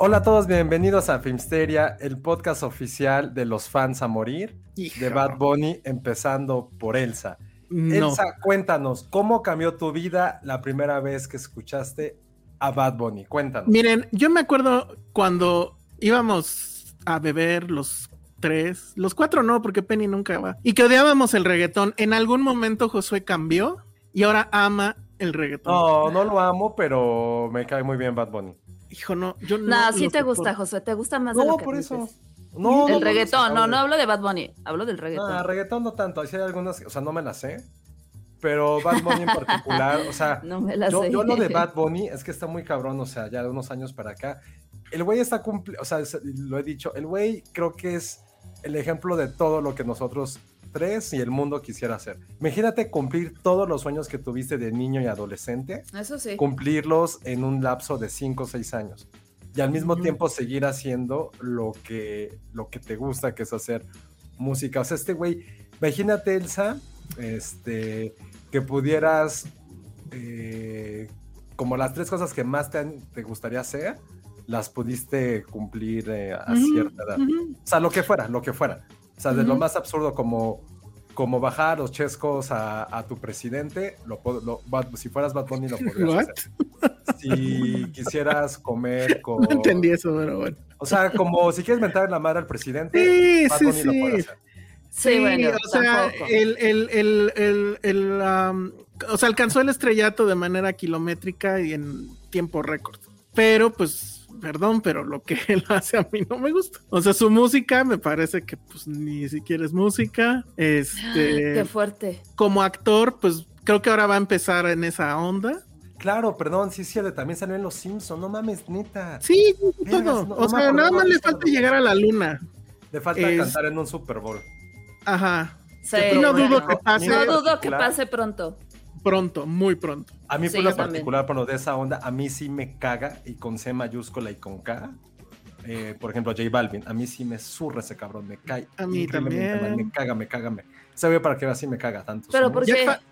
Hola a todos, bienvenidos a Filmsteria, el podcast oficial de los fans a morir de Bad Bunny, empezando por Elsa. No. Elsa, cuéntanos, ¿cómo cambió tu vida la primera vez que escuchaste a Bad Bunny? Cuéntanos. Miren, yo me acuerdo cuando íbamos a beber los tres, los cuatro no, porque Penny nunca va, y que odiábamos el reggaetón. En algún momento Josué cambió y ahora ama el reggaetón. No, no lo amo, pero me cae muy bien Bad Bunny. Hijo, no, yo no. No, sí lo te gusta, soporto. Josué. Te gusta más de No, lo que por eso. dices. No, el no, reggaetón, no, no, hablo de Bad Bunny, hablo del reggaetón. No, reggaetón no tanto, hay algunas, o sea, no me las sé, pero Bad Bunny en particular, o sea, No me la yo, sé. yo lo de Bad Bunny es que está muy cabrón, o sea, ya de unos años para acá, el güey está cumpliendo, o sea, es- lo he dicho, el güey creo que es el ejemplo de todo lo que nosotros tres y el mundo quisiera hacer. Imagínate cumplir todos los sueños que tuviste de niño y adolescente, Eso sí. cumplirlos en un lapso de 5 o 6 años. Y al mismo tiempo seguir haciendo lo que, lo que te gusta, que es hacer música. O sea, este güey, imagínate, Elsa, este, que pudieras, eh, como las tres cosas que más te, han- te gustaría hacer, las pudiste cumplir eh, a cierta edad. O sea, lo que fuera, lo que fuera. O sea, de lo más absurdo como, como bajar los chescos a, a tu presidente, lo, lo- si fueras Bad Bunny lo podrías What? hacer. Si quisieras comer con... No entendí eso, pero bueno. O sea, como si quieres mentar la madre al presidente, Sí, Bad sí, Bunny lo puede sí. hacer. Sí, bueno, o sea, tampoco. el, el, el, el, el, um, o sea, alcanzó el estrellato de manera kilométrica y en tiempo récord. Pero, pues, perdón, pero lo que él hace a mí no me gusta. O sea, su música me parece que, pues, ni siquiera es música. Qué Este, fuerte. como actor, pues, creo que ahora va a empezar en esa onda. Claro, perdón, sí, sí, también salió en Los Simpsons, no mames, neta. Sí, Vergas, todo. no- o no sea, nada más le falta llegar a la luna. Le falta Es- cantar en un Super Bowl. Ajá. Sí, no bueno. dudo que pase No dudo que pase pronto. Pronto, muy pronto. A mí, Sí, por lo particular, por lo de esa onda, a mí sí me caga, y con C mayúscula y con K. eh, por ejemplo, J Balvin, a mí sí me surra ese cabrón, me cae. A mí también. mal, Me caga, me caga, me. Se ve para veas si me caga tanto. Pero su ¿por música. qué?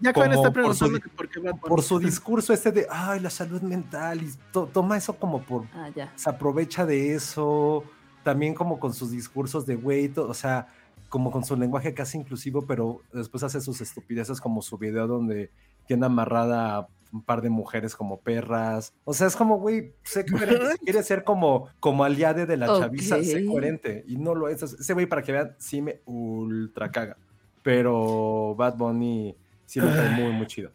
Ya, ya está por su por qué. Por su discurso este de, ay, la salud mental, y to- toma eso como por Ah, ya. se aprovecha de eso, también como con sus discursos de güey, o sea, como con su lenguaje casi inclusivo, pero después hace sus estupideces como su video donde tiene amarrada a un par de mujeres como perras. O sea, es como, güey, sé coherente, si quiere ser como, como aliade de la chaviza, sé coherente, y no lo es. Ese güey, para que vean, sí me ultra caga, pero Bad Bunny sí me cae muy, muy chido.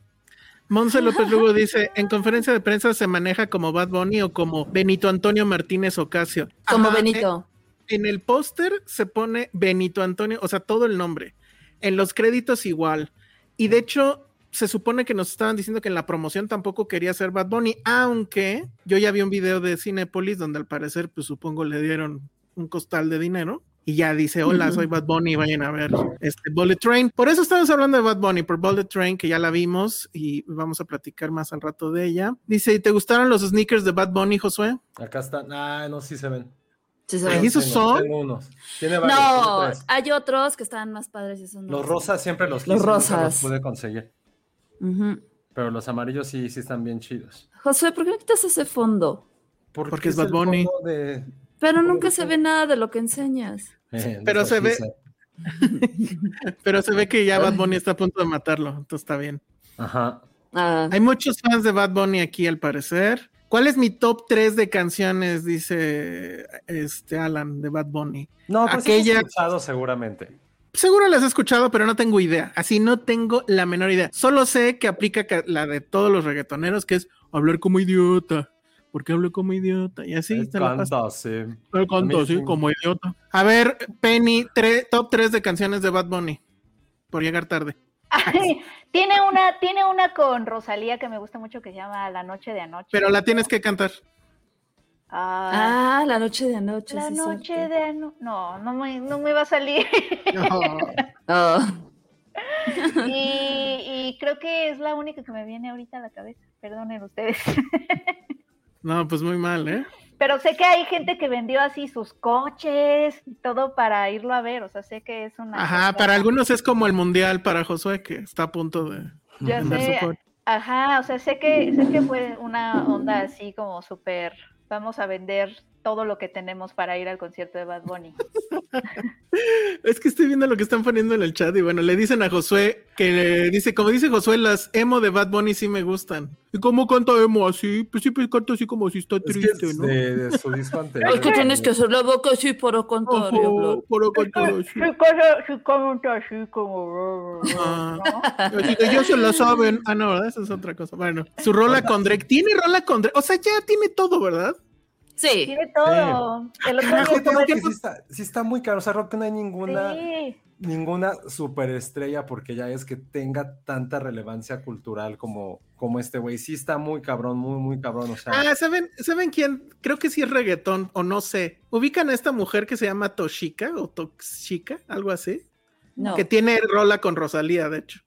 Monse López Lugo dice, en conferencia de prensa se maneja como Bad Bunny o como Benito Antonio Martínez Ocasio. Como Ajá, Benito. En, en el póster se pone Benito Antonio, o sea, todo el nombre. En los créditos igual. Y de hecho, se supone que nos estaban diciendo que en la promoción tampoco quería ser Bad Bunny, aunque yo ya vi un video de Cinepolis donde al parecer, pues supongo le dieron un costal de dinero. Y ya dice, hola, soy Bad Bunny, vayan a ver este Bullet Train. Por eso estamos hablando de Bad Bunny, por Bullet Train, que ya la vimos y vamos a platicar más al rato de ella. Dice, ¿y te gustaron los sneakers de Bad Bunny, Josué? Acá están, ah, no, sí se ven. Sí, se Ay, ve. ¿esos Tengo- son? tengo unos. Tiene varios, No, tiene hay otros que están más padres y esos no. Los rosas siempre los Los rosas. los pude conseguir. Pero los amarillos sí, sí están bien chidos. Josué, ¿por qué no quitas ese fondo? Porque es Bad Bunny. de- Pero ¿Cómo nunca se ve nada de lo que enseñas. eh, Pero se ve-. Pero se ve que ya Bad Bunny está a punto de matarlo, entonces está bien. Ajá. Ah, Hay muchos fans de Bad Bunny aquí al parecer. ¿Cuál es mi top 3 de canciones? Dice este Alan de Bad Bunny. No, sí Aquella- has escuchado seguramente. Seguro las he escuchado, pero no tengo idea. Así no tengo la menor idea. Solo sé que aplica ca- la de todos los reggaetoneros, que es hablar como idiota. ¿Por qué hablo como idiota? Y así te la canta, sí. Mí así sí. como idiota. A ver, Penny, top 3 de canciones de Bad Bunny. Por llegar tarde. Ay, tiene una, tiene una con Rosalía que me gusta mucho que se llama La Noche de Anoche. Pero la tienes que cantar. Ah, ah, la noche de anoche. la sí, noche cierto. de anoche. No, no me, no me va a salir. No. Oh, y, y creo que es la única que me viene ahorita a la cabeza. Perdonen ustedes. No, pues muy mal, ¿eh? Pero sé que hay gente que vendió así sus coches y todo para irlo a ver. O sea, sé que es una. Ajá, cosa- para algunos es como el mundial para Josué, que está a punto de Ya sé, su. Ajá, o sea, sé que, sé que fue una onda así como súper. Vamos a vender todo lo que tenemos para ir al concierto de Bad Bunny. Es que estoy viendo lo que están poniendo en el chat y bueno, le dicen a Josué que le dice, como dice Josué, las emo de Bad Bunny sí me gustan. ¿Y cómo canta emo así? Pues siempre canta así como si está Es que triste, es ¿no? de, de su disco anterior. es que tienes que hacer la boca así para cantar. Ojo, cantar así. Sí, cosa, sí, comenta así como. Ah. ¿no? Así que ya se la saben. Ah, no, ¿verdad? Esa es otra cosa. Bueno, su rola con Drake. Tiene rola con Drake. O sea, ya tiene todo, ¿verdad? Sí. Tiene todo. El otro Carajo, como que sí está, sí está muy caro. O sea, que no hay ninguna, Sí. ninguna superestrella porque ya es que tenga tanta relevancia cultural como, como este güey. Sí está muy cabrón, muy, muy cabrón. O sea, Ah, ¿saben, ¿saben quién? Creo que sí es reggaetón, o no sé. ¿Ubican a esta mujer que se llama Toshika o Toxica? Algo así. No. Que tiene rola con Rosalía, de hecho.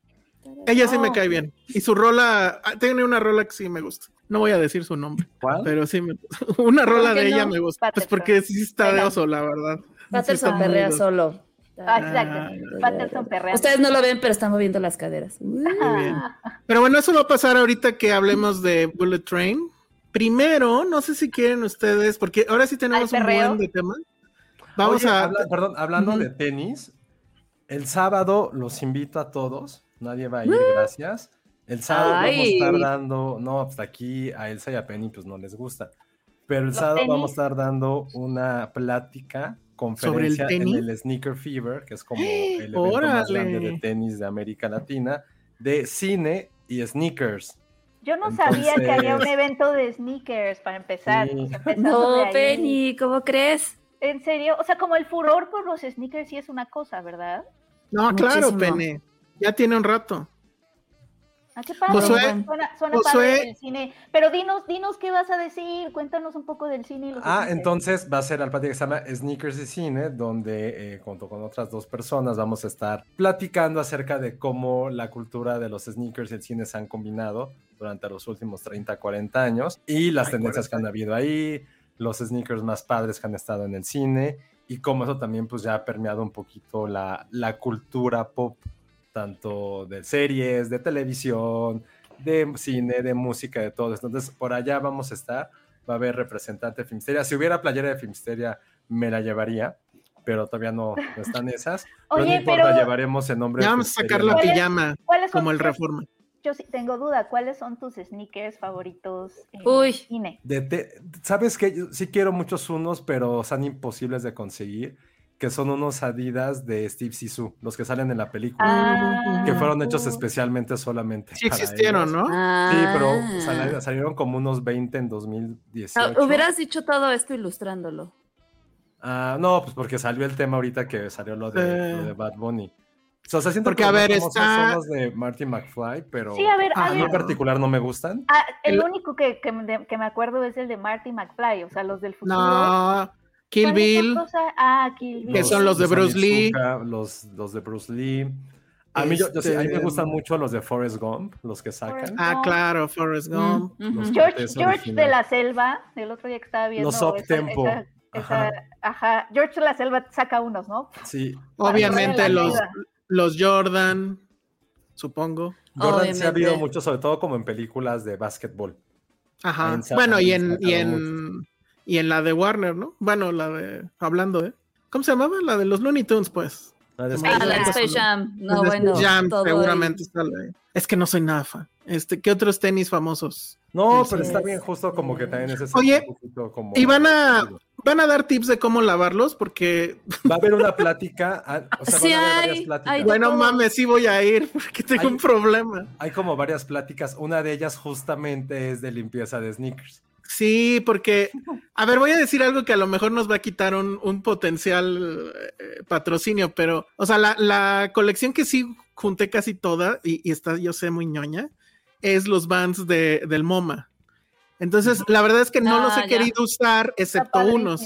Ella sí me cae bien. Y su rola, ah, tiene una rola que sí me gusta. No voy a decir su nombre, ¿cuál? pero sí me Una rola de ella no? me gusta. Pues porque sí está de oso, la verdad. Sí Patterson muy perrea solo. Ah, exacto. Patterson perrea. Ustedes no lo ven, pero está moviendo las caderas. Muy bien. Pero bueno, eso va a pasar ahorita que hablemos de Bullet Train. Primero, no sé si quieren ustedes, porque ahora sí tenemos un buen de temas. Vamos Oye, a. habla- perdón, hablando de tenis, el sábado los invito a todos. Nadie va a ir, gracias. El sábado vamos a estar dando, no, pues aquí a Elsa y a Penny pues no les gusta. Pero el ¿Los sábado vamos a estar dando una plática, ¿Sobre el conferencia en tenis? el Sneaker Fever, que es como el evento más grande de tenis de América Latina, de cine y sneakers. Yo no sabía que había un evento de sneakers para empezar. Sí. de No. Penny, ¿cómo crees? En serio, o sea, como el furor por los sneakers sí es una cosa, ¿verdad? No, claro. Pene. Ya tiene un rato. Ah, qué padre. Josué, suena, suena Josué. padre el cine. Pero dinos, dinos qué vas a decir, cuéntanos un poco del cine y los Ah, entonces va a ser al plática que se llama Sneakers y Cine, donde eh, junto con otras dos personas vamos a estar platicando acerca de cómo la cultura de los sneakers y el cine se han combinado durante los últimos 30, 40 años y las Ay, tendencias que 40. han habido ahí, los sneakers más padres que han estado en el cine y cómo eso también pues ya ha permeado un poquito la, la cultura pop, tanto de series, de televisión, de cine, de música, de todo esto. Entonces, por allá vamos a estar. Va a haber representante de Filmsteria. Si hubiera playera de Filmsteria, me la llevaría, pero todavía no, no están esas. Pero Oye, no importa, pero- llevaremos el nombre Ya de vamos a sacar la ¿Cuál es- pijama, ¿Cuáles son como el Reforma. Yo sí tengo duda, ¿cuáles son tus sneakers favoritos en Uy. cine? De te- ¿Sabes qué? Yo sí quiero muchos unos, pero son imposibles de conseguir, que son unos Adidas de Steve Sisu, los que salen en la película, Ah, que fueron hechos especialmente solamente Sí existieron, ellos. ¿no? Ah. Sí, pero sali- salieron como unos 20 en 2018. Ah, hubieras dicho todo esto ilustrándolo. Ah, no, pues porque salió el tema ahorita que salió lo de, Eh. lo de Bad Bunny. O sea, siento Porque, que a ver, está- son los de Marty McFly, pero Sí, a ver, Ah, a a mí ver. en particular no me gustan. Ah, el, El- único que, que, me, que me acuerdo es el de Marty McFly, o sea, los del futuro. No, Kill ¿Cuál es Bill. Ah, Kill Bill. Que son los de Bruce Lee. Los, los de Bruce Lee. A mí, yo, a mí me Este- gustan mucho los de Forrest Gump, los que sacan. Ah, claro, Forrest Gump. Mm, ujú. Los George, de la Selva, el otro día que estaba viendo. Los esa- up-tempo. esa- esa- Ajá. ajá. George de la Selva saca unos, ¿no? Sí. Obviamente los, los Jordan, supongo. Jordan sí ha habido mucho, sobre todo como en películas de básquetbol. Ajá. Bueno, y en, y en y en la de Warner, ¿no? Bueno, la de, hablando de, ¿cómo se llamaba? La de los Looney Tunes, pues. La de Ah, la de Space Space Jam. No, bueno. Seguramente ahí. sale ahí. Es que no soy nada fan. Este, ¿qué otros tenis famosos? No, Sí, pero sí. está bien, justo como que también es ese Oye, un poquito como. Y van a, van a dar tips de cómo lavarlos, porque, Va a haber una plática. ah, O sea, Sí van a haber hay, varias pláticas. hay bueno, todo. mames, sí voy a ir, porque tengo Hay- un problema. Hay como varias pláticas. Una de ellas justamente es de limpieza de sneakers. Sí, porque, a ver, voy a decir algo que a lo mejor nos va a quitar un, un potencial eh, patrocinio, pero, o sea, la, la colección que sí junté casi toda, y, y está, yo sé, muy ñoña, es los bands de, del MoMA. Entonces, la verdad es que no los Ah, he ya. querido usar, excepto unos.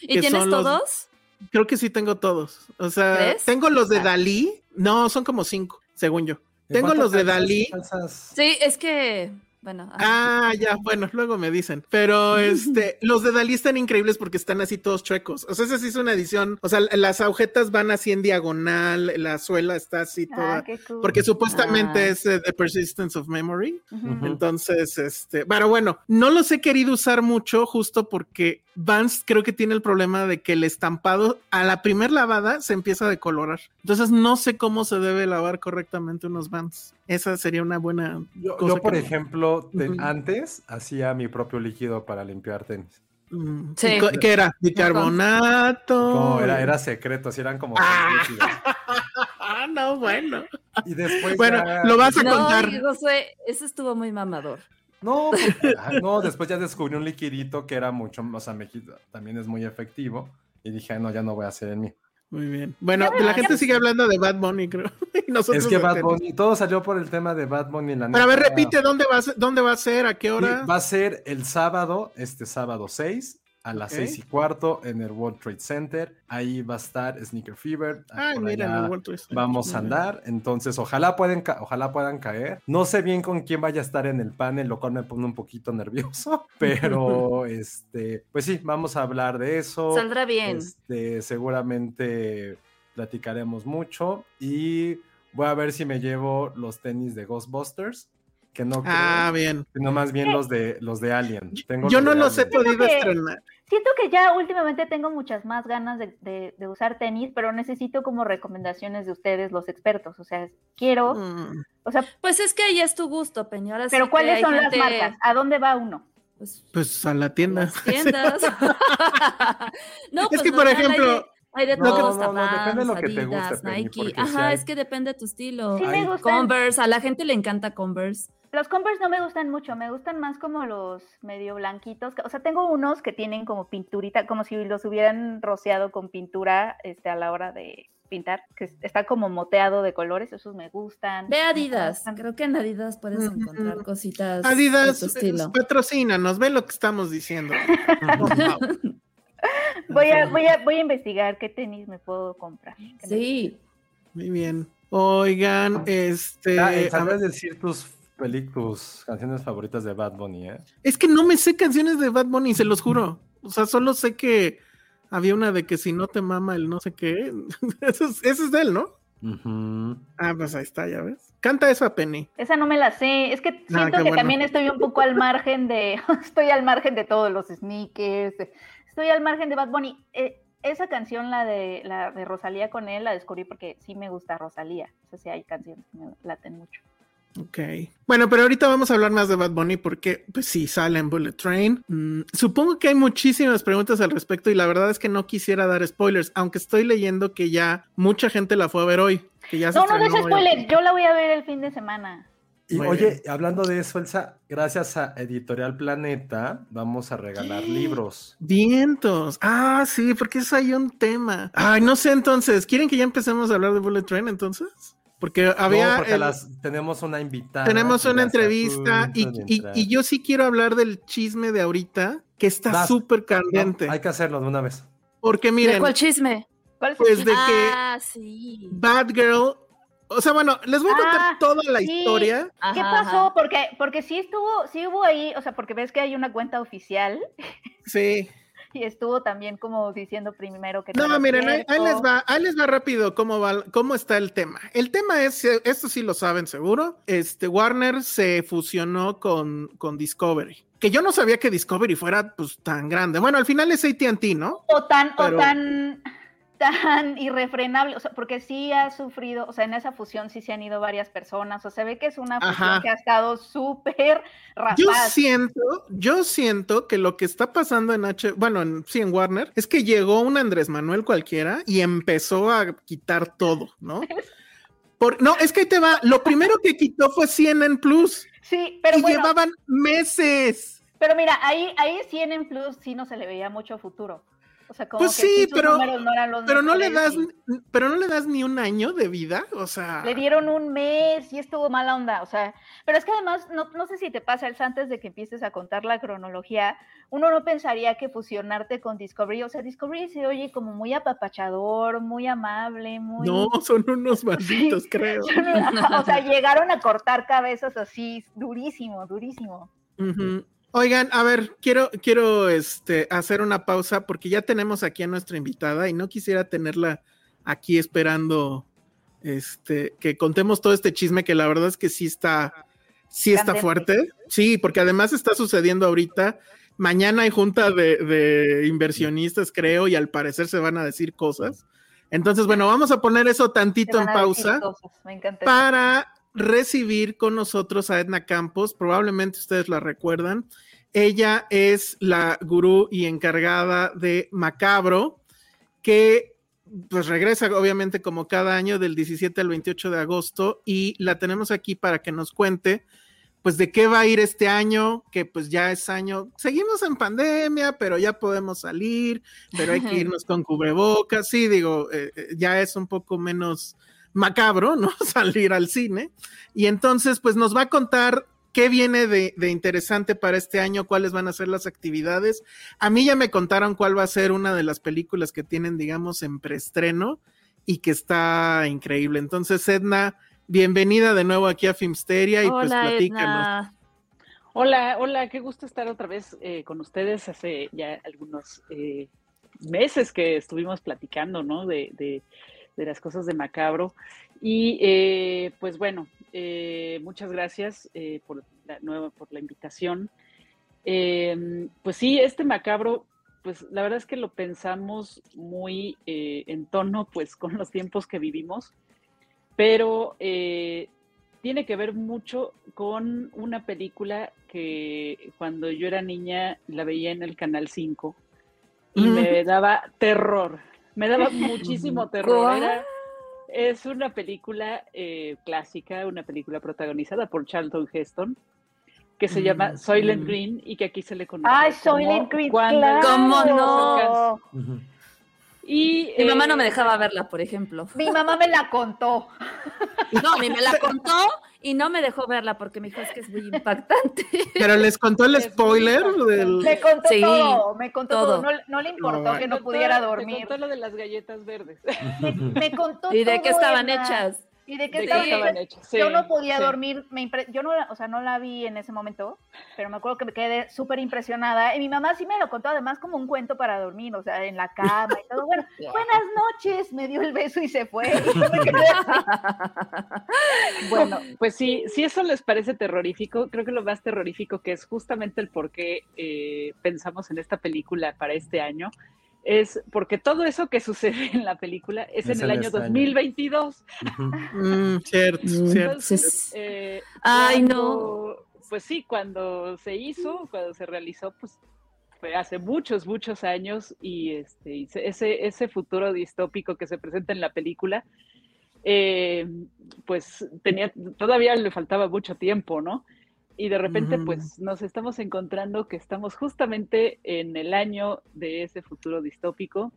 ¿Y tienes los- todos? Creo que sí tengo todos. O sea, tengo los de Ah. Dalí. No, son como cinco, según yo. ¿De Tengo los de? Dalí. calzas? Sí, es que, bueno. Ah, ya, bueno, luego me dicen. Pero este, los de Dalí están increíbles porque están así todos chuecos. O sea, esa sí es una edición. O sea, las agujetas van así en diagonal, la suela está así toda. Ah, qué cool. Porque supuestamente Ah. es eh, The Persistence of Memory. Entonces, este, pero bueno, no los he querido usar mucho justo porque Vans creo que tiene el problema de que el estampado a la primer lavada se empieza a decolorar. Entonces no sé cómo se debe lavar correctamente unos Vans. Esa sería una buena Yo, cosa yo, por ejemplo, antes hacía mi propio líquido para limpiar tenis. Mm, Sí. ¿y co- ¿Qué era? Bicarbonato. No, era, era secreto, así eran como Ah. Ah, no, bueno. Y después Bueno, ya- lo vas a no, contar. eso estuvo muy mamador. No, porque- ah, no, después ya descubrí un liquidito que era mucho, o sea, me quita- también es muy efectivo. Y dije, "Ay, no, ya no voy a hacer el mío. Muy bien. Bueno, la gente sigue hablando de Bad Bunny, creo. Y nosotros Es que Bad. Bunny, todo salió por el tema de Bad Bunny. La Pero a ver, repite, ¿dónde va, a ser, ¿dónde va a ser? ¿A qué sí, hora? va a ser el sábado, este sábado 6, a las. 6 y cuarto en el World Trade Center. Ahí va a estar Sneaker Fever. Ay, por mira, en allá el World Trade Center. Vamos a andar, entonces ojalá pueden, ojalá puedan caer. No sé bien con quién vaya a estar en el panel, lo cual me pone un poquito nervioso, pero este, pues sí, vamos a hablar de eso. Saldrá bien. Este, seguramente platicaremos mucho y voy a ver si me llevo los tenis de Ghostbusters, que no Ah, creo, bien. sino más bien los de los de Alien. Tengo Yo los no los he podido estrenar. Siento que ya últimamente tengo muchas más ganas de, de- de usar tenis, pero necesito como recomendaciones de ustedes, los expertos. O sea, quiero, Mm, o sea, Pues es que ahí es tu gusto, Peñora. pero ¿cuáles son las marcas? ¿A dónde va uno? Pues, Pues a la tienda. las tiendas. no, Es pues que, por hay ejemplo, Hay de No, todos, no, no, depende de lo que te guste, Adidas, Penny, Nike. si Ajá, hay- es que depende de tu estilo. Sí. Converse, a la gente le encanta Converse. Los Converse no me gustan mucho, me gustan más como los medio blanquitos. O sea, tengo unos que tienen como pinturita, como si los hubieran rociado con pintura este, a la hora de pintar, que es- está como moteado de colores, esos me gustan. Ve Adidas. Creo que en Adidas puedes encontrar cositas Adidas, de tu estilo. patrocínanos, ve lo que estamos diciendo. Voy a, voy, a, voy a investigar qué tenis me puedo comprar. Sí. Muy bien. Oigan, este. Ah, a ¿Sabes ver, decir tus, tus canciones favoritas de Bad Bunny, eh? es que no me sé canciones de Bad Bunny, se los juro. O sea, solo sé que había una de que si no te mama el no sé qué. Eso es, eso es de él, ¿no? Ah, pues ahí está, ya ves. Canta eso a Penny. Esa no me la sé. Es que Ah, siento que bueno. también estoy un poco al margen de. estoy al margen de todos los sneakers. estoy al margen de Bad Bunny. Eh, esa canción, la de, la de Rosalía con él, la descubrí porque sí me gusta Rosalía. O sea, sí hay canciones que me laten mucho. Ok. Bueno, pero ahorita vamos a hablar más de Bad Bunny porque, pues sí, sale en Bullet Train. Mm, supongo que hay muchísimas preguntas al respecto y la verdad es que no quisiera dar spoilers, aunque estoy leyendo que ya mucha gente la fue a ver hoy. Que ya se No, no des estrenó hoy. spoiler. Yo la voy a ver el fin de semana. Y Muy oye, bien. hablando de eso, Elsa, gracias a Editorial Planeta, vamos a regalar libros. Vientos. Ah, sí, porque eso hay un tema. Ay, no sé entonces. ¿Quieren que ya empecemos a hablar de Bullet Train entonces? Porque había. No, porque el- las, tenemos una invitada. Tenemos una entrevista y, y- yo sí quiero hablar del chisme de ahorita, que está súper No, candente. hay que hacerlo de una vez. Porque ¿De miren, cuál chisme? ¿Cuál el pues de chisme? que Ah, sí. Bad Girl. O sea, bueno, les voy a contar Ah, toda la sí. historia. ¿Qué pasó? ajá. Porque, porque sí estuvo, sí hubo ahí, o sea, porque ves que hay una cuenta oficial Sí. Y estuvo también como diciendo primero que No, miren, ahí, les va, ahí les va rápido cómo va, cómo está el tema. El tema es, eh, esto sí lo saben seguro, este Warner se fusionó con, con Discovery. que yo no sabía que Discovery fuera pues tan grande. Bueno, al final es AT&T, ¿no? O tan, Pero- o tan, tan irrefrenable, o sea, porque sí ha sufrido, o sea, en esa fusión sí se han ido varias personas, o sea, se ve que es una fusión Ajá. que ha estado súper Yo rapaz. siento, yo siento que lo que está pasando en H, bueno, en, sí, en Warner, es que llegó un Andrés Manuel cualquiera y empezó a quitar todo, ¿no? Por, no, es que ahí te va. Lo primero que quitó fue CNN Plus Sí, pero y bueno, llevaban meses. pero mira, ahí, ahí CNN Plus sí no se le veía mucho futuro. O sea, como Pues que sí, pero- no eran los Pero no le das, y pero no le das ni un año de vida, o sea. Le dieron un mes y estuvo mala onda, o sea, pero es que además, no, no sé si te pasa, Elsa, antes de que empieces a contar la cronología, uno no pensaría que fusionarte con Discovery, o sea, Discovery se oye como muy apapachador, muy amable, muy... No, son unos malditos, creo. o sea, llegaron a cortar cabezas así, durísimo, durísimo. Ujú. Oigan, a ver, quiero, quiero este, hacer una pausa porque ya tenemos aquí a nuestra invitada y no quisiera tenerla aquí esperando este, que contemos todo este chisme que la verdad es que sí está, sí está fuerte. Sí, porque además está sucediendo ahorita. Mañana hay junta de, de inversionistas, creo, y al parecer se van a decir cosas. Entonces, bueno, vamos a poner eso tantito en pausa Me para recibir con nosotros a Edna Campos. Probablemente ustedes la recuerdan. Ella es la gurú y encargada de Macabro, que pues regresa obviamente como cada año del 17 al 28 de agosto y la tenemos aquí para que nos cuente pues de qué va a ir este año, que pues ya es año, seguimos en pandemia, pero ya podemos salir, pero hay que irnos con cubrebocas, sí, digo, eh, eh, ya es un poco menos macabro, ¿no? Salir al cine. Y entonces, pues nos va a contar qué viene de, de interesante para este año, cuáles van a ser las actividades. A mí ya me contaron cuál va a ser una de las películas que tienen, digamos, en preestreno y que está increíble. Entonces, Edna, bienvenida de nuevo aquí a Filmsteria y pues Hola, platícanos. Edna. Hola, hola, qué gusto estar otra vez eh, con ustedes. Hace ya algunos eh, meses que estuvimos platicando, ¿no? De, de- de las cosas de Macabro. Y eh, pues bueno, eh, muchas gracias eh, por la nueva, por la invitación. Eh, pues sí, este Macabro, pues la verdad es que lo pensamos muy eh, en tono, pues con los tiempos que vivimos, pero eh, tiene que ver mucho con una película que cuando yo era niña la veía en el Canal 5 y me daba terror, me daba muchísimo terror. Es una película eh, clásica, una película protagonizada por Charlton Heston, que se llama Soylent Green y que aquí se le conoce. Ay, Soylent Green, Cuando claro. ¿Cómo no? Y, Mi mamá no eh, me dejaba verla, por ejemplo. Mi mamá me la contó. No, a mí me la contó y no me dejó verla porque me dijo es que es muy impactante. Pero les contó el spoiler del... Me contó Sí, todo, me contó todo. todo. No, no le importó No, que me no contó- pudiera me dormir. contó lo de las galletas verdes. Me, me contó ¿Y de qué estaban hechas? ¿Y de qué ¿De qué estaban yo no podía sí. dormir, me impre- yo no, la- o sea, no la vi en ese momento, pero me acuerdo que me quedé súper impresionada. Y mi mamá sí me lo contó además como un cuento para dormir, o sea, en la cama y todo. Bueno, buenas noches, me dio el beso y se fue. Bueno, pues sí, si eso les parece terrorífico, creo que lo más terrorífico que es justamente el por qué eh, pensamos en esta película para este año, es porque todo eso que sucede en la película es, Es en el año año. 2022. Mm, cierto, cierto. Entonces, eh, Ay, cuando- Pues sí, cuando se hizo, cuando se realizó, pues fue hace muchos, muchos años y, este, ese, ese futuro distópico que se presenta en la película, eh, pues tenía, todavía le faltaba mucho tiempo, ¿no? Y de repente, pues nos estamos encontrando que estamos justamente en el año de ese futuro distópico.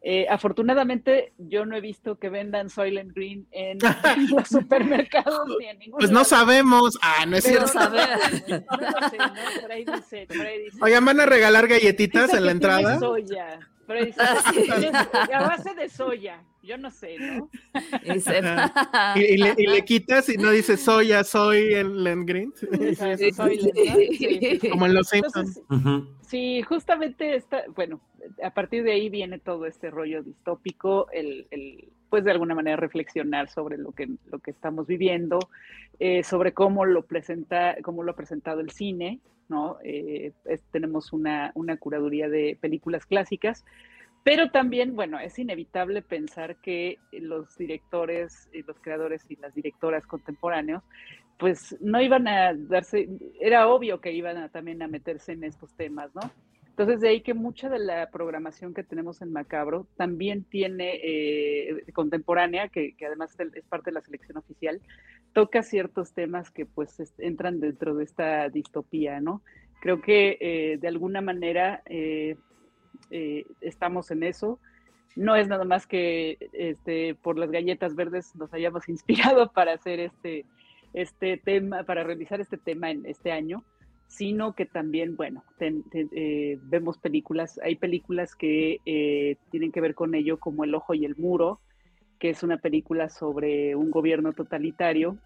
Eh, afortunadamente, yo no he visto que vendan Soylent Green en, los supermercados ni en ningún Pues no sabemos. Ah, no es Pero cierto. saber. No lo sé, ¿no? Por ahí dice, por ahí dice. Oigan, van a regalar galletitas en la entrada. soya. Pero dice, Ah, sí. "Tienes- a base de soya. Yo no sé, ¿no? Y, se- Y, y le, y le quitas y no dice soya, soy el Len Green. Sí. Como en los Simpsons. Entonces, sí, justamente está, bueno, a partir de ahí viene todo este rollo distópico, el, el, pues de alguna manera reflexionar sobre lo que, lo que estamos viviendo, eh, sobre cómo lo presenta, cómo lo ha presentado el cine, ¿no? Eh, tenemos una, una curaduría de películas clásicas, pero también, bueno, es inevitable pensar que los directores, y los creadores y las directoras contemporáneos, pues no iban a darse, era obvio que iban a, también a meterse en estos temas, ¿no? Entonces, de ahí que mucha de la programación que tenemos en Macabro también tiene eh, contemporánea, que, además es parte de la selección oficial, toca ciertos temas que pues entran dentro de esta distopía, ¿no? Creo que eh, de alguna manera eh, estamos en eso. No es nada más que este, por las galletas verdes nos hayamos inspirado para hacer este, este tema, para realizar este tema en este año sino que también, bueno, eh, vemos películas, hay películas que eh, tienen que ver con ello, como El Ojo y el Muro, que es una película sobre un gobierno totalitario,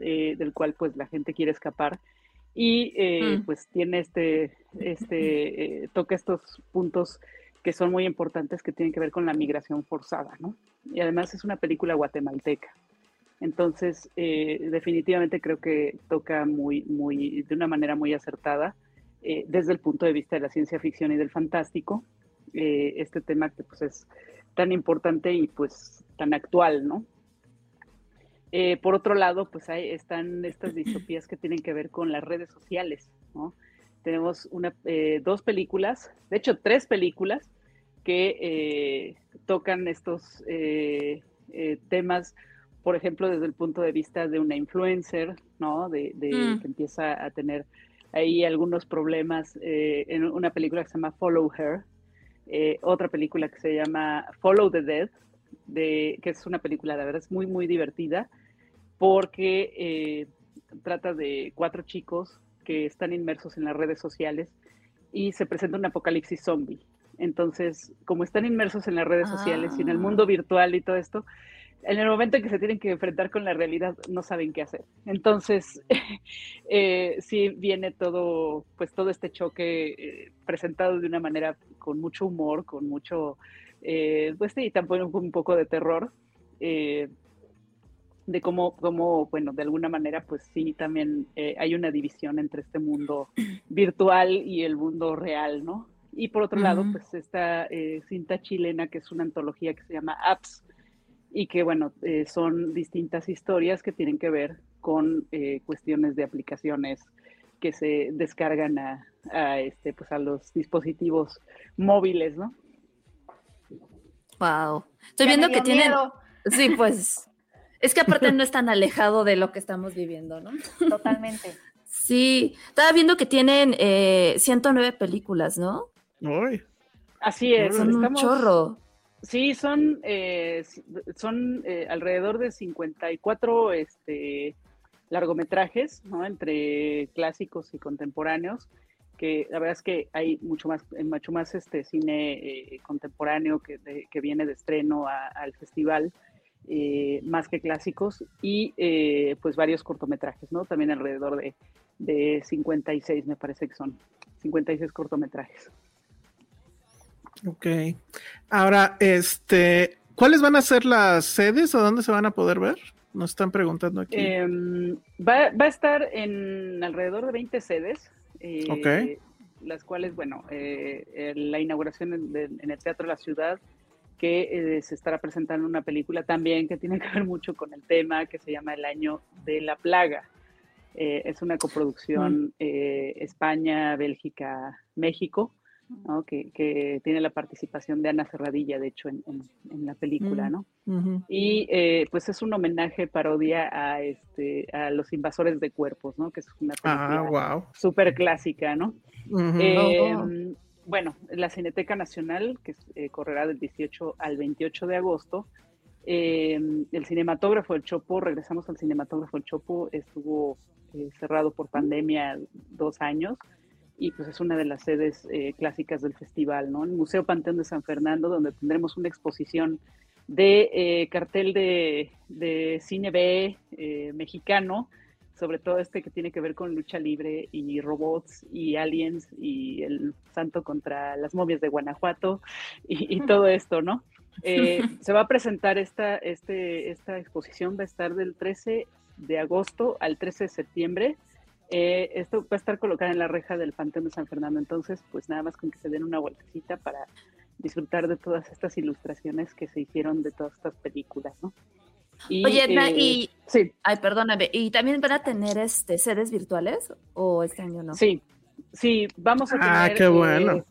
eh, del cual pues la gente quiere escapar, y mm. pues tiene este, este toca estos puntos que son muy importantes que tienen que ver con la migración forzada, ¿no? Y además es una película guatemalteca. Entonces, eh, definitivamente creo que toca muy, muy, de una manera muy acertada eh, desde el punto de vista de la ciencia ficción y del fantástico, eh, este tema que pues es tan importante y pues tan actual, ¿no? por otro lado, pues hay, están estas distopías que tienen que ver con las redes sociales, ¿no? Tenemos una, dos películas, de hecho tres películas que tocan estos temas por ejemplo, desde el punto de vista de una influencer, ¿no? De, mm. que empieza a tener ahí algunos problemas eh, en una película que se llama Follow Her, eh, otra película que se llama Follow the Dead, de, que es una película, de verdad, es muy, muy divertida, porque eh, trata de cuatro chicos que están inmersos en las redes sociales y se presenta un apocalipsis zombie. Entonces, como están inmersos en las redes sociales y en el ah. mundo virtual y todo esto, en el momento en que se tienen que enfrentar con la realidad no saben qué hacer. Entonces, eh, sí viene todo, pues todo este choque eh, presentado de una manera con mucho humor, con mucho, eh, pues sí, también un, poco de terror, de cómo, cómo, bueno, de alguna manera, pues sí, también hay una división entre este mundo virtual y el mundo real, ¿no? Y por otro lado, pues esta cinta chilena, que es una antología que se llama Apps, y que, bueno, eh, son distintas historias que tienen que ver con eh, cuestiones de aplicaciones que se descargan a, este, pues a los dispositivos móviles, ¿no? Wow. Estoy viendo que tienen. Sí, pues. Es que aparte no es tan alejado de lo que estamos viviendo, ¿no? Totalmente. Sí. Estaba viendo que tienen eh, 109 películas, ¿no? Así es. Son un chorro. Sí, son, eh, son eh, alrededor de 54 este, largometrajes, ¿no? Entre clásicos y contemporáneos, que la verdad es que hay mucho más, eh, mucho más este cine contemporáneo que, que, viene de estreno al festival, más que clásicos, y pues varios cortometrajes, ¿no? También alrededor de, de 56, me parece que son, 56 cortometrajes. Ok. Ahora, este, ¿cuáles van a ser las sedes o dónde se van a poder ver? Nos están preguntando aquí. Em, va, a estar en alrededor de 20 sedes. Eh, las cuales, bueno, eh, la inauguración en, el Teatro de la Ciudad, que eh, se estará presentando una película también que tiene que ver mucho con el tema que se llama El Año de la Plaga. es una coproducción mm. España, Bélgica, México que, tiene la participación de Ana Ferradilla, de hecho, en, la película, ¿no? Y eh, pues es un homenaje, parodia a, este, a los invasores de cuerpos, ¿no? Que es una ah, película súper clásica, ¿no? Em, bueno, la Cineteca Nacional, que eh, correrá del 18 al 28 de agosto, em, el cinematógrafo El Chopo, regresamos al cinematógrafo El Chopo, estuvo eh, cerrado por pandemia dos años, y pues es una de las sedes eh, clásicas del festival, ¿no? El Museo Panteón de San Fernando, donde tendremos una exposición de eh, cartel de, cine B eh, mexicano, sobre todo este que tiene que ver con lucha libre y robots y aliens y el santo contra las momias de Guanajuato y, todo esto, ¿no? se va a presentar esta, este, esta exposición, va a estar del 13 de agosto al 13 de septiembre Eh, esto va a estar colocada en la reja del Panteón de San Fernando, entonces pues nada más con que se den una vueltecita para disfrutar de todas estas ilustraciones que se hicieron de todas estas películas, ¿no? Oye, Edna, eh, y sí, ay, perdóname, ¿y también van a tener este sedes virtuales o este año no? sí, sí, vamos a tener Ah, qué bueno. eh,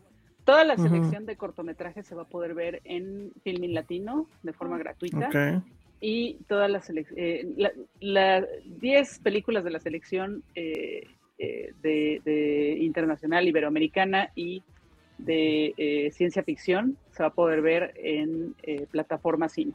toda la selección de cortometrajes se va a poder ver en Filmin Latino de forma gratuita. Ok. Y todas las selec- eh, la- la- 10 películas de la selección eh, eh, de, de internacional iberoamericana y de eh, ciencia ficción se va a poder ver en eh, plataforma cine.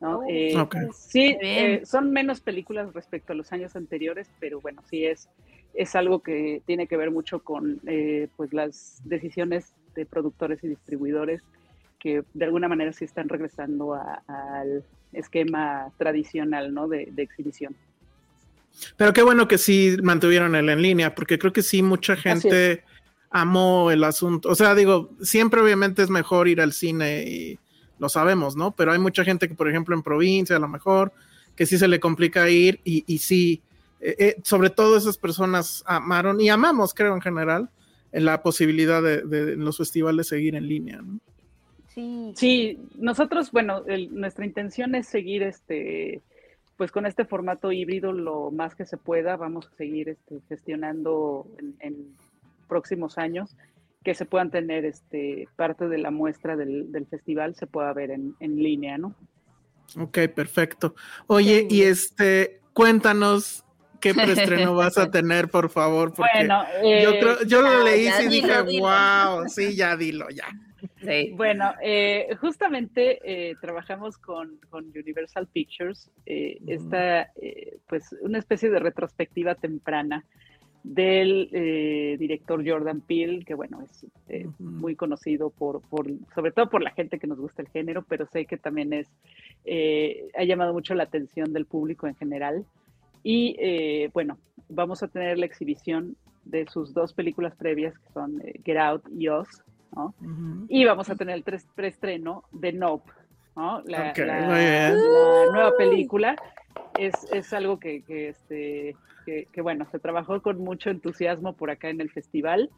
¿no? Oh. Eh. Sí, eh, son menos películas respecto a los años anteriores, pero bueno, sí es, es algo que tiene que ver mucho con eh, pues las decisiones de productores y distribuidores que de alguna manera sí están regresando a- al esquema tradicional ¿no? de, de exhibición. Pero qué bueno que sí mantuvieron el en línea, porque creo que sí mucha gente amó el asunto. O sea, digo, siempre obviamente es mejor ir al cine y lo sabemos, ¿no? Pero hay mucha gente que, por ejemplo, en provincia a lo mejor, que sí se le complica ir y, y sí, eh, eh, sobre todo esas personas amaron y amamos, creo, en general, en la posibilidad de, de en los festivales seguir en línea, ¿no? Sí. Sí, nosotros, bueno, el- nuestra intención es seguir este, pues con este formato híbrido lo más que se pueda. Vamos a seguir este, gestionando en, en próximos años que se puedan tener este, parte de la muestra del, del festival, se pueda ver en, en línea, ¿no? Ok, perfecto. Oye, y este, cuéntanos qué preestreno vas a tener, por favor, porque Bueno, yo, eh, creo- yo lo ya, leí ya, y dilo, dije, dilo. wow, sí, ya dilo, ya. Sí. Bueno, eh, justamente eh, trabajamos con, con Universal Pictures, eh, esta, pues, una especie de retrospectiva temprana del director Jordan Peele, que bueno, es muy conocido por, por, sobre todo por la gente que nos gusta el género, pero sé que también es, ha llamado mucho la atención del público en general. Y bueno, vamos a tener la exhibición de sus dos películas previas, que son Get Out y Us, Y vamos a tener el preestreno de Nope, ¿no? La, Ok, la- muy bien. la nueva película. Es, es algo que, que, este, que, que, bueno, se trabajó con mucho entusiasmo por acá en el festival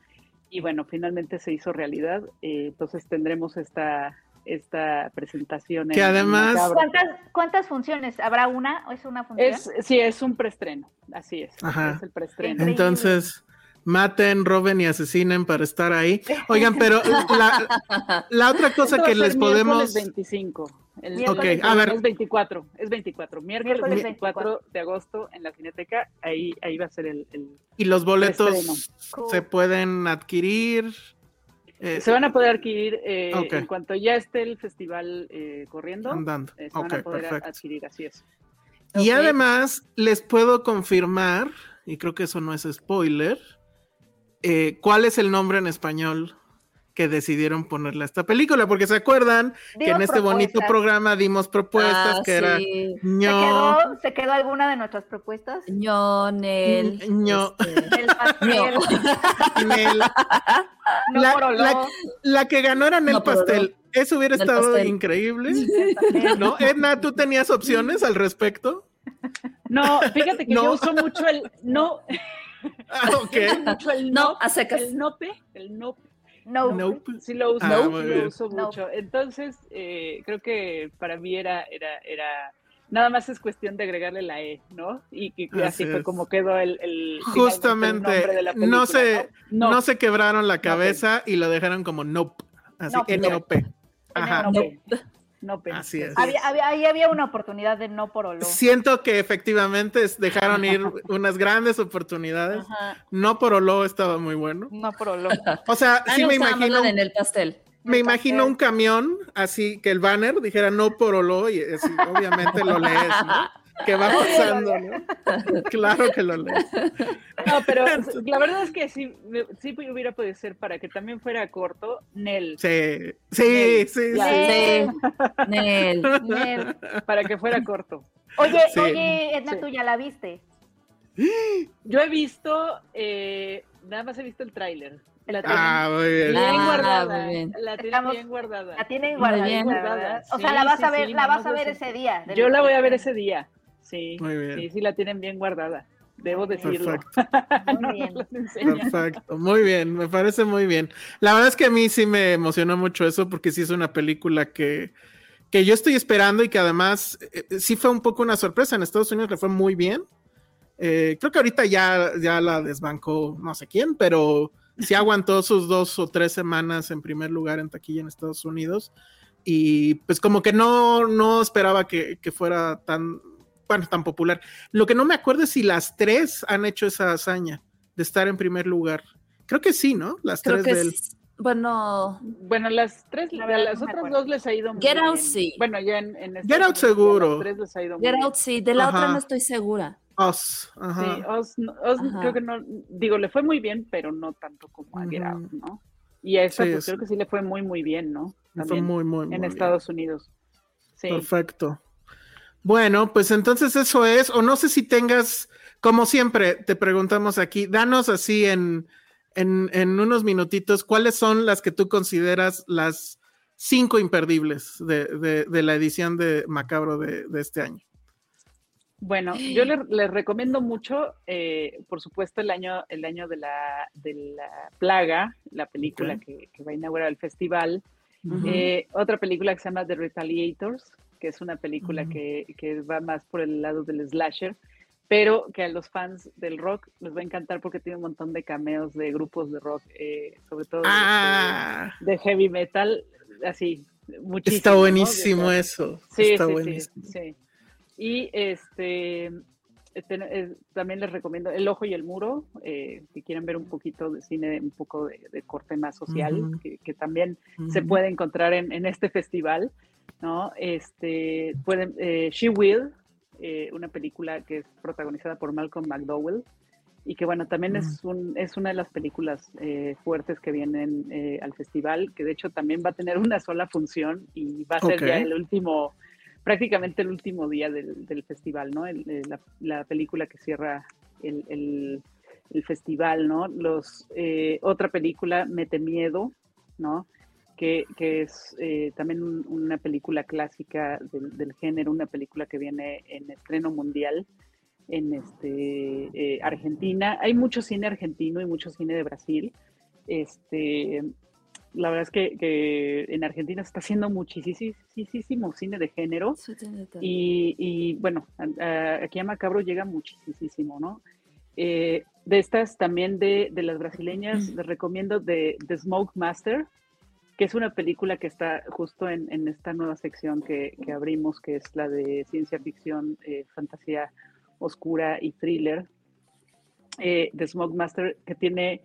y bueno, finalmente se hizo realidad. eh, entonces tendremos esta, esta presentación. Que en- además-. ¿Cuántas, ¿Cuántas funciones? ¿Habrá una o es una función? Es, sí, es un preestreno, así es. Ajá. Es el preestreno. Entonces, maten, roben y asesinen para estar ahí. Oigan, pero la, la otra cosa que les podemos... 25. El, Miércoles Ok, a ver. Es 24, es 24. Miércoles, Miércoles 24, de agosto en la Cineteca. Ahí, ahí va a ser el, el- Y los boletos se pueden adquirir. eh, Se van a poder adquirir eh, en cuanto ya esté el festival eh, corriendo. andando. eh, se van a poder perfecto. adquirir, así es. Y además les puedo confirmar, y creo que eso no es spoiler, eh, cuál es el nombre en español que decidieron ponerle a esta película, porque se acuerdan que en este bonito programa dimos propuestas Ah, que era sí. ¿Se ño, quedó, ¿Se quedó alguna de nuestras propuestas? ño, Nel, ño. este, El pastel, Nel. no la, la- la que ganó era Nel No, Pastel. Eso hubiera Nel estado Pastel. increíble. ¿No? Edna, ¿tú tenías opciones al respecto? No, fíjate que No. yo uso mucho el no, Ah, ok. mucho el No, no, a secas. el nope, el nope. No. Nope. Sí lo uso, Ah, sí lo uso No. mucho. Entonces, eh, creo que para mí era, era, era, nada más es cuestión de agregarle la E, ¿no? Y, y- y así Así fue como quedó el, el Justamente, el nombre de la no película, se- ¿no? No se quebraron la cabeza y lo dejaron como nope. Así, Nope. N-O-P. Ajá. Así es. Había, había- ahí había una oportunidad de no por olor. Siento que efectivamente dejaron ir unas grandes oportunidades. Ajá, No por Olo estaba muy bueno. no por olor. O sea, sí me gustaba más imagino, en el pastel. me imagino un camión así que el banner dijera no por Olo y así, obviamente lo lees, ¿no? Que va pasando, ¿no? Claro que lo lees. No, pero la verdad es que sí, sí hubiera podido ser para que también fuera corto, Nel, Sí, sí, sí, Ya. sí. Sí, Nel. Para que fuera corto. Oye, Sí. oye, Edna, Sí. tú ya la viste. Yo he visto, eh, nada más he visto el tráiler. La tienen Ah, muy bien. bien Ah, guardada. muy bien. La tienen Estamos- bien guardada. La tienen bien. ¿verdad? O Sí, sea, la vas a ver, sí, la vas a ver ese día. Yo la voy a ver ese día. Sí, Muy bien. sí, sí la tienen bien guardada. debo decirlo. Perfecto. Muy bien. Enseñan. Perfecto, muy bien, me parece muy bien. La verdad es que a mí sí me emocionó mucho eso porque sí es una película que, que yo estoy esperando y que además eh, eh, sí fue un poco una sorpresa. En Estados Unidos le fue muy bien. Eh, creo que ahorita ya, ya la desbancó no sé quién, pero sí aguantó sus dos o tres semanas en primer lugar en taquilla en Estados Unidos. Y pues como que no, no esperaba que, que fuera tan, bueno, tan popular. Lo que no me acuerdo es si las tres han hecho esa hazaña de estar en primer lugar. Creo que sí, ¿no? Las Creo tres que del... es- bueno, Bueno, las tres, La verdad las no otras acuerdo. dos les ha ido muy Get bien. Out sí. Bueno, ya en, en Get Out seguro. las tres les ha ido muy Get bien. Out sí, de la otra no estoy segura. Us, ajá. Sí, Oz, no- Oz Ajá. creo que no, digo, le fue muy bien, pero no tanto como a Get. Out, ¿no? Y a esta, Sí, pues sí. creo que sí le fue muy, muy bien, ¿no? Fue También muy, muy, muy en bien. Estados Unidos. Sí. Perfecto. Bueno, pues entonces eso es, o no sé si tengas, como siempre, te preguntamos aquí, danos así en, en, en unos minutitos, ¿cuáles son las que tú consideras las cinco imperdibles de, de- de la edición de Macabro de, de este año? Bueno, yo les, les recomiendo mucho, eh, por supuesto, el año, el año de la, de la plaga, la película que, que va a inaugurar el festival. Eh, otra película que se llama The Retaliators, que es una película Ujú. que, que va más por el lado del slasher, pero que a los fans del rock les va a encantar porque tiene un montón de cameos de grupos de rock, eh, sobre todo de- Ah, de, de heavy metal, así, muchísimo. está ¿no? buenísimo De- eso. Sí, está sí, buenísimo. sí, sí. Y este, este, eh, también les recomiendo El Ojo y el Muro, eh, si quieren ver un poquito de cine, un poco de, de corte más social, Ujú. que, que también se Ujú. puede encontrar en, en este festival, ¿no? Este, pueden, eh, She Will, eh, una película que es protagonizada por Malcolm McDowell, y que bueno, también es, un, es una de las películas eh, fuertes que vienen eh, al festival, que de hecho también va a tener una sola función y va a ser ya el último, prácticamente el último día del, del festival, ¿no? El- el- la, la película que cierra el, el- el festival, ¿no? Los, eh, otra película, Mete Miedo, ¿no? Que, que es eh, también un- una película clásica del, del género, una película que viene en estreno mundial en este, eh, Argentina. Hay mucho cine argentino y mucho cine de Brasil. Este, la verdad es que, que en Argentina se está haciendo muchísimo cine de género. Y, y, bueno, a- a- aquí a Macabro llega muchísimo, ¿no? Eh, de estas también de, de las brasileñas, les recomiendo de The Smoke Master, que es una película que está justo en, en esta nueva sección que, que abrimos, que es la de ciencia ficción, eh, fantasía oscura y thriller. Eh, The Smoke Master, que tiene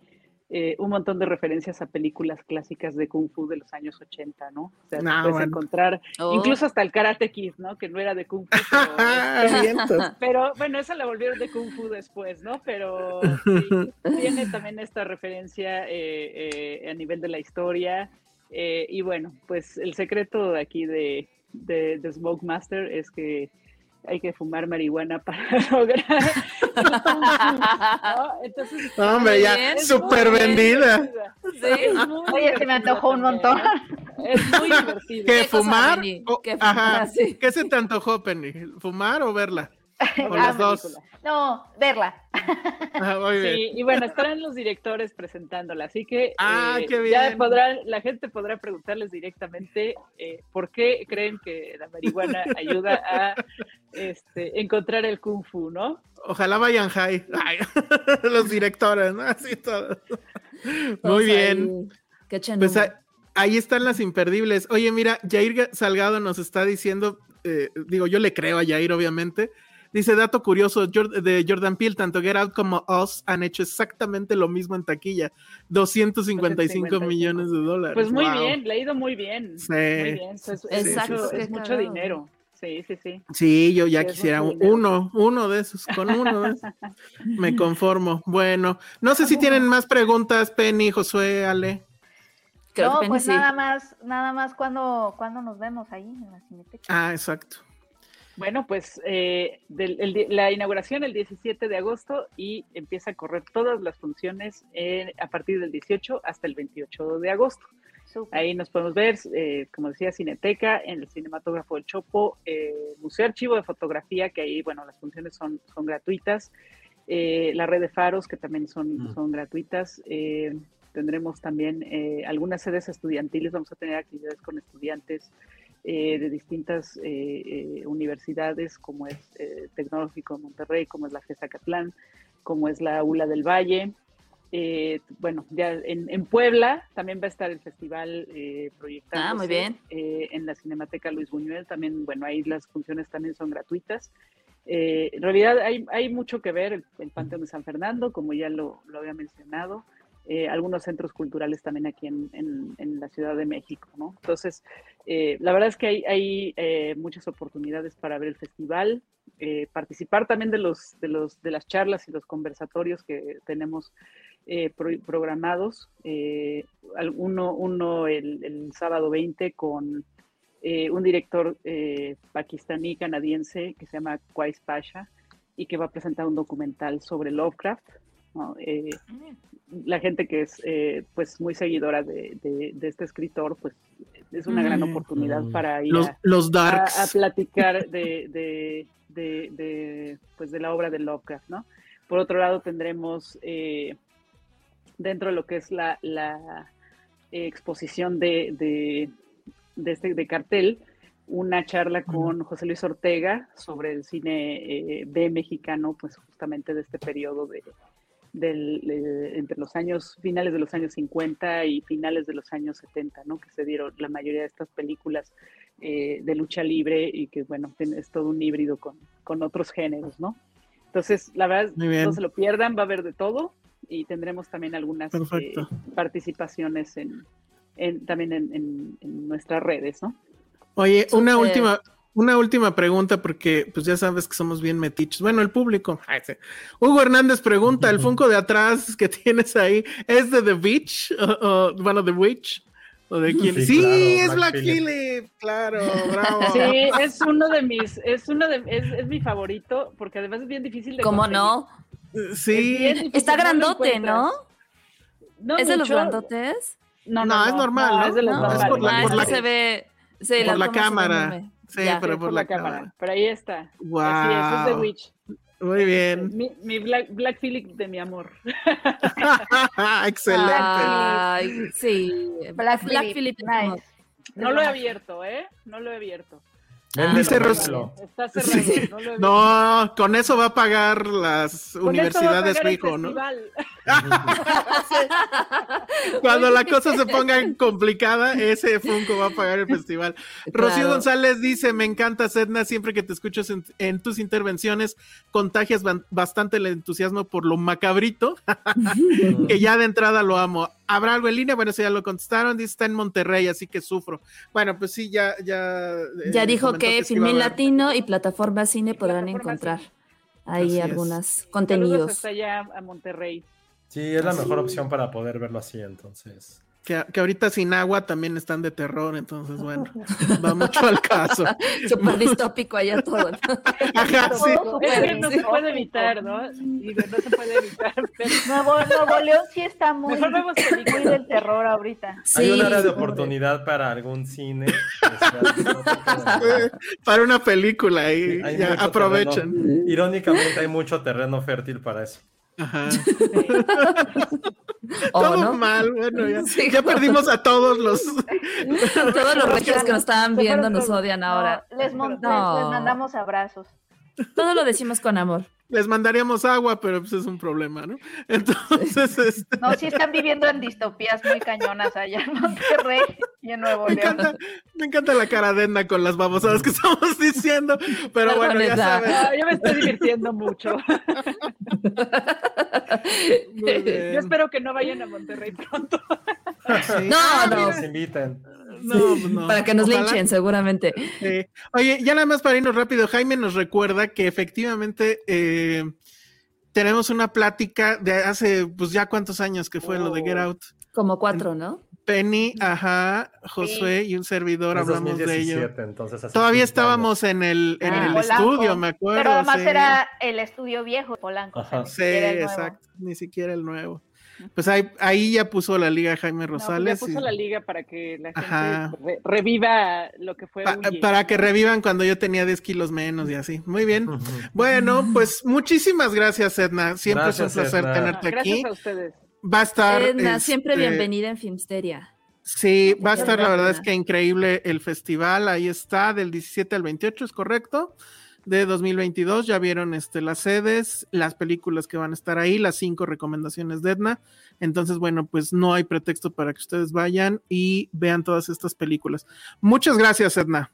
eh, un montón de referencias a películas clásicas de Kung Fu de los años 80, ¿no? O sea, te Ah, puedes bueno. encontrar Oh. incluso hasta el Karate Kid, ¿no? Que no era de Kung Fu, Ah, pero, vientos. pero, bueno, esa la volvieron de Kung Fu después, ¿no? Pero sí, tiene también esta referencia eh, eh, a nivel de la historia. Eh, y bueno, pues el secreto de aquí de, de, de Smoke Master es que hay que fumar marihuana para lograr. ¿no? Entonces, hombre, ya súper vendida. Sí. Oye, se me antojó un montón. Es muy divertido. ¿Qué, ¿Qué fumar? O- ¿Qué fumar? ajá, Sí. ¿Qué se te antojó, Penny? ¿Fumar o verla? Las dos. No, verla. Ah, muy bien. Sí, y bueno, estarán los directores presentándola, así que Ah, eh, qué ya bien. podrán, la gente podrá preguntarles directamente eh, por qué creen que la marihuana ayuda a este, encontrar el kung fu, ¿no? Ojalá vayan high. Ay, los directores, ¿no? Así todo. Muy Todos bien. ahí, Pues ahí, ahí están las imperdibles. Oye, mira, Jair Salgado nos está diciendo, eh, digo, yo le creo a Jair, obviamente. Dice, dato curioso, de Jordan Peele, tanto Get Out como Us han hecho exactamente lo mismo en taquilla. 255 255. millones de dólares. Pues muy Wow. bien, le ha ido muy bien. Sí. Muy bien, eso es, es Exacto, mucho, es dinero. Sí, sí, sí. Sí, yo ya Sí, quisiera uno, uno de esos, con uno de esos. Me conformo. Bueno, no sé si tienen más preguntas, Penny, Josué, Ale. Creo no, que Penny pues sí. nada más, nada más cuando, cuando nos vemos ahí en la Cineteca. Ah, exacto. Bueno, pues eh, del- el la inauguración el 17 de agosto y empieza a correr todas las funciones eh, a partir del 18 hasta el 28 de agosto. Ahí nos podemos ver, eh, como decía, Cineteca, en el Cinematógrafo del Chopo, eh, Museo Archivo de Fotografía, que ahí, bueno, las funciones son, son gratuitas. eh, la red de faros, que también son, Mm. son gratuitas. eh, tendremos también eh, algunas sedes estudiantiles, vamos a tener actividades con estudiantes eh, de distintas eh, eh, universidades, como es eh, Tecnológico de Monterrey, como es la FESA Catlán, como es la ULA del Valle. Eh, bueno, ya en, en Puebla también va a estar el festival proyectándose. Ah, muy bien. en la Cinemateca Luis Buñuel también, bueno, ahí las funciones también son gratuitas. Eh, en realidad hay, hay mucho que ver, el, el Panteón de San Fernando, como ya lo, lo había mencionado, eh, algunos centros culturales también aquí en, en- en la Ciudad de México, ¿no? Entonces, eh, la verdad es que hay, hay eh, muchas oportunidades para ver el festival, eh, participar también de, los, de, los, de las charlas y los conversatorios que tenemos eh, pro- programados. eh, uno uno el, el sábado 20 con un director pakistaní canadiense que se llama Qais Pasha y que va a presentar un documental sobre Lovecraft. ¿No? Eh, la gente que es eh, pues muy seguidora de, de- de este escritor, pues es una gran Mm. oportunidad para ir Los, a, los a- darks. a platicar de, de, de, de, pues de la obra de Lovecraft, ¿no? Por otro lado, tendremos eh, dentro de lo que es la, la eh, exposición de, de, de este de cartel, una charla con José Luis Ortega sobre el cine eh, B mexicano, pues justamente de este periodo de, del, eh, entre los años, finales de los años 50 y finales de los años 70, ¿no? Que se dieron la mayoría de estas películas eh, de lucha libre y que, bueno, es todo un híbrido con, con otros géneros, ¿no? Entonces, la verdad, no se lo pierdan, va a haber de todo y tendremos también algunas eh, participaciones en, en- también en, en- en nuestras redes, ¿no? Oye, una última, una última pregunta, porque pues ya sabes que somos bien metiches. Bueno, el público. Ay, sí. Hugo Hernández pregunta: ¿el Funko de atrás que tienes ahí es de The Witch? O, o, bueno, The Witch. ¿O de quién? Sí, Sí, claro, es Black Black Phillip. Phillip. Claro, bravo. Sí, es uno de mis, es uno de, es, es mi favorito, porque además es bien difícil de ¿Cómo conseguir. no? Es Sí. Está grandote. ¿no? No ¿Es de los grandotes? No, No, no, es normal, ¿no? es de los No, es normales. por la- Ah, por es la- que se ve. Sí, por la cámara. Sí, Ya. pero por la cámara. Pero ahí está. Wow. Así es, es de Witch. Muy bien. Mi, mi Black, Black Phillip de mi amor. Excelente. Ay, sí. Black Phillip, Phillip nice. No lo he abierto, ¿eh? No lo he abierto. Véndelo, Dice Ros- véndelo. Está cerrado. Sí. No, lo he. No, con eso va a pagar las Con esto va a universidades, el mijo, ¿no? Cuando la cosa se ponga complicada, ese Funko va a pagar el festival. Rocío. González dice, me encanta Sedna, siempre que te escucho en, en tus intervenciones, contagias bastante el entusiasmo por lo macabrito, que ya de entrada lo amo. ¿Habrá algo en línea? Bueno, eso ya lo contestaron, dice, está en Monterrey, así que sufro. Bueno, pues sí, ya... Ya, Ya eh, dijo comentó que Filmin haber. Latino y Plataforma Cine podrán Plataforma encontrar Cine. ahí Así es. algunos Saludos contenidos. hasta allá a Monterrey. Sí, es la mejor opción para poder verlo así, entonces. Que, que ahorita sin agua también están de terror, entonces bueno, va mucho al caso. Súper distópico allá todo. ¿no? Ajá, sí. Es que no se puede evitar, ¿no? Digo, no se puede evitar. pero Nuevo, Nuevo León sí está muy, Mejor vemos películas. del terror ahorita. Hay un área de oportunidad para algún cine. Para una película y ya aprovechen. terreno. Irónicamente, hay mucho terreno fértil para eso. Ajá. ¿O Todo no? mal, bueno, ya, Sí, ya perdimos a todos los. Todos los regios que nos estaban viendo nos odian ahora. No, les, mon- No. les- les mandamos abrazos. Todo lo decimos con amor. Les mandaríamos agua, pero pues es un problema, ¿no? Entonces, este, No, sí están viviendo en distopías muy cañonas allá en Monterrey y en Nuevo me León. encanta, me encanta la cara de Edna con las babosadas que estamos diciendo, pero bueno, ya sabes. Ah, yo me estoy divirtiendo mucho. Yo espero que no vayan a Monterrey pronto. Sí. No, no. nos inviten. No, pues no. Para que nos Ojalá. linchen, seguramente. Oye, ya nada más para irnos rápido, Jaime nos recuerda que efectivamente eh, tenemos una plática de hace, pues ya cuántos años que fue lo de Get Oh. Out. Como cuatro, ¿no? Penny, ajá, Josué y un servidor Es hablamos de ello. 2017, entonces hace Todavía 15 estábamos en el, en Ah, el Polanco. estudio, me acuerdo. Pero además sí. era el estudio viejo, Polanco. o sea, Sí, exacto, ni siquiera el nuevo. Pues ahí, ahí ya puso la liga Jaime No, pues Rosales. ya puso y- la liga para que la gente re- reviva lo que fue. pa- para que revivan cuando yo tenía 10 kilos menos y así. Muy bien. Bueno, pues muchísimas gracias, Edna. Siempre Gracias, es un placer Edna. tenerte Gracias aquí. a ustedes. Va a estar. Edna, siempre este, bienvenida en Filmsteria. Sí, va a estar, la verdad es que increíble el festival. Ahí está, del 17 al 28, es correcto. De 2022, ya vieron este, las sedes, las películas que van a estar ahí, las cinco recomendaciones de Edna. Entonces, bueno, pues no hay pretexto para que ustedes vayan y vean todas estas películas. Muchas gracias, Edna.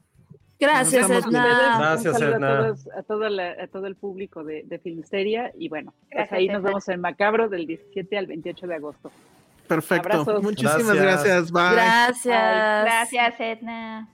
Gracias, Edna. Gracias, Edna. A, todos- a, todo la- a todo el público de, de Filmsteria. Y bueno, pues ahí nos vemos en Macabro del 17 al 28 de agosto. Perfecto. Abrazos. Muchísimas Gracias. gracias. Bye. Gracias. Gracias, Edna.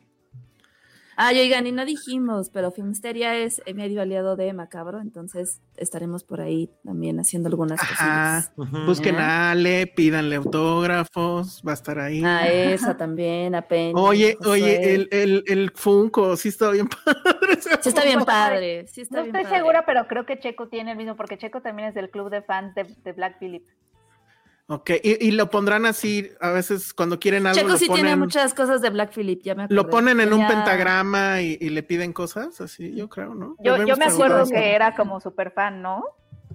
Ay, oigan, y no dijimos, pero Filmsteria es medio aliado de Macabro, entonces estaremos por ahí también haciendo algunas Ajá. cosillas. Busquen ¿Eh? a Ale, pídanle autógrafos, va a estar ahí. A esa también, a Penny. Oye, oye, el, el, el Funko, sí está bien padre. Sí está bien padre, sí está No bien estoy padre. segura, pero creo que Checo tiene el mismo, porque Checo también es del club de fans de, de Black Phillip. Ok, y, y lo pondrán así, a veces cuando quieren algo, Checo sí tiene muchas cosas de Black Phillip, ya me acordé. lo ponen en un pentagrama y, y le piden cosas, así, yo creo, ¿no? Yo, yo me acuerdo que era como súper fan, ¿no?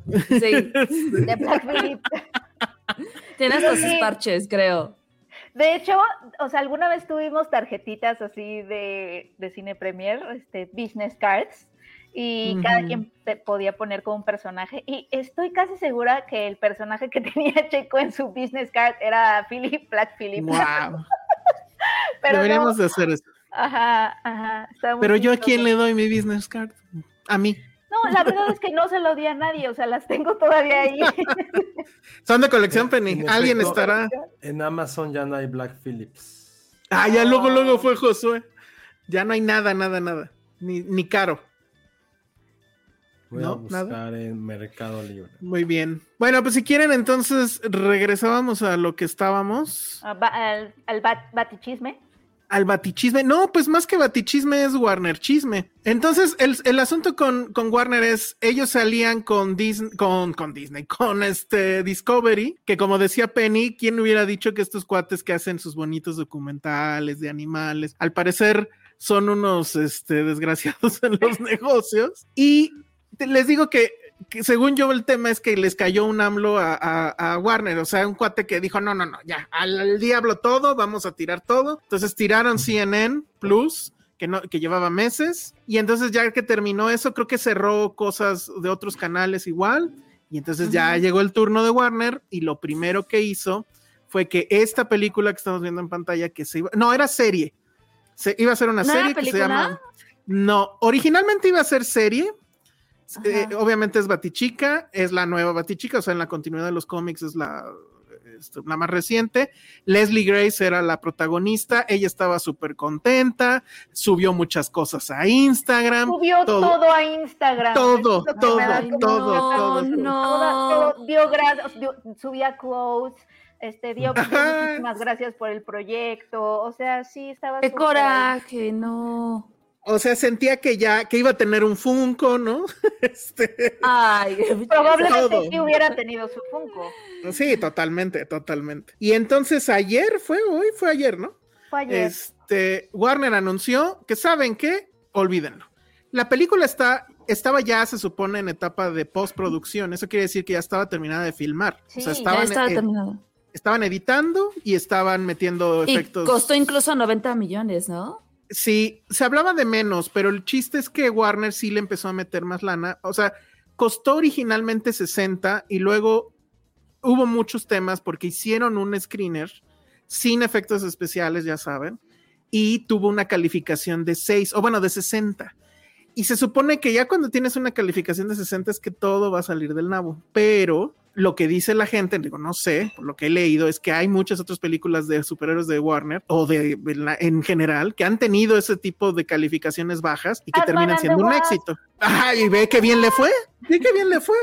Sí, De Black Phillip. tiene hasta sus Sí. parches, creo. De hecho, o sea, alguna vez tuvimos tarjetitas así de, de Cine Premier, este, business cards, y cada quien te podía poner como un personaje. Y estoy casi segura que el personaje que tenía Checo en su business card era Philip, Black Philip. Wow, Pero deberíamos no, de hacer eso. ajá, ajá. Pero yo a quién le doy mi business card? A mí. No, la verdad es que no se lo di a nadie, o sea, las tengo todavía ahí. Son de colección, En- Penny. en Alguien efecto. estará. En Amazon ya no hay Black Phillips. Ah, ya luego, luego fue Josué. Ya no hay nada, nada, nada. Ni, ni caro. Voy No, a buscar nada. en Mercado Libre. Muy bien. Bueno, pues si quieren, entonces regresábamos a lo que estábamos. Ah, al al bat- batichisme. Al batichisme. No, pues más que batichisme es Warner chisme. Entonces, el, el asunto con, con Warner es, ellos salían con Disney, con, con Disney, con este Discovery, que como decía Penny, ¿quién hubiera dicho que estos cuates que hacen sus bonitos documentales de animales, al parecer son unos este, desgraciados en los negocios? Y les digo que, que según yo el tema es que les cayó un AMLO a, a- a Warner, o sea, un cuate que dijo, no, no, no, ya, al, al diablo todo, vamos a tirar todo. Entonces tiraron CNN Plus, que, no, que llevaba meses, y entonces ya que terminó eso, creo que cerró cosas de otros canales igual, y entonces ya llegó el turno de Warner, y lo primero que hizo fue que esta película que estamos viendo en pantalla, que se iba, no, era serie, se, iba a ser una ¿No era serie que se llama... No, originalmente iba a ser serie, eh, obviamente es Batichica, es la nueva Batichica, o sea, en la continuidad de los cómics es la, este, la más reciente. Leslie Grace era la protagonista, ella estaba súper contenta, subió muchas cosas a Instagram. Subió todo. todo, a Instagram. Todo, todo, todo, mucha todo, pena. no. Todo, dio dio- subía quotes, este, dio muchísimas gracias por el proyecto, o sea, sí estaba ¡Qué súper ahí. coraje! No. O sea, sentía que ya, que iba a tener un Funko, ¿no? Este, Ay, Probablemente Todo. sí hubiera tenido su Funko. sí, totalmente, totalmente. Y entonces ayer fue, hoy fue ayer, ¿no? Fue ayer. Este, Warner anunció que saben qué, olvídenlo. La película está, estaba ya, se supone, en etapa de postproducción. Eso quiere decir que ya estaba terminada de filmar. Sí, o sea, ya ya estaban, estaba eh, terminado. estaban editando y estaban metiendo Y efectos. costó incluso 90 millones, ¿no? Sí, se hablaba de menos, pero el chiste es que Warner sí le empezó a meter más lana. O sea, costó originalmente 60 y luego hubo muchos temas porque hicieron un screener sin efectos especiales, ya saben, y tuvo una calificación de 6, o bueno, de 60. Y se supone que ya cuando tienes una calificación de 60 es que todo va a salir del nabo, pero lo que dice la gente, digo, no sé, por lo que he leído, es que hay muchas otras películas de superhéroes de Warner o de en la- en general que han tenido ese tipo de calificaciones bajas y que terminan siendo un Wasp. éxito. Ay, ve que bien le fue. Ve que bien le fue.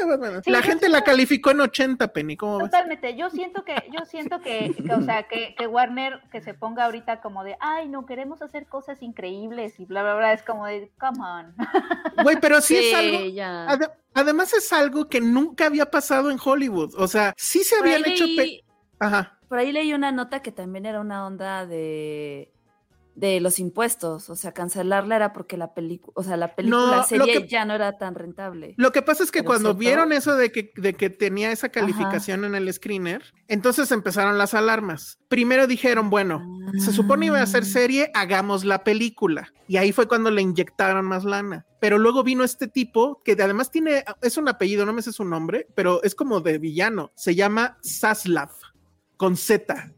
Sí, la gente sí la calificó en 80, Penny. ¿Cómo ves? Totalmente, yo siento que, yo siento que, que, o sea, que, que Warner que se ponga ahorita como de, ay, no queremos hacer cosas increíbles y bla bla bla, es como de, come on. Güey, pero sí, es Sí, algo. ya. además es algo que nunca había pasado en Hollywood. O sea, sí se habían hecho. pe- leí, Ajá. por ahí leí una nota que también era una onda de de los impuestos, o sea, cancelarla era porque la película, o sea, la película, No, serie que- ya no era tan rentable. Lo que pasa es que Pero cuando vieron eso de que, de que tenía esa calificación en el screener, entonces empezaron las alarmas. Primero dijeron, bueno, se supone iba a ser Ah. serie, hagamos la película. Y ahí fue cuando le inyectaron más lana. Pero luego vino este tipo que además tiene, es un apellido, no me sé su nombre, pero es como de villano. Se llama Saslav, con Z.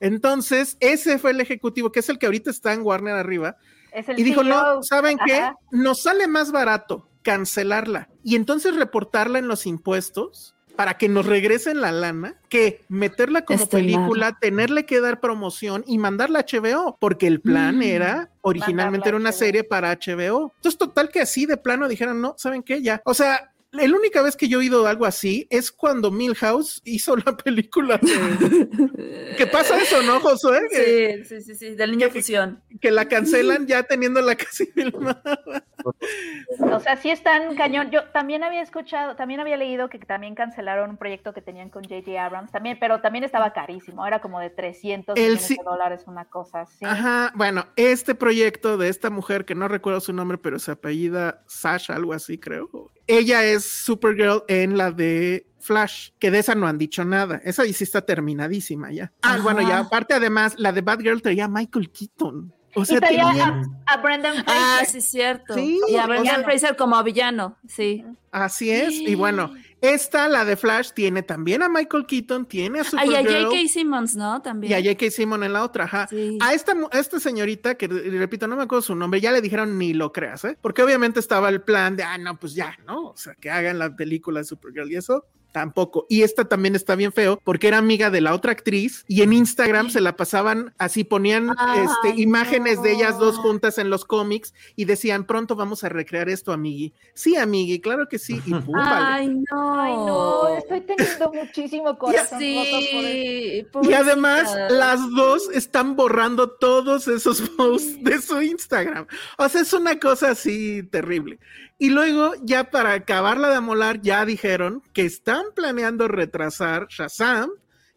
Entonces, ese fue el ejecutivo, que es el que ahorita está en Warner arriba, Es el y dijo, no, CEO. ¿saben qué? Ajá. Nos sale más barato cancelarla y entonces reportarla en los impuestos para que nos regresen la lana que meterla como película, tenerle que dar promoción y mandarla a HBO, porque el plan Mm. era, originalmente Mandarla era una serie para HBO. Entonces, total que así de plano dijeron, no, ¿saben qué? Ya. O sea, la única vez que yo he oído algo así es cuando Milhouse hizo la película de... ¿Qué pasa eso, no, Josué? Que- Sí, sí, sí, sí, del niño que- fusión. que la cancelan ya teniéndola casi filmada. O sea, sí están cañón. Yo también había escuchado, también había leído que también cancelaron un proyecto que tenían con J.J. Abrams, también, pero también estaba carísimo, era como de 300 El millones de dólares, una cosa así. Ajá, bueno, este proyecto de esta mujer que no recuerdo su nombre, pero se apellida Sasha, algo así creo. Ella es Supergirl en la de Flash, que de esa no han dicho nada. Esa sí está terminadísima ya. Ah, Ajá. bueno, ya aparte además, la de Batgirl traía a Michael Keaton. O sea, y traía tenía- a, a Brendan Fraser. Ah, sí, cierto. Sí, y a o Brendan sea- Fraser como villano, sí. así es. Y bueno, esta, la de Flash, tiene también a Michael Keaton, tiene a Ay, a Supergirl. J.K. Simmons, ¿no? Y También. a J.K. Simon en la otra, ajá. Sí. A esta, a esta señorita, que re- repito, no me acuerdo su nombre, ya le dijeron ni lo creas, ¿eh? Porque obviamente estaba el plan de, ah, no, pues ya, ¿no? O sea, que hagan la película de Supergirl y eso. Tampoco. Y esta también está bien feo porque era amiga de la otra actriz y en Instagram se la pasaban así, ponían Ay, este, imágenes de ellas dos juntas en los cómics y decían, pronto vamos a recrear esto, amigui. Sí, amigui, claro que sí. Y pum, vale. Ay, no. Ay, no, estoy teniendo muchísimo corazón por. Sí. Y además, las dos están borrando todos esos posts de su Instagram. O sea, es una cosa así terrible. Y luego, ya para acabarla de amolar, ya dijeron que están planeando retrasar Shazam,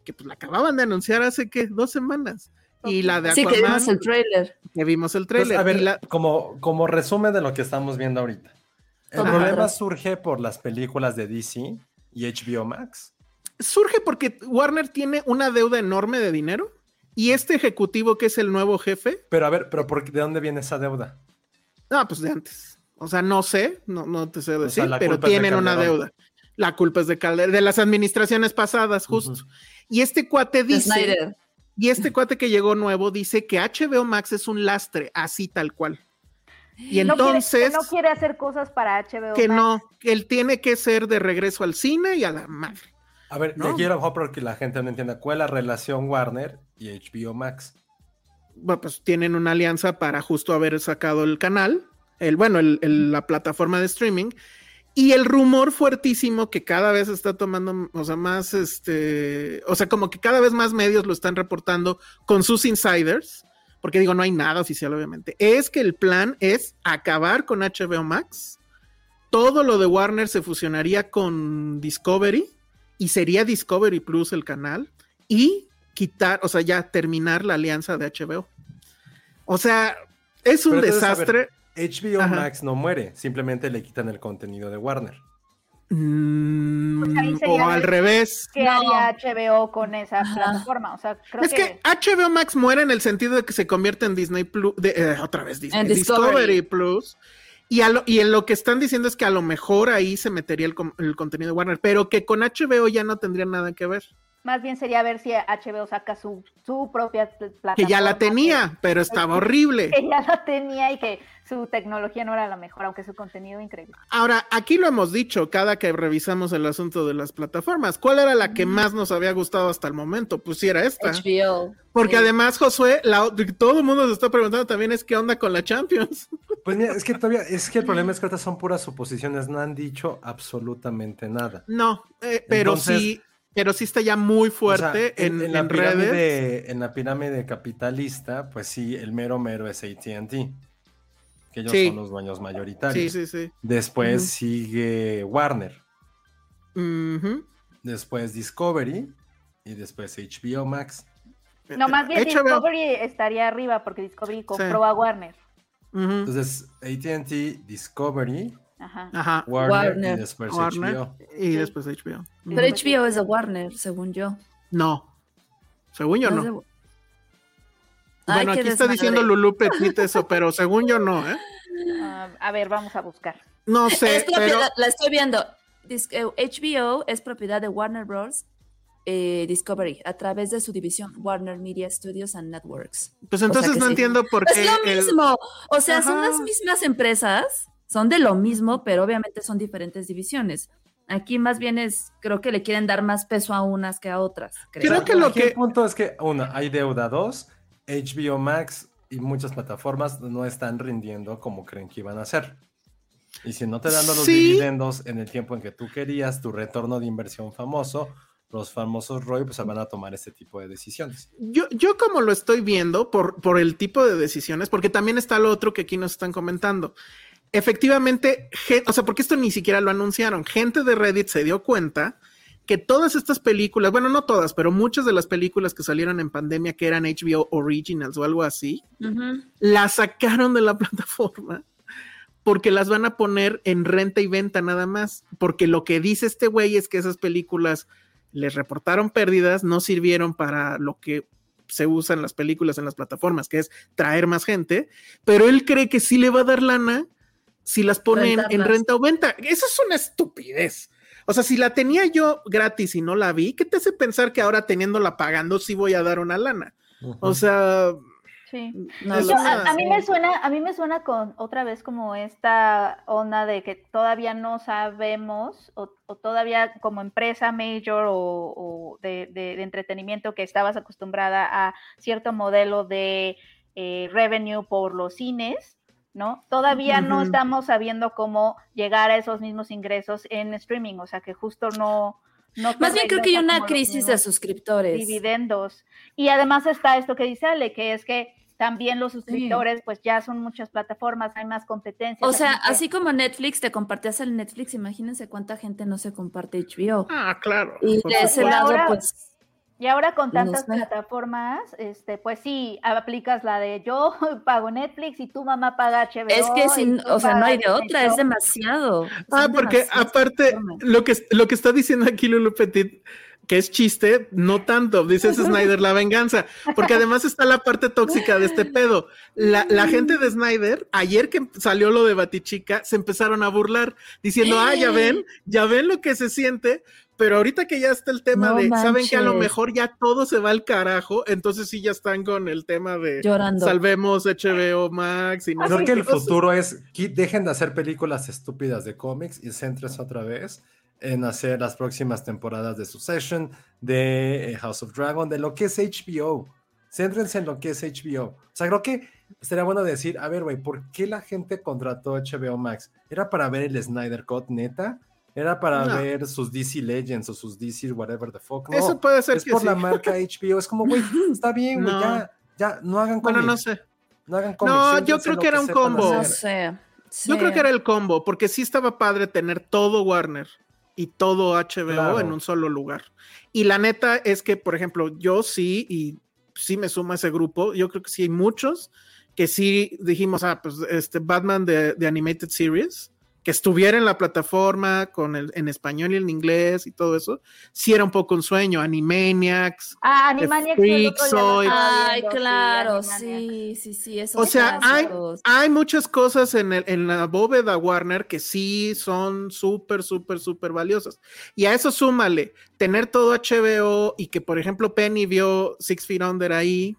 que pues la acababan de anunciar hace que dos semanas. Y la de Sí, que Aquaman, vimos el trailer. que vimos el Entonces, trailer. a ver, la- como, como resumen de lo que estamos viendo ahorita. El problema surge por las películas de DC y HBO Max. surge porque Warner tiene una deuda enorme de dinero. Y este ejecutivo, que es el nuevo jefe, Pero a ver, pero ¿por ¿de dónde viene esa deuda? No, pues de antes. O sea, no sé, no, no te sé decir, pero de tienen una deuda. La culpa es de Calderón, de las administraciones pasadas, justo. Y este cuate dice, Snyder. y este cuate que llegó nuevo dice que HBO Max es un lastre, así tal cual. Y No quiere- entonces, que no quiere hacer cosas para HBO. que Max. no, que él tiene que ser de regreso al cine y a la madre. A ver, No. lo mejor porque la gente no entienda cuál es la relación Warner y HBO Max. Bueno, pues tienen una alianza para justo haber sacado el canal, el, bueno, el- el- la plataforma de streaming. Y el rumor fuertísimo que cada vez está tomando, o sea, más, este, o sea, como que cada vez más medios lo están reportando con sus insiders, porque digo, no hay nada oficial, obviamente, es que el plan es acabar con HBO Max, todo lo de Warner se fusionaría con Discovery y sería Discovery Plus el canal y quitar, o sea, ya terminar la alianza de HBO. O sea, es un Pero desastre. HBO Ajá. Max no muere, simplemente le quitan el contenido de Warner. Mm, Pues o al revés. ¿Qué No. haría HBO con esa Ajá. plataforma? O sea, creo Es que HBO Max muere en el sentido de que se convierte en Disney Plus, de- eh, otra vez Disney, Discovery. Discovery. Plus. Y, a lo, y en lo que están diciendo es que a lo mejor ahí se metería el, el contenido de Warner, pero que con HBO ya no tendría nada que ver. Más bien sería ver si HBO saca su, su propia pl- plataforma. Que ya la tenía, pero estaba horrible. Que ya la tenía y que su tecnología no era la mejor, aunque su contenido increíble. Ahora, aquí lo hemos dicho cada que revisamos el asunto de las plataformas. ¿Cuál era la que más nos había gustado hasta el momento? Pues sí, era esta. HBO. Porque Sí. además, Josué, la- todo el mundo se está preguntando también es qué onda con la Champions. Pues mira, es que todavía, es que el problema es que estas son puras suposiciones, no han dicho absolutamente nada. No, eh, pero Entonces- sí, pero sí está ya muy O sea, fuerte en, en la en redes. pirámide, en la pirámide capitalista, pues sí, el mero mero es AT&T, que ellos Sí. son los dueños mayoritarios. Sí, sí, sí. Después sigue Warner, Ujú. después Discovery y después HBO Max. No, más bien HBO. Discovery estaría arriba porque Discovery compró a Warner. Ujú. Entonces, AT&T, Discovery, Ajá. Ajá. Warner, Warner. y después Warner HBO. y después HBO. Pero HBO es de Warner, según yo. No. Según yo es no. de- Ay, Bueno, qué aquí está desmadre. diciendo Lulu Petit eso, pero según yo no, ¿eh? Ah, a ver, vamos a buscar. No sé, Es pero La estoy viendo. Dis- eh, HBO es propiedad de Warner Bros. eh, Discovery a través de su división Warner Media Studios and Networks. pues O sea entonces no sí. entiendo por Es qué lo el- mismo. O sea, son las mismas empresas, son de lo mismo, pero obviamente son diferentes divisiones. Aquí más bien es, creo que le quieren dar más peso a unas que a otras. Creo. Creo que lo que- El punto es que, una, hay deuda. Dos, HBO Max y muchas plataformas no están rindiendo como creen que iban a hacer. Y si no te dan los Sí. dividendos en el tiempo en que tú querías, tu retorno de inversión famoso, los famosos ROI, pues van a tomar este tipo de decisiones. Yo, yo como lo estoy viendo por, por el tipo de decisiones, porque también está lo otro que aquí nos están comentando. Efectivamente, o sea, porque esto ni siquiera lo anunciaron. Gente de Reddit se dio cuenta que todas estas películas, bueno, no todas, pero muchas de las películas que salieron en pandemia que eran HBO Originals o algo así, Ujú. las sacaron de la plataforma porque las van a poner en renta y venta nada más. Porque lo que dice este güey es que esas películas les reportaron pérdidas, no sirvieron para lo que se usan las películas en las plataformas, que es traer más gente, pero él cree que sí le va a dar lana si las pone en, renta o venta. Eso es una estupidez. O sea, si la tenía yo gratis y no la vi, ¿qué te hace pensar que ahora teniéndola pagando sí voy a dar una lana? O sea, Sí. No Yo- a, a mí me suena, a mí me suena con otra vez como esta onda de que todavía no sabemos o, o todavía como empresa major o, o de, de- de entretenimiento que estabas acostumbrada a cierto modelo de eh, revenue por los cines, ¿no? Todavía no estamos sabiendo cómo llegar a esos mismos ingresos en streaming, o sea que justo no... no Más bien creo que hay una crisis de suscriptores. dividendos. Y además está esto que dice Ale, que es que también los suscriptores, pues ya son muchas plataformas, hay más competencia. O sea, así como Netflix te compartías el Netflix, imagínense cuánta gente no se comparte HBO. ah, claro. Y de ese Y lado, ahora- pues, Y ahora con no tantas sé. plataformas, este, pues sí, aplicas la de yo pago Netflix y tu mamá paga HBO. es que sin, o sea, no hay de pagas otra, es demasiado. Ah, Son porque aparte, lo que, lo que está diciendo aquí Lulu Petit, que es chiste, no tanto, dice Snyder, la venganza, porque además está la parte tóxica de este pedo. La, la gente de Snyder, ayer que salió lo de Batichica, se empezaron a burlar, diciendo, ah, ya ven, ya ven lo que se siente, pero ahorita que ya está el tema No de, saben que a lo mejor ya todo se va al carajo, entonces sí ya están con el tema de Llorando. salvemos HBO Max y no Creo que el futuro es que dejen de hacer películas estúpidas de cómics y céntrense otra vez en hacer las próximas temporadas de Succession, de eh, House of Dragon, de lo que es HBO. Céntrense en lo que es HBO. O sea, creo que sería bueno decir, a ver, güey, ¿por qué la gente contrató HBO Max? ¿Era para ver el Snyder Cut, neta? ¿Era para No. ver sus DC Legends o sus DC whatever the fuck? No, Eso puede ser es que por sí. la marca HBO. Es como, güey, está bien, güey, No. ya, ya, no hagan Bueno, cómics. no sé. No hagan cómics. No, yo creo que era un sepan combo. No sé. Yo sí. creo que era el combo, porque sí estaba padre tener todo Warner y todo HBO Claro. en un solo lugar. Y la neta es que, por ejemplo, yo sí, y sí me sumo a ese grupo, yo creo que sí hay muchos que sí dijimos, ah, pues este Batman de, de Animated Series, que estuviera en la plataforma con el, en español y en inglés y todo eso, sí era un poco un sueño. Animaniacs, Ah, Animaniacs. estaba Ay, claro, Animaniacs. sí, sí, sí. Esos O sea, hay, hay muchas cosas en, el- en la bóveda Warner que sí son súper, súper, súper valiosas. Y a eso súmale tener todo HBO y que, por ejemplo, Penny vio Six Feet Under ahí,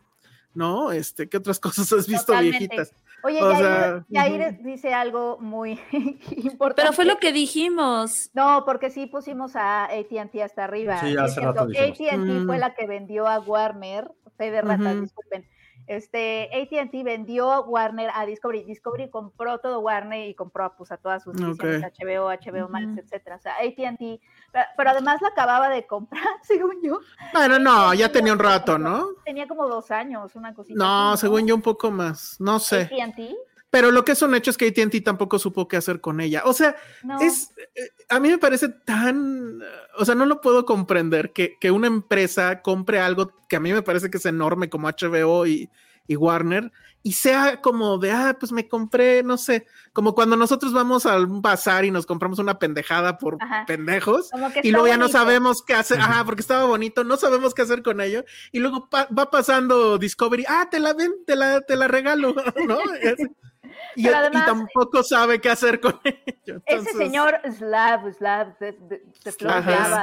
¿no? Este, ¿qué otras cosas has visto Totalmente. viejitas? Oye, O Yair, sea, Yair dice algo muy importante. Pero fue lo que dijimos. No, porque sí pusimos a AT&T hasta arriba. Sí, hace rato. AT&T fue Mm. la que vendió a Warner, fe de ratas, Ujú. disculpen, este, AT&T vendió Warner a Discovery. Discovery compró todo Warner y compró pues, a todas sus divisiones, HBO, HBO Max, etcétera. O sea, AT&T, pero, pero además la acababa de comprar, según yo. Bueno, no, ya tenía un rato, ¿no? Tenía como dos años, una cosita. No, así, según yo un poco más, no sé. AT&T, Pero lo que es un hecho es que AT&T tampoco supo qué hacer con ella. O sea, no. es, eh, a mí me parece tan, o sea, no lo puedo comprender que, que una empresa compre algo que a mí me parece que es enorme como HBO y, y Warner y sea como de, ah, pues me compré, no sé, como cuando nosotros vamos a un bazar y nos compramos una pendejada por Ajá. pendejos y luego ya no sabemos qué hacer, ajá, porque estaba bonito, no sabemos qué hacer con ello y luego pa- va pasando Discovery, ah, te la ven, te la, te la regalo, ¿no? Y así. Y, además- tampoco sabe qué hacer con ello. Ese Entonces- señor Slav, Slav, de, de,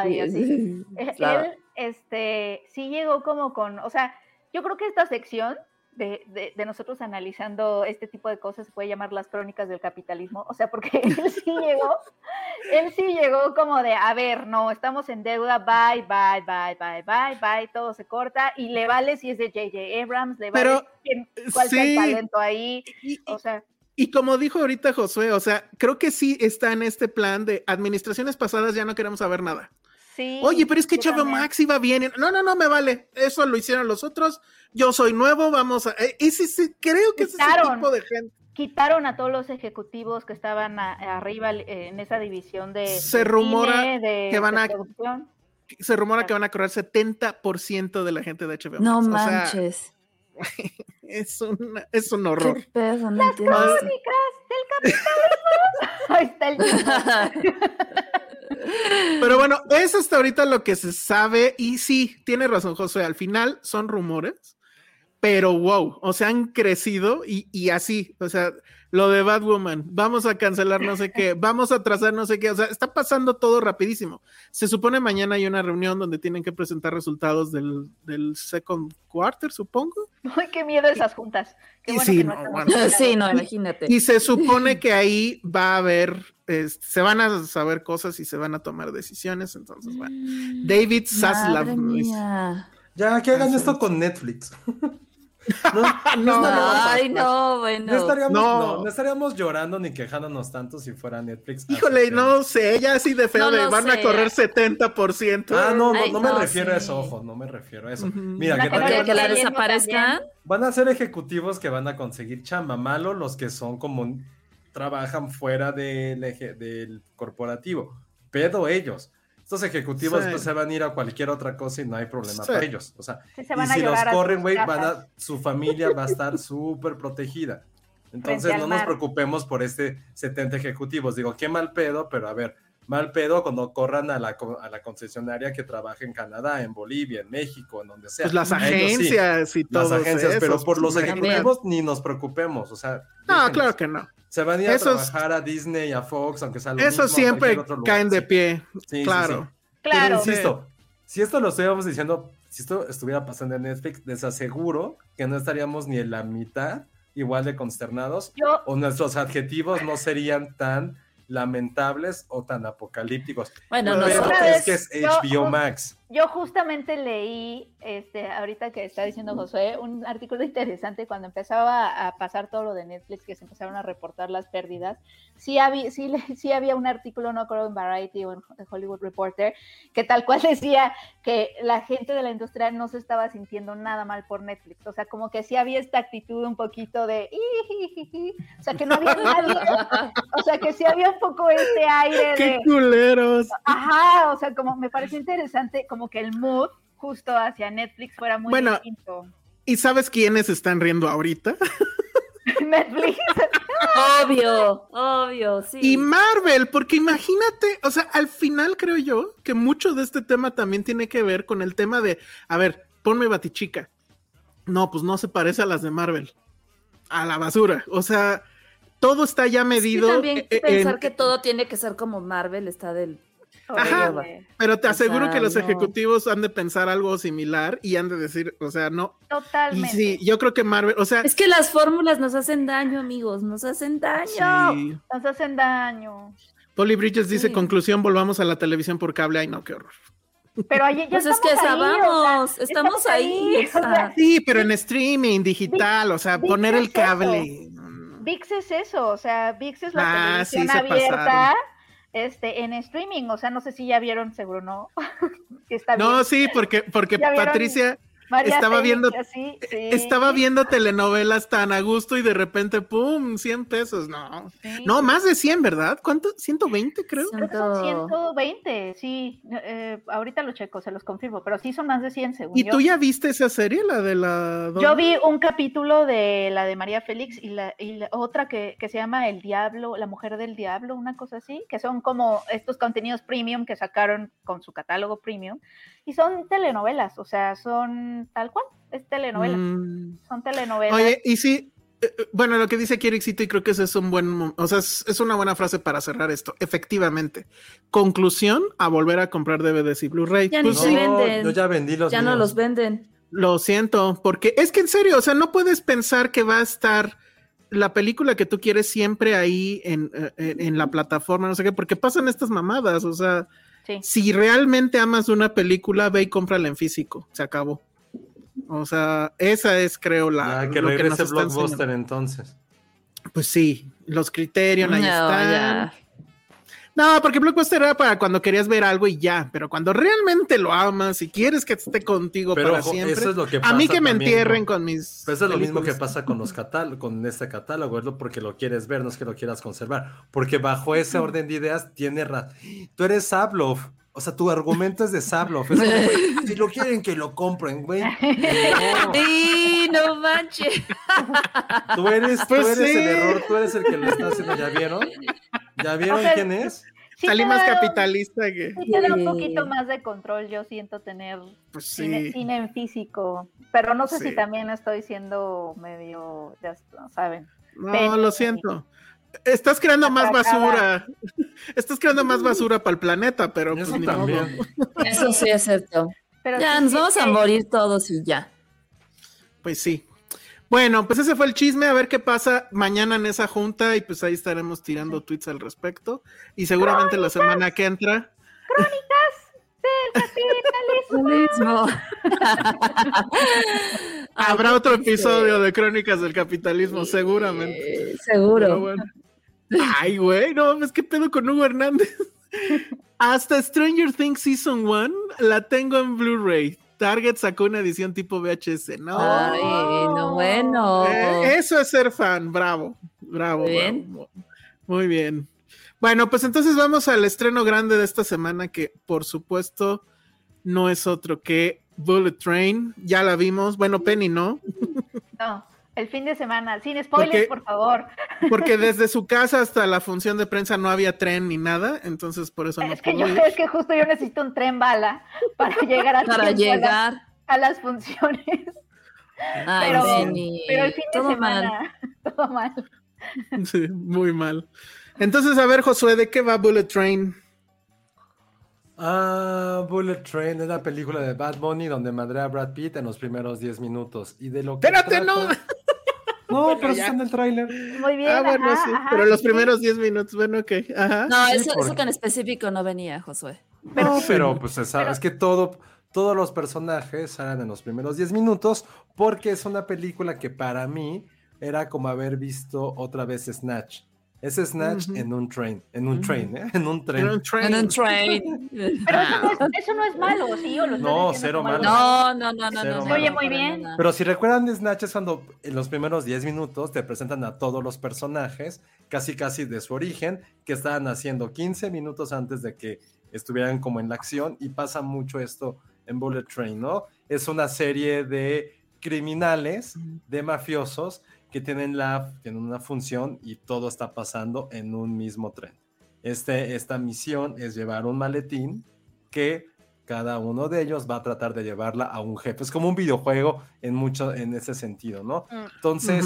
y así. Eh, Claro. Él, este, sí llegó como con, o sea, yo creo que esta sección de, de, de nosotros analizando este tipo de cosas se puede llamar las crónicas del capitalismo, o sea, porque él sí llegó, él sí llegó como de, a ver, no, estamos en deuda, bye, bye, bye, bye, bye, bye, todo se corta y le vale si es de J.J. Abrams, le vale Pero, quién- cuál sea el sí. talento ahí, o sea, Y como dijo ahorita Josué, o sea, creo que sí está en este plan de administraciones pasadas ya no queremos saber nada. sí. Oye, pero es que también. Max iba bien. No, no, no me vale. Eso lo hicieron los otros. Yo soy nuevo, vamos a. eh, ese, ese- creo que ese es Quitaron. tipo de gente. quitaron a todos los ejecutivos que estaban a- arriba eh, en esa división de Se de rumora cine, de- que van de a- producción. Se rumora que van a correr 70% de la gente de HBO No Max. O sea, manches. es, un, es un Qué horror. pedo, no entiendo. Crónicas del capitalismo. Ahí está el Pero bueno, es hasta ahorita lo que se sabe. Y sí, tiene razón, José. Al final son rumores, pero wow, o sea, han crecido y, y así. O sea, lo de Batwoman, vamos a cancelar no sé qué, vamos a trazar no sé qué. O sea, está pasando todo rapidísimo. Se supone mañana hay una reunión donde tienen que presentar resultados del, del second quarter, supongo. Ay, qué miedo esas juntas. Qué Y bueno sí, que no, bueno. Sí, no, imagínate. Y se supone que ahí va a haber, es- se van a saber cosas y se van a tomar decisiones. Entonces, bueno. David Zaslav. Ya, que hagan Así esto es. con Netflix. No, No, Ay, no, bueno. no estaríamos, No. no, no estaríamos llorando ni quejándonos tanto si fuera Netflix. Híjole, Así que- no sé, ya así de feo No de van a correr 70%. Ah, no, no, Ay, no me refiero a eso, ojo, no me refiero a eso. Mira, que también ¿Que, que la desaparezcan? van a ser ejecutivos que van a conseguir chamba malo los que son como trabajan fuera del, eje- del corporativo. Pedo ellos. Estos ejecutivos Sí. pues, se van a ir a cualquier otra cosa y no hay problema Sí. para ellos. O sea, Sí, se y si los corren, güey, van casas. a, su familia va a estar súper protegida. Entonces no nos preocupemos por este 70 ejecutivos. Digo, qué mal pedo, pero a ver, mal pedo cuando corran a la, co- a la concesionaria que trabaja en Canadá, en Bolivia, en México, en donde sea. Pues las A ellos sí, agencias y las todo agencias, pero por los ejecutivos ni nos preocupemos. O sea, No, claro que no. Se van a ir Esos- a trabajar a Disney, a Fox, aunque sea lo Eso mismo, siempre cualquier otro lugar. caen de Sí. pie. Sí, claro. sí. Claro. Pero insisto, si esto lo estuviéramos diciendo, si esto estuviera pasando en Netflix, les aseguro que no estaríamos ni en la mitad igual de consternados Yo, o nuestros adjetivos no serían tan lamentables o tan apocalípticos. Bueno. Otra es que es HBO Max. Yo justamente leí, este, ahorita que está diciendo Josué, un artículo interesante cuando empezaba a pasar todo lo de Netflix, que se empezaron a reportar las pérdidas. Sí había, sí, sí había un artículo, no creo en Variety o en Hollywood Reporter, que tal cual decía que la gente de la industria no se estaba sintiendo nada mal por Netflix. O sea, como que sí había esta actitud un poquito de, o sea, que no había nadie, o sea, que sí había un poco este aire ¡Qué de... culeros! Ajá, o sea, como me parece interesante, como que el mood justo hacia Netflix fuera muy Bueno, distinto. ¿Y sabes quiénes están riendo ahorita? Netflix. Obvio, obvio, sí. Y Marvel, porque imagínate, o sea, al final creo yo que mucho de este tema también tiene que ver con el tema de, a ver, ponme Batichica. No, pues no se parece a las de Marvel. A la basura. O sea, todo está ya medido. también eh, pensar en- que todo tiene que ser como Marvel está del. Ajá. Pero te O aseguro sea, que los no. ejecutivos han de pensar algo similar y han de decir, o sea, no. Y Totalmente. sí, yo creo que Marvel, o sea, Es que las fórmulas nos hacen daño, amigos, nos hacen daño. sí. Nos hacen daño. Polly Bridges dice, Sí. conclusión, volvamos a la televisión por cable. Ay, no, qué horror. Pero allí ya Pues es estamos que ahí, o sea, vamos, estamos ahí, o sea, Elsa. Sí, pero en streaming, digital, o sea, VIX poner el eso. cable. VIX es eso, o sea, VIX es la Ah, sí, televisión se abierta pasaron. Este, en streaming, o sea, no sé si ya vieron, seguro no. está No, bien. sí, porque, porque ¿Ya vieron Patricia María estaba Félix, viendo- así, sí. estaba viendo telenovelas tan a gusto y de repente, ¡pum! 100 pesos. No, Sí. no, más de 100, ¿verdad? ¿Cuánto? 120, creo. Creo que son Ciento- 120, sí. eh, ahorita lo checo, se los confirmo, pero sí son más de 100 según ¿Y yo. tú ya viste esa serie, la de la... Yo vi un capítulo de la de María Félix y la, y la otra que, que se llama El Diablo, La Mujer del Diablo, una cosa así, que son como estos contenidos premium que sacaron con su catálogo premium. Y son telenovelas, o sea, son tal cual, es telenovela. Mm. Son telenovelas. Oye, y sí, eh, eh, bueno, lo que dice Ericito, y creo que ese es un buen, o sea, es, es una buena frase para cerrar esto. Efectivamente, conclusión, a volver a comprar DVDs y Blu-ray. Ya ni Pues se sí, venden. yo ya vendí los Ya no los venden. Lo siento, porque es que en serio, o sea, no puedes pensar que va a estar la película que tú quieres siempre ahí en, eh, en- en la plataforma, no sé qué, porque pasan estas mamadas, o sea, Sí. si realmente amas una película, ve y cómprala en físico, se acabó. O sea, esa es, creo, la. Ya, que lo nos regrese está Blockbuster enseñando. entonces. Pues sí, los criterios ahí No, están. ya. No, porque Blockbuster era para cuando querías ver algo y ya, pero cuando realmente lo amas y quieres que esté contigo Pero para ojo, siempre, eso es lo que a mí pasa que me también entierren con- con mis. Pero eso es lo mismo que pasa con los catálogos, con este catálogo, es lo porque lo quieres ver, no es que lo quieras conservar. Porque bajo ese orden de ideas tiene razón. Tú eres Sablov. O sea, tu argumento es de Sablov. Es como, güey, si lo quieren que lo compren, güey. No, ¡Y no manches! tú eres, tú Pues eres sí. el error, tú eres el que lo está haciendo. ¿Ya vieron? ¿Ya vieron O sea, quién es? Sí Salí más da- capitalista que. Sí te da un poquito más de control, yo siento tener Pues cine, sí. cine en físico, pero no sé Sí. si también estoy siendo medio, ya saben. No, Pero- lo siento. Estás creando más basura. Estás creando más basura para el planeta, pero pues Eso ni modo. también. Eso sí es cierto. Pero Ya, sí, nos sí, vamos a morir todos y ya. Pues sí. Bueno, pues ese fue el chisme, a ver qué pasa mañana en esa junta y pues ahí estaremos tirando tweets al respecto y seguramente la semana que entra. Lo mismo. Habrá Ay, otro episodio de Crónicas del Capitalismo, seguramente. Eh, seguro. Bueno. Ay, güey, no mames, qué pedo con Hugo Hernández. Hasta Stranger Things Season 1 la tengo en Blu-ray. Target sacó una edición tipo VHS. No. Ay, no, bueno. Eh, eso es ser fan, bravo, bravo, Muy bien. bravo. Muy bien. Bueno, pues entonces vamos al estreno grande de esta semana que por supuesto no es otro que Bullet Train. Ya la vimos. Bueno, Penny no, No, el fin de semana, sin spoilers, Porque- por favor. porque desde su casa hasta la función de prensa no había tren ni nada, entonces por eso no es, que yo, ir. es que justo yo necesito un tren bala para llegar a, Para tiempo a las- llegar. a las funciones. Ay, pero, Benny. pero el fin de Todo semana, mal. todo mal. Sí, muy mal. Entonces, a ver, Josué, ¿de qué va Bullet Train? Ah, Bullet Train es la película de Bad Bunny donde madrea a Brad Pitt en los primeros 10 minutos. Y de lo que Espérate, trata- No, Bueno, pero ya. está en el tráiler. Muy bien. ah, bueno, ajá, sí, ajá, pero los sí, primeros 10 minutos, bueno, ok. Ajá. No, Sí, eso, eso porque- que en específico no venía, Josué. Pero, sí. pero pues es, es que todo, todos los personajes salen en los primeros 10 minutos porque es una película que para mí era como haber visto otra vez Snatch. Es Snatch en un train, en un train, ¿eh? En un tren. Era un train. En un train. Pero eso no, es, eso no es malo, ¿sí? ¿O lo No, cero como algo malo. No, no, no, no, Cero no. malo. Oye, muy bien. Pero si recuerdan Snatch es cuando en los primeros 10 minutos te presentan a todos los personajes, casi casi de su origen, que estaban haciendo 15 minutos antes de que estuvieran como en la acción y pasa mucho esto en Bullet Train, ¿no? Es una serie de criminales, de mafiosos que tienen, la, tienen una función y todo está pasando en un mismo tren. Este, esta misión es llevar un maletín que cada uno de ellos va a tratar de llevarla a un jefe. Es como un videojuego en mucho en ese sentido, ¿no? Mm. Entonces,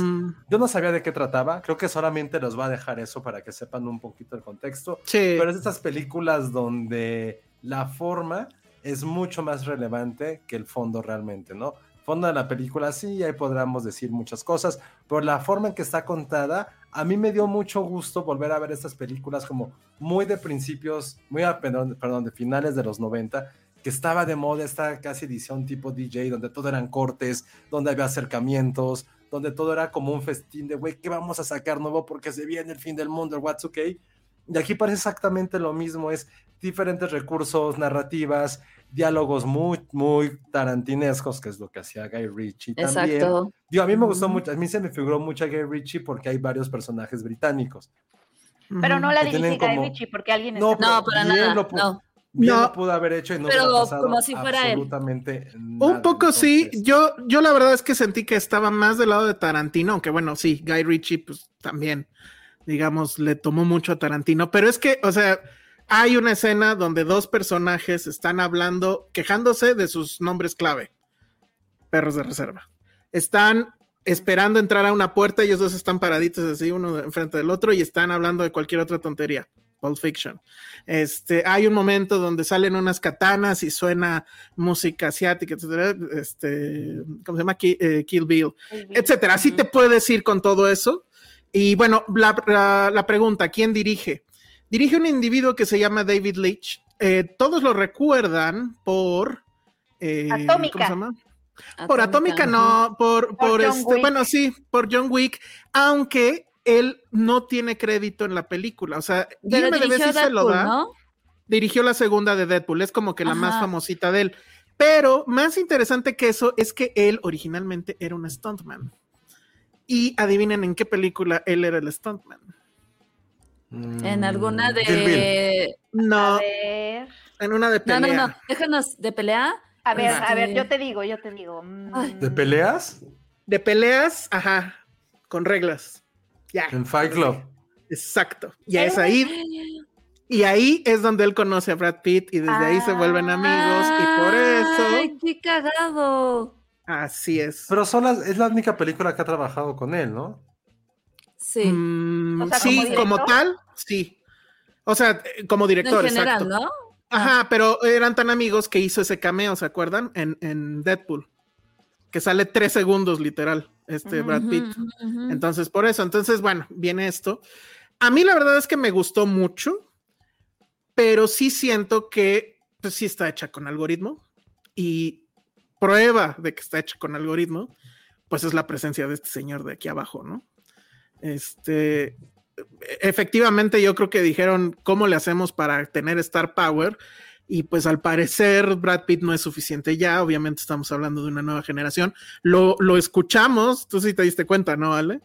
yo no sabía de qué trataba. Creo que solamente los va a dejar eso para que sepan un poquito el contexto. Sí. Pero es de estas películas donde la forma es mucho más relevante que el fondo realmente, ¿no? Fondo de la película sí, ahí podríamos decir muchas cosas, pero la forma en que está contada, a mí me dio mucho gusto volver a ver estas películas como muy de principios, muy a, perdón, perdón, de finales de los 90, que estaba de moda esta casi edición tipo DJ, donde todo eran cortes, donde había acercamientos, donde todo era como un festín de, güey, ¿qué vamos a sacar nuevo? Porque se viene el fin del mundo, el What's Okay. Y aquí parece exactamente lo mismo, es diferentes recursos, narrativas, diálogos muy, muy tarantinescos, que es lo que hacía Guy Ritchie también. Exacto. Digo, a mí me gustó mucho, a mí se me figuró mucho a Guy Ritchie porque hay varios personajes británicos. Pero no la dirige Guy como- Ritchie porque alguien No, está- No, para nada. lo No. Bien No. lo pudo haber hecho y no Pero pasado como si fuera él. absolutamente Un nada. poco sí, Entonces, yo, yo la verdad es que sentí que estaba más del lado de Tarantino, aunque bueno, sí, Guy Ritchie pues también, digamos, le tomó mucho a Tarantino, pero es que, o sea, hay una escena donde dos personajes están hablando, quejándose de sus nombres clave, perros de reserva. Están esperando entrar a una puerta, ellos dos están paraditos así, uno enfrente del otro, y están hablando de cualquier otra tontería. Pulp Fiction. Este, hay un momento donde salen unas katanas y suena música asiática, etcétera, este, ¿cómo se llama? Eh, Kill Bill, etcétera. Así te puedes ir con todo eso. Y bueno, la, la- la pregunta, ¿quién dirige? Dirige un individuo que se llama David Leitch. Eh, todos lo recuerdan por... eh, Atómica. ¿Cómo se llama? Por Atómica no, por, Por este, Wick. bueno, sí, por John Wick, aunque él no tiene crédito en la película. O sea, Pero dirigió sí se lo Deadpool, da. ¿no? Dirigió la segunda de Deadpool, es como que la más famosita de él. Pero más interesante que eso es que él originalmente era un stuntman. Y adivinen en qué película él era el stuntman. En alguna Bill. de. No, A ver, en una de No, pelea. no, no. Déjanos de pelea. a ver, a ver, Este- yo te digo, yo te digo. mm, Ay. ¿De peleas? De peleas, ajá, con reglas. Ya, En Fight Club. exacto. Ya es ahí. Y ahí es donde él conoce a Brad Pitt y desde ahí se vuelven amigos y por eso, ¡Ay, qué cagado! así es. Pero son las- es la única película que ha trabajado con él, ¿no? Sí. Mm, O sea, sí, ¿como tal, sí. O sea, eh, como director, general, exacto. ¿no? Ajá, pero eran tan amigos que hizo ese cameo, ¿se acuerdan? En, en Deadpool. Que sale tres segundos, literal, este Brad Pitt. Entonces, por eso, entonces, bueno, viene esto. A mí la verdad es que me gustó mucho, pero sí siento que, pues sí está hecha con algoritmo y prueba de que está hecha con algoritmo, pues es la presencia de este señor de aquí abajo, ¿no? Este, efectivamente yo creo que dijeron, ¿cómo le hacemos para tener Star Power? Y pues al parecer Brad Pitt no es suficiente ya, obviamente estamos hablando de una nueva generación. Lo, lo escuchamos, tú sí te diste cuenta, ¿no, Ale?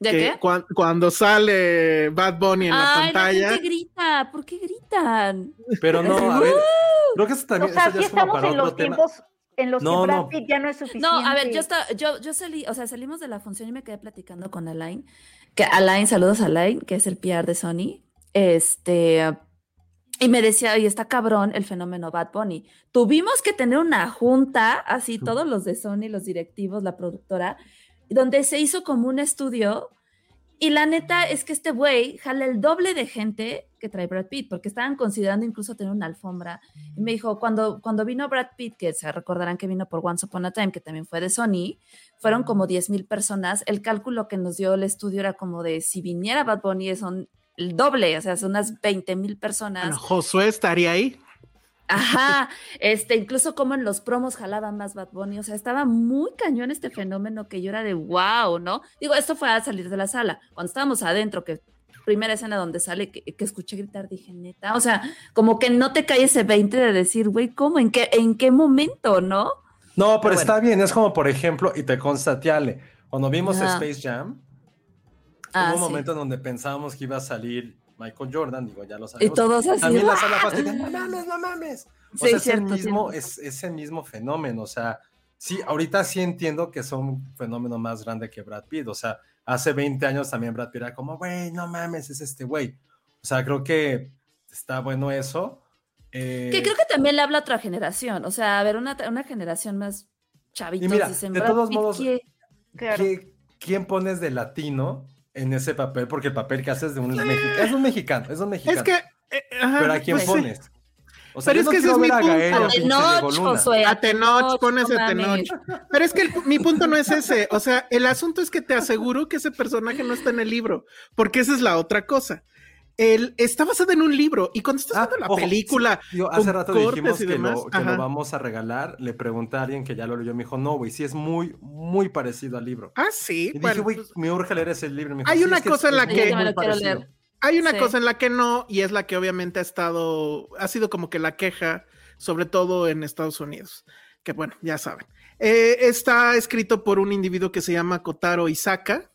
¿De que qué? cuan- cuando sale Bad Bunny en la Ay, la pantalla, gente grita. ¿Por qué gritan? Pero no, a ver, creo que eso O también sea, eso ya como estamos para en otro los tema. tiempos en los No, que Brad no. Pitt ya no es suficiente. No, a ver, yo estaba, yo, yo salí, o sea, salimos de la función y me quedé platicando con Alain, que Alain, saludos a Alain, que es el PR de Sony, este, y me decía, oye, está cabrón el fenómeno Bad Bunny. Tuvimos que tener una junta, así todos los de Sony, los directivos, la productora, donde se hizo como un estudio y la neta es que este güey jala el doble de gente que trae Brad Pitt, porque estaban considerando incluso tener una alfombra. Y me dijo, cuando, cuando vino Brad Pitt, que se recordarán que vino por Once Upon a Time, que también fue de Sony, fueron como 10 mil personas. El cálculo que nos dio el estudio era como de si viniera Bad Bunny son el doble, o sea, son unas 20 mil personas. bueno, Josué estaría ahí. Ajá, este, incluso como en los promos jalaban más Bad Bunny, o sea, estaba muy cañón este fenómeno que yo era de wow, ¿no? Digo, esto fue a salir de la sala, cuando estábamos adentro, que primera escena donde sale, que, que escuché gritar, dije, neta, o sea, como que no te cae ese 20 de decir, güey, ¿cómo? ¿En qué, en qué momento, no? No, pero Pero está bien, es como por ejemplo, y te consta, Tiale, cuando vimos. Space Jam, Ah, hubo un sí. momento en donde pensábamos que iba a salir Michael Jordan, digo, ya lo sabemos. Y todos así, También la sala de, no mames, no mames. O Sí, sea, cierto, es, el mismo, cierto. es, es el mismo fenómeno, o sea, sí, ahorita sí entiendo que son un fenómeno más grande que Brad Pitt, o sea, hace 20 años también Brad Pitt era como, güey, no mames, es este güey. O sea, creo que está bueno eso. Eh, Que creo que también le habla a otra generación, o sea, a ver, una, una generación más chavitos, Y mira, dicen, de Brad todos Pitt, modos, ¿qué? Claro. ¿qué- ¿quién pones de latino en ese papel? Porque el papel que haces de un mexicano, es un mexicano, es un mexicano. Es que, eh, ajá, pero ¿a quién pues sí. pones? O sea, Pero es no que ese quiero es mi punto. Tenoch. Josué, A Tenoch, pones no a. Tenoch. Pero es que el- mi punto no es ese. O sea, el asunto es que te aseguro que ese personaje no está en el libro, porque esa es la otra cosa. El, está basada en un libro y cuando estás Ah, viendo la ojo, película, sí, yo hace rato dijimos que, demás, lo, que lo vamos a regalar. Le pregunté a alguien que ya lo leyó. Me dijo, no, güey, sí es muy, muy parecido al libro. Ah, sí. Y dije, bueno, güey, pues, me urge leer ese libro. Me dijo, Hay "Sí, una es que cosa en la que- Yo me muy lo quiero parecido". leer. Hay una Sí. cosa en la que no, y es la que obviamente ha estado, ha sido como que la queja, sobre todo en Estados Unidos, que bueno, ya saben. Eh, está escrito por un individuo que se llama Kotaro Isaka.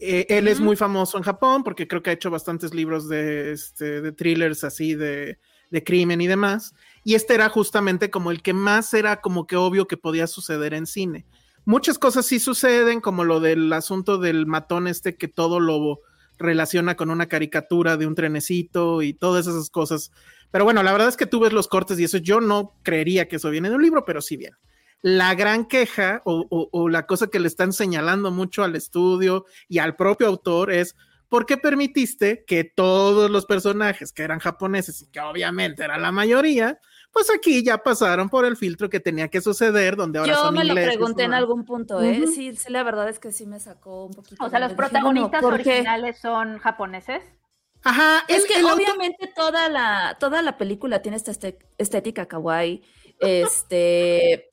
Eh, él es muy famoso en Japón porque creo que ha hecho bastantes libros de, este, de thrillers así de, de crimen y demás. Y este era justamente como el que más era como que obvio que podía suceder en cine. Muchas cosas sí suceden, como lo del asunto del matón este que todo lo relaciona con una caricatura de un trenecito y todas esas cosas. Pero bueno, la verdad es que tú ves los cortes y eso yo no creería que eso viene de un libro, pero sí viene. La gran queja o, o- o la cosa que le están señalando mucho al estudio y al propio autor es ¿por qué permitiste que todos los personajes que eran japoneses y que obviamente era la mayoría, pues aquí ya pasaron por el filtro que tenía que suceder, donde ahora Yo son me lo pregunté en algún punto, ¿eh? Sí, sí, la verdad es que sí me sacó un poquito. O sea, los protagonistas originales son japoneses. Ajá, Es el- que el obviamente toda la, toda la película tiene esta estética kawaii. Este.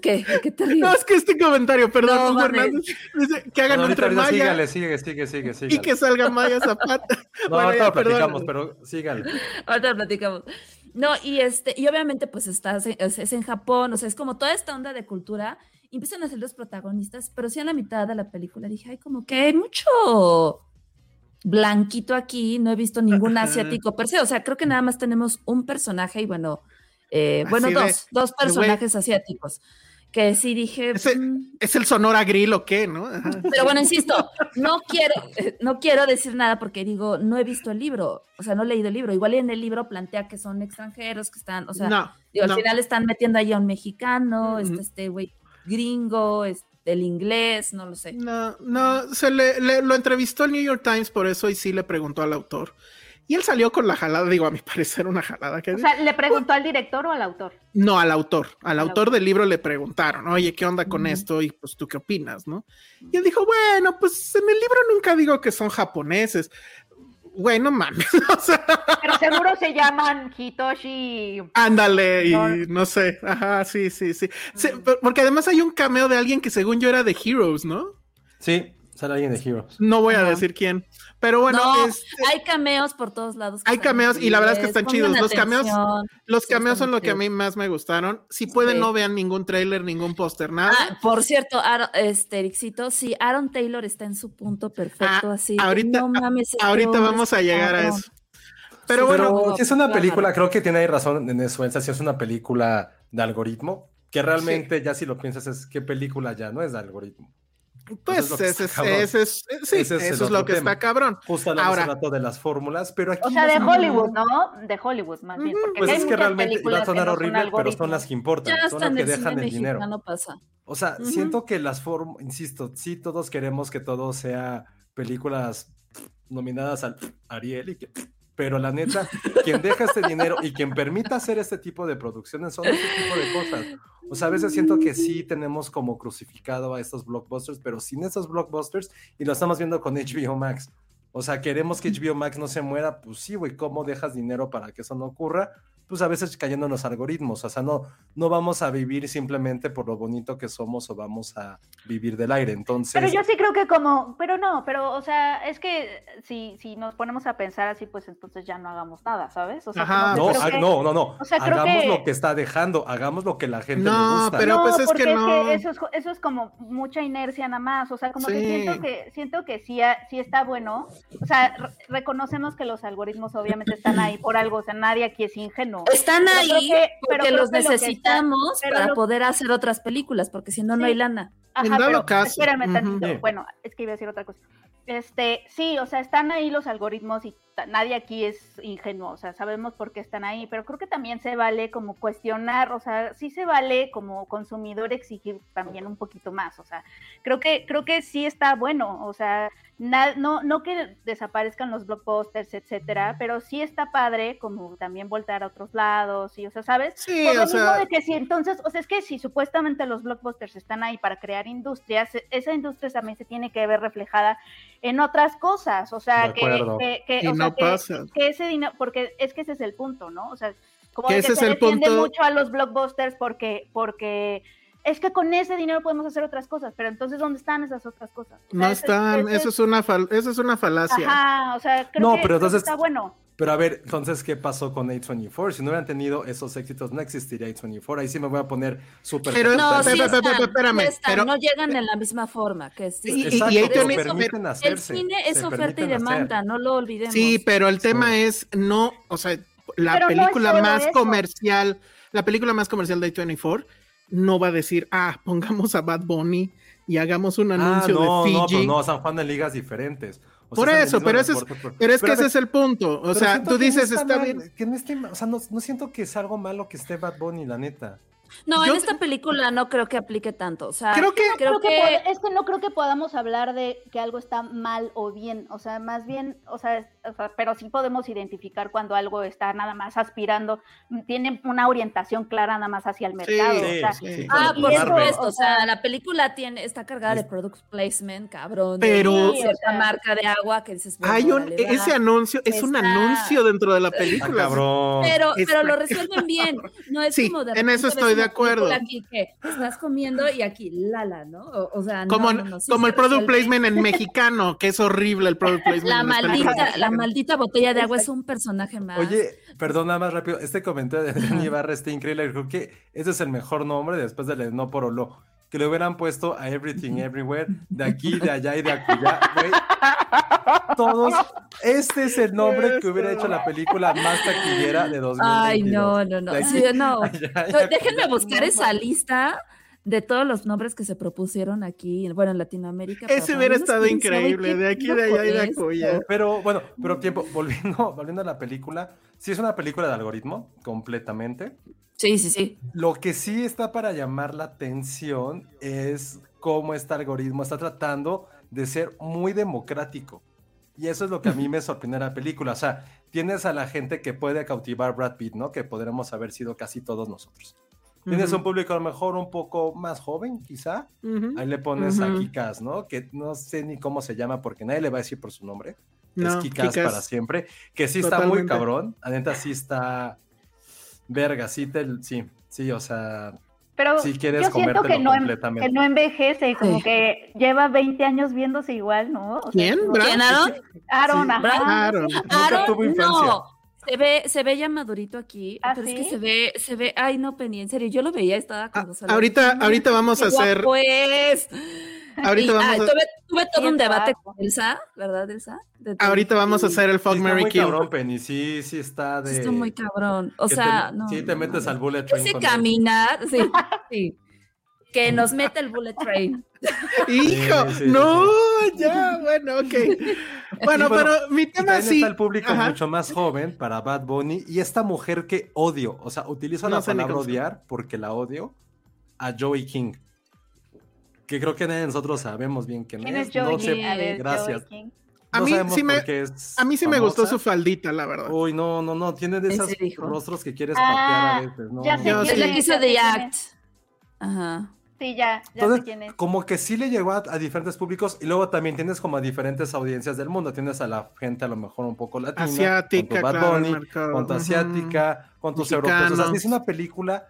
¿Qué? ¿Qué te ríes? No, es que este comentario, perdón, No. Hernández, dice que hagan No, Maya sígale, sigue, sigue, sigue, sigue. y que salga Maya Zapata. No, Bueno, ahorita ya, lo platicamos, pero sígale. Ahorita lo platicamos. No, y este, y obviamente, pues estás en- es, es en Japón, o sea, es como toda esta onda de cultura. Empiezan a ser los protagonistas, pero sí en la mitad de la película dije, ay, como que hay mucho blanquito aquí, no he visto ningún asiático per se. O sea, creo que nada más tenemos un personaje y bueno, eh, bueno, de- dos, dos personajes asiáticos. Que sí dije. "Mm". ¿Es el Sonora Grill o qué, no? Ajá. Pero bueno, insisto, no quiero, no quiero decir nada porque digo, no he visto el libro, o sea, no he leído el libro. Igual en el libro plantea que son extranjeros, que están, o sea, no, digo, al final están metiendo ahí a un mexicano, Ujú. este, este güey gringo, es el inglés, no lo sé. No, no, se le, le- lo entrevistó el New York Times por eso y sí le preguntó al autor. Y él salió con la jalada, digo, a mi parecer una jalada que O sea, ¿le preguntó al director o al autor? No, al autor. Al Al autor autor. del libro le preguntaron, oye, ¿qué onda con esto? Y pues tú qué opinas, ¿no? Y él dijo, bueno, pues en el libro nunca digo que son japoneses. Güey, no mames. o sea, Pero seguro se llaman Hitoshi. ándale, y No. sé. Ajá, sí, sí, sí. Sí, por- Porque además hay un cameo de alguien que según yo era de Heroes, ¿no? Sí, sale alguien de Heroes. No voy a decir quién. Pero bueno, no, este, hay cameos por todos lados. Hay cameos y la verdad es que están chidos. Los cameos- los cameos son lo que a mí más me gustaron. Si pueden, Sí. no vean ningún trailer, ningún póster, nada. Ah, por cierto, Aaron- este, Ericito, sí, Aaron Taylor está en su punto perfecto, Ah, así. ahorita- no mames, Ahorita vamos a llegar a eso. Pero bueno, Pero si es una claro. película, creo que tiene ahí razón en eso, si es una película de algoritmo, que realmente ya si lo piensas es qué película ya no es de algoritmo. Pues Eso es lo que ese está es, cabrón. ese es- sí, Ese es el eso es lo que tema. está cabrón. Justo hablamos Ahora- rato de las fórmulas, pero aquí... O sea, de Hollywood, ¿no? De Hollywood, más bien. Porque Pues hay es que realmente va a sonar no son horrible, pero son las que importan, Ya son las que dejan el dinero. pasa. O sea, siento que las formas, insisto, sí todos queremos que todo sea películas nominadas al Ariel y que pero la neta, quien deja este dinero y quien permita hacer este tipo de producciones son este tipo de cosas. O sea, a veces siento que sí tenemos como crucificado a estos blockbusters, pero sin esos blockbusters, y lo estamos viendo con HBO Max. O sea, queremos que HBO Max no se muera, pues sí, güey, ¿cómo dejas dinero para que eso no ocurra? Pues a veces cayendo en los algoritmos, o sea, no, no vamos a vivir simplemente por lo bonito que somos o vamos a vivir del aire. Entonces, Pero yo sí creo que como, pero no, pero o sea, es que si, si nos ponemos a pensar así, pues entonces ya no hagamos nada, ¿sabes? O sea, Ajá. no, que que- no, no, no, o sea, hagamos que- lo que está dejando, hagamos lo que la gente No, le gusta. pero no, pues es porque que no. eso es, eso es como mucha inercia nada más, o sea, como que siento que siento que sí, ha- sí está bueno, o sea, re- reconocemos que los algoritmos obviamente están ahí por algo, o sea, nadie aquí es ingenuo. Están Pero ahí que- porque los que lo está- necesitamos pero para lo- poder hacer otras películas, porque si no, no Sí. hay lana. En Ajá, dado pero caso, espérame ujú. tantito. Sí. Bueno, es que iba a decir otra cosa. Este, sí, o sea, están ahí los algoritmos y nadie aquí es ingenuo, o sea, sabemos por qué están ahí, pero creo que también se vale como cuestionar, o sea, sí se vale como consumidor exigir también un poquito más, o sea, creo que creo que sí está bueno, o sea, na- no no que desaparezcan los blockbusters, etcétera, pero sí está padre como también voltar a otros lados y o sea, ¿sabes? Sí, Por lo o mismo sea, de que si entonces, o sea, es que si supuestamente los blockbusters están ahí para crear industrias, e- esa industria también se tiene que ver reflejada en otras cosas, o sea, que, acuerdo. que, que- Y o sea, no que- pasa. que ese dinero, porque es que ese es el punto, ¿no? O sea, como Que ese que es se el defiende punto. mucho a los blockbusters porque, porque es que con ese dinero podemos hacer otras cosas, pero entonces ¿dónde están esas otras cosas? O sea, No ese- están, ese eso es una, fal- eso es una falacia. Ajá, o sea, creo No, que, pero entonces- está bueno. Pero a ver, entonces, ¿qué pasó con A24? Si no hubieran tenido esos éxitos, no existiría A24. Ahí sí me voy a poner súper... Pero No, sí están, espérame, sí están, pero- no llegan en la misma forma que sí. Y- y- Exacto, y ahí pero tenés- permiten El cine es oferta y hacer. demanda, no lo olvidemos. Sí, pero el tema Sí. es no, o sea, la Pero no película más eso. comercial, la película más comercial de A24 no va a decir, ah, pongamos a Bad Bunny y hagamos un Ah, anuncio no, de no, Fiji. pero no, San Juan de ligas diferentes. O Por sea, eso, pero ese es, pero es que pero ese es el punto. O sea, tú no dices, está bien. Que no, esté mal, o sea, no, no siento que es algo malo que esté Bad Bunny, la neta. No, Yo- en esta película no creo que aplique tanto. O sea, Creo que- creo Creo que es que no creo que podamos hablar de que algo está mal o bien, o sea, más bien, o sea, es- o sea, pero sí podemos identificar cuando algo está nada más aspirando, tiene una orientación clara nada más hacia el mercado. Sí, o sea, sí, sí. Ah, por supuesto, o sea, la película tiene, está cargada de product placement, cabrón. de Pero- cierta o sea, marca de agua que dices, bueno, Hay un, va. ese anuncio, es un anuncio dentro de la Ah, película. cabrón. Pero, Está- pero lo resuelven bien. No es Sí, como de en repente eso estoy de acuerdo. película Aquí que estás comiendo y aquí lala, ¿no? O, o sea, Como, no, no, no, sí como se el product resuelve. placement en mexicano, que es horrible el product placement. La en maldita, la maldita botella de agua es un personaje más. Oye, perdón, nada más rápido. Este comentario de Dani Ibarra está increíble. Creo que ese es el mejor nombre después del no por Olo. Que le hubieran puesto a Everything Everywhere, de aquí, de allá y de acullá, güey. Todos, este es el nombre que hubiera hecho la película más taquillera de 2022. Ay, no, no, no. De aquí, Sí, no. allá. Déjenme buscar esa lista de todos los nombres que se propusieron aquí, bueno, en Latinoamérica. Ese hubiera estado increíble, de aquí, de allá y de acullá. Pero bueno, pero tiempo, volviendo, volviendo a la película, sí es una película de algoritmo, completamente. Sí, sí, sí. Lo que sí está para llamar la atención es cómo este algoritmo está tratando de ser muy democrático. Y eso es lo que a mí me sorprende de la película. O sea, tienes a la gente que puede cautivar a Brad Pitt, ¿no? Que podremos haber sido casi todos nosotros. Tienes un público a lo mejor un poco más joven, quizá. Ahí le pones a. Kikas, ¿no? Que no sé ni cómo se llama porque nadie le va a decir por su nombre. es Kikas para siempre. Que sí está muy cabrón. La neta sí está. Verga, sí, te, sí, sí, o sea. Pero Si quieres yo siento que no, completamente. que no envejece, como Sí. que lleva 20 años viéndose igual, ¿no? O sea, ¿Quién? ¿Quién, Aaron? Aaron, Sí. ajá. Brad- Claro. Nunca Aaron, tuvo infancia. no. Se ve, se ve ya madurito aquí, ¿Ah, pero es sí? que se ve, se ve, ay no, Penny, en serio, yo lo veía, estaba Ah, con Gonzalo, ahorita, dije, "Mira, ahorita vamos a hacer, guapo es". ahorita Y, vamos a, tuve, tuve todo un debate con Elsa, ¿verdad, Elsa? De ahorita vamos a hacer el Sí Fuck está Mary muy Kill. cabrón, Penny. Sí, sí está de. Sí, está muy cabrón. O sea, te- no. Sí, te no, metes no. al bullet train. Ese caminar, sí, sí. Que nos mete el bullet train. Hijo, Sí, sí, sí, no, ya, bueno, ok. Bueno, pero mi tema sí. está el público Ajá. mucho más joven para Bad Bunny y esta mujer que odio, o sea, utilizo No la palabra odiar porque la odio a Joey King. Que creo que nadie de nosotros sabemos bien quién, ¿Quién es. es Joey no sé, King? A ver, gracias. Joey King. A No mí sí me- A mí sí me gustó su faldita, la verdad. Uy, no, no, no, tiene de esos rostros que quieres Ah, patear a veces, ¿no? ya sé Yo quién sí. Es es, la que hizo ya sé The quién Act. Ajá. Sí, ya, ya sé Entonces, quién es. como que sí le llegó a, a diferentes públicos y luego también tienes como a diferentes audiencias del mundo. Tienes a la gente a lo mejor un poco latina, Asiática, con tu Bad claro, Bunny, mercado, con tu ujú. asiática, con tus europeos. O sea, Mexicanos. es una película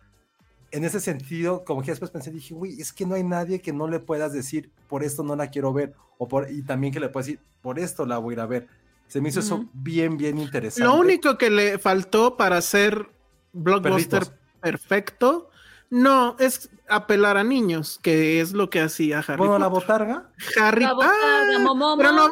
en ese sentido, como que después pensé, dije, güey, es que no hay nadie que no le puedas decir, por esto no la quiero ver, o por, y también que le puedas decir, por esto la voy a ir a ver. Se me hizo eso Ujú. bien, bien interesante. Lo único que le faltó para ser blockbuster Perritos. perfecto, no, es apelar a niños, que es lo que hacía Harry Bueno, la Potter. botarga, Harry La botarga, Ah, Momomo. pero no,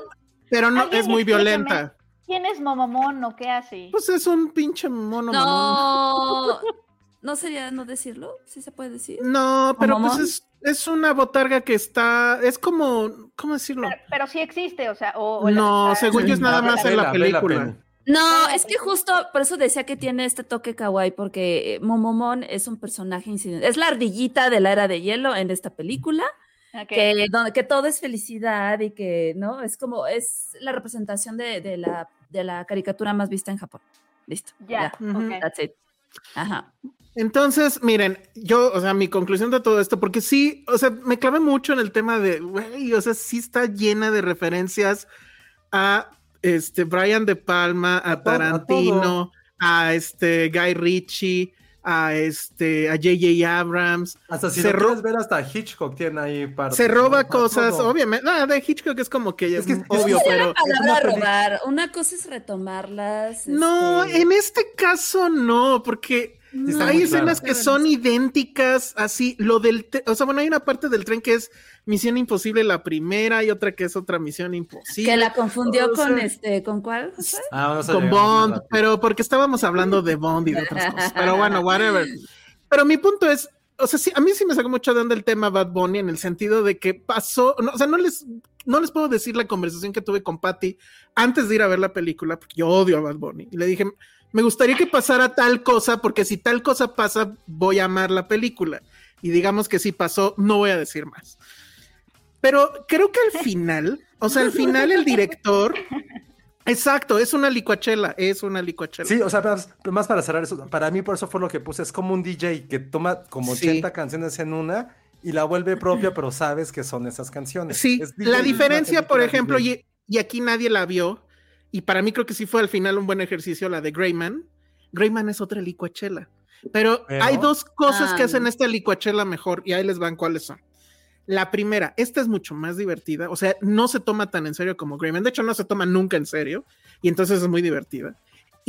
pero no es muy violenta. ¿Quién es Momomón o qué hace? Pues es un pinche mono mamón. No, no sería no decirlo, sí se puede decir. No, pero pues es, es una botarga que está, es como, ¿cómo decirlo? Pero, pero sí existe, o sea, o, o la- No, ah, según yo es nada Vela, más en la película. No, es que justo por eso decía que tiene este toque kawaii, porque eh, Momomon es un personaje incidente. Es la ardillita de la era de hielo en esta película, ok. que, donde, que todo es felicidad y que, ¿no? Es como, es la representación de, de la, de la caricatura más vista en Japón. Listo. Ya, Ujú. ok. That's it. Ajá. Entonces, miren, yo, o sea, mi conclusión de todo esto, porque sí, o sea, me clavé mucho en el tema de, güey, o sea, sí está llena de referencias a este Brian De Palma, a, Tarantino, a, este Guy Ritchie, a este a JJ Abrams. Hasta si se lo ro- quieres ver, hasta Hitchcock tiene ahí parte. Se roba ¿no? cosas, Todo. obviamente. No, de Hitchcock es como que, Es que- es es obvio, pero. Palabra peli- robar, una cosa es retomarlas. No, este, en este caso no, porque hay escenas claro. que son idénticas, así, lo del, o sea, bueno, hay una parte del tren que es Misión Imposible la primera y otra que es otra Misión Imposible. que la confundió O sea, con este, ¿con cuál? José? Ah, con Bond, pero porque estábamos hablando de Bond y de otras cosas. Pero bueno, whatever. Pero mi punto es, o sea, sí, a mí sí me sacó mucho de onda el tema Bad Bunny en el sentido de que pasó, no, o sea, no les, no les puedo decir la conversación que tuve con Patty antes de ir a ver la película, porque yo odio a Bad Bunny. Y le dije, me gustaría que pasara tal cosa, porque si tal cosa pasa, voy a amar la película. Y digamos que si pasó, no voy a decir más. Pero creo que al final, o sea, al final el director, exacto, es una licuachela, es una licuachela. Sí, o sea, más, más para cerrar eso, para mí por eso fue lo que puse, es como un DJ que toma como Sí. 80 canciones en una y la vuelve propia, pero sabes que son esas canciones. Sí, Es la diferencia, por ejemplo, y, y aquí nadie la vio, y para mí creo que sí fue al final un buen ejercicio la de Greyman. Greyman es otra licuachela. Pero, Pero- hay dos cosas que hacen esta licuachela mejor, y ahí les van cuáles son. La primera, esta es mucho más divertida, o sea, no se toma tan en serio como Greyman, de hecho no se toma nunca en serio, y entonces es muy divertida.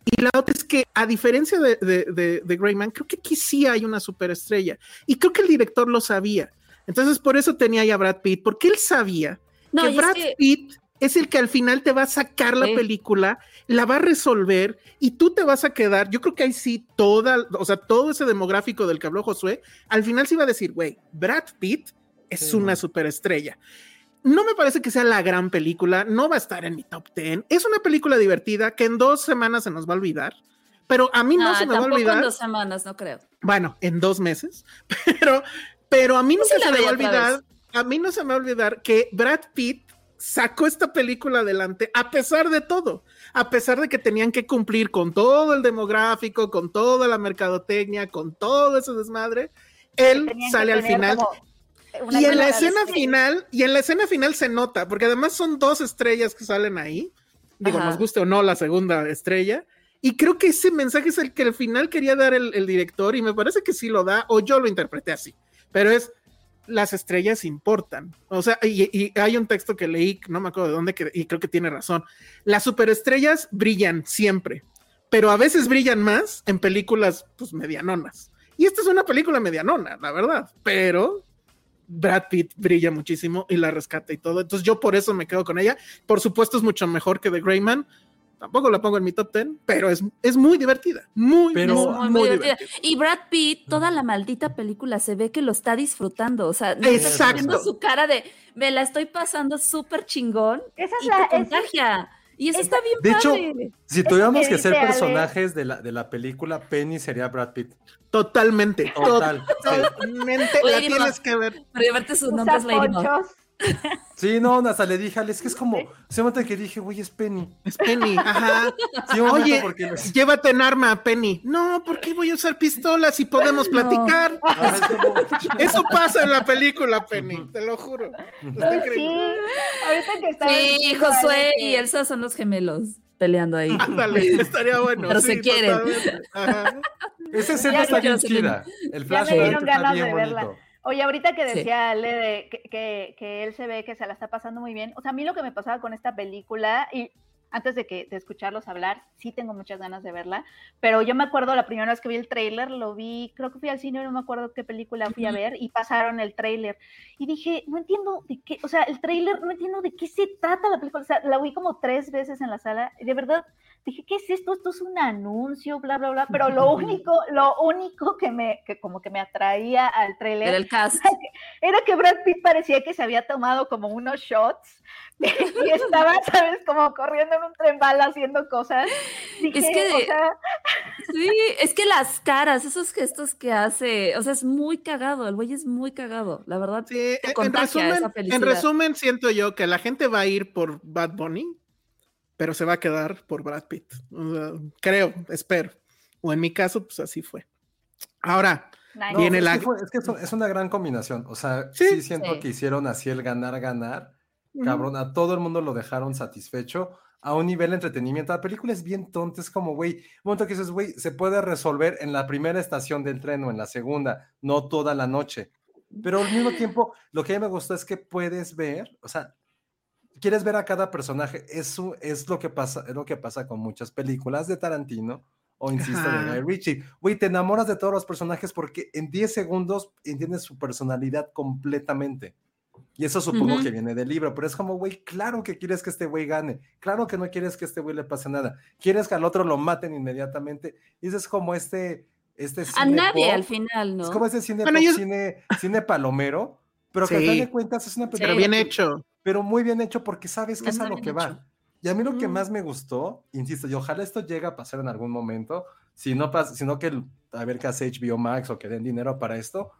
Y la otra es que, a diferencia de, de, de, de Greyman, creo que aquí sí hay una superestrella, y creo que el director lo sabía. Entonces, por eso tenía ahí a Brad Pitt, porque él sabía No, que es Brad que- Pitt es el que al final te va a sacar la Sí. película, la va a resolver y tú te vas a quedar. Yo creo que ahí sí, toda, o sea, todo ese demográfico del que habló Josué, al final sí va a decir, güey, Brad Pitt es Sí, una superestrella. No me parece que sea la gran película, no va a estar en mi top 10. Es una película divertida que en dos semanas se nos va a olvidar, pero a mí no Ah, se me va a olvidar. en dos semanas, no creo. Bueno, en dos meses, pero, pero a mí no se me va a olvidar, a mí no se me va a olvidar que Brad Pitt sacó esta película adelante a pesar de todo, a pesar de que tenían que cumplir con todo el demográfico, con toda la mercadotecnia, con todo ese desmadre, él sale al final como una y en la escena final, y en la escena final se nota, porque además son dos estrellas que salen ahí. Digo, Ajá. nos guste o no la segunda estrella. Y creo que ese mensaje es el que al final quería dar el, el director, y me parece que sí lo da, o yo lo interpreté así. Pero es las estrellas importan. O sea, y, y hay un texto que leí, no me acuerdo de dónde, que- y creo que tiene razón. Las superestrellas brillan siempre, pero a veces brillan más en películas pues medianonas. Y esta es una película medianona, la verdad, pero Brad Pitt brilla muchísimo y la rescata y todo. Entonces yo por eso me quedo con ella. Por supuesto es mucho mejor que The Greyman. Tampoco la pongo en mi top 10, pero es, es muy divertida. Muy, Pero- muy, Es muy, muy divertida. divertida. Y Brad Pitt, toda la maldita película se ve que lo está disfrutando. O sea, Exacto. viendo su cara de me la estoy pasando súper chingón Esa es y la- te es- contagia. Y eso está bien De hecho, si tuviéramos que ser Ale. personajes de la, de la película, Penny sería Brad Pitt. Totalmente. Total. sí. Totalmente. la Lady tienes que ver. Pero llevarte su nombre Usa es Lady. Sí, no, hasta le dije, es que es como, se momento que dije, güey, es Penny. Es Penny. Ajá. Sí, Oye, porque llévate en arma, Penny. No, ¿por qué voy a usar pistolas si podemos platicar? Ajá, es como- Eso pasa en la película, Penny, te lo juro. Está Sí, ahorita que estaba Sí, Josué y Elsa son los gemelos peleando ahí. Ándale, estaría bueno. Pero sí, se quieren. Esa escena Ya está bien chida. El Ya flash me dieron está ganas bien de verla. bonito. Oye, ahorita que Sí. decía Ale de que, que, que él se ve que se la está pasando muy bien, o sea, a mí lo que me pasaba con esta película, y antes de que de escucharlos hablar, sí tengo muchas ganas de verla, pero yo me acuerdo la primera vez que vi el tráiler, lo vi, creo que fui al cine, no me acuerdo qué película fui a ver, y pasaron el tráiler, y dije, no entiendo de qué, o sea, el tráiler, no entiendo de qué se trata la película, o sea, la vi como tres veces en la sala, y de verdad, dije, ¿qué es esto? Esto es un anuncio, bla, bla, bla, pero lo único, lo único que me, que como que me atraía al tráiler Era el cast. era que Brad Pitt parecía que se había tomado como unos shots y estaba, ¿sabes? Como corriendo en un tren bala haciendo cosas. Dije, Es que- o sea, Sí, es que las caras, esos gestos que hace, o sea, es muy cagado, el güey es muy cagado, la verdad. Sí, te en resumen, esa en resumen, siento yo que la gente va a ir por Bad Bunny, pero se va a quedar por Brad Pitt. O sea, creo, espero. O en mi caso, pues así fue. Ahora, Nice. No, Viene es la- que, fue- es, que es, es una gran combinación. O sea, Sí. sí, siento Sí. que hicieron así el ganar, ganar. Cabrón, a todo el mundo lo dejaron satisfecho a un nivel de entretenimiento. La película es bien tonta, es como, güey, un momento que dices, güey, se puede resolver en la primera estación del tren o en la segunda, no toda la noche. Pero al mismo tiempo, lo que a mí me gustó es que puedes ver, o sea, quieres ver a cada personaje. Eso es lo que pasa, es lo que pasa con muchas películas de Tarantino o insisto Ajá. de Guy Ritchie. Güey, te enamoras de todos los personajes porque en 10 segundos entiendes su personalidad completamente. Y eso supongo Ujú. que viene del libro, pero es como, güey, claro que quieres que este güey gane, claro que no quieres que este güey le pase nada, quieres que al otro lo maten inmediatamente. Y eso es como este, este A cine nadie pop, al final, ¿no? es como ese cine, Bueno, pop, yo- cine, cine palomero, pero que al Sí. final de cuentas es una película pero bien que- hecho. Pero muy bien hecho porque sabes que es a lo que hecho. va. Y a mí lo que más me gustó, insisto, y ojalá esto llegue a pasar en algún momento, si no pasa, sino que a ver qué hace HBO Max o que den dinero para esto,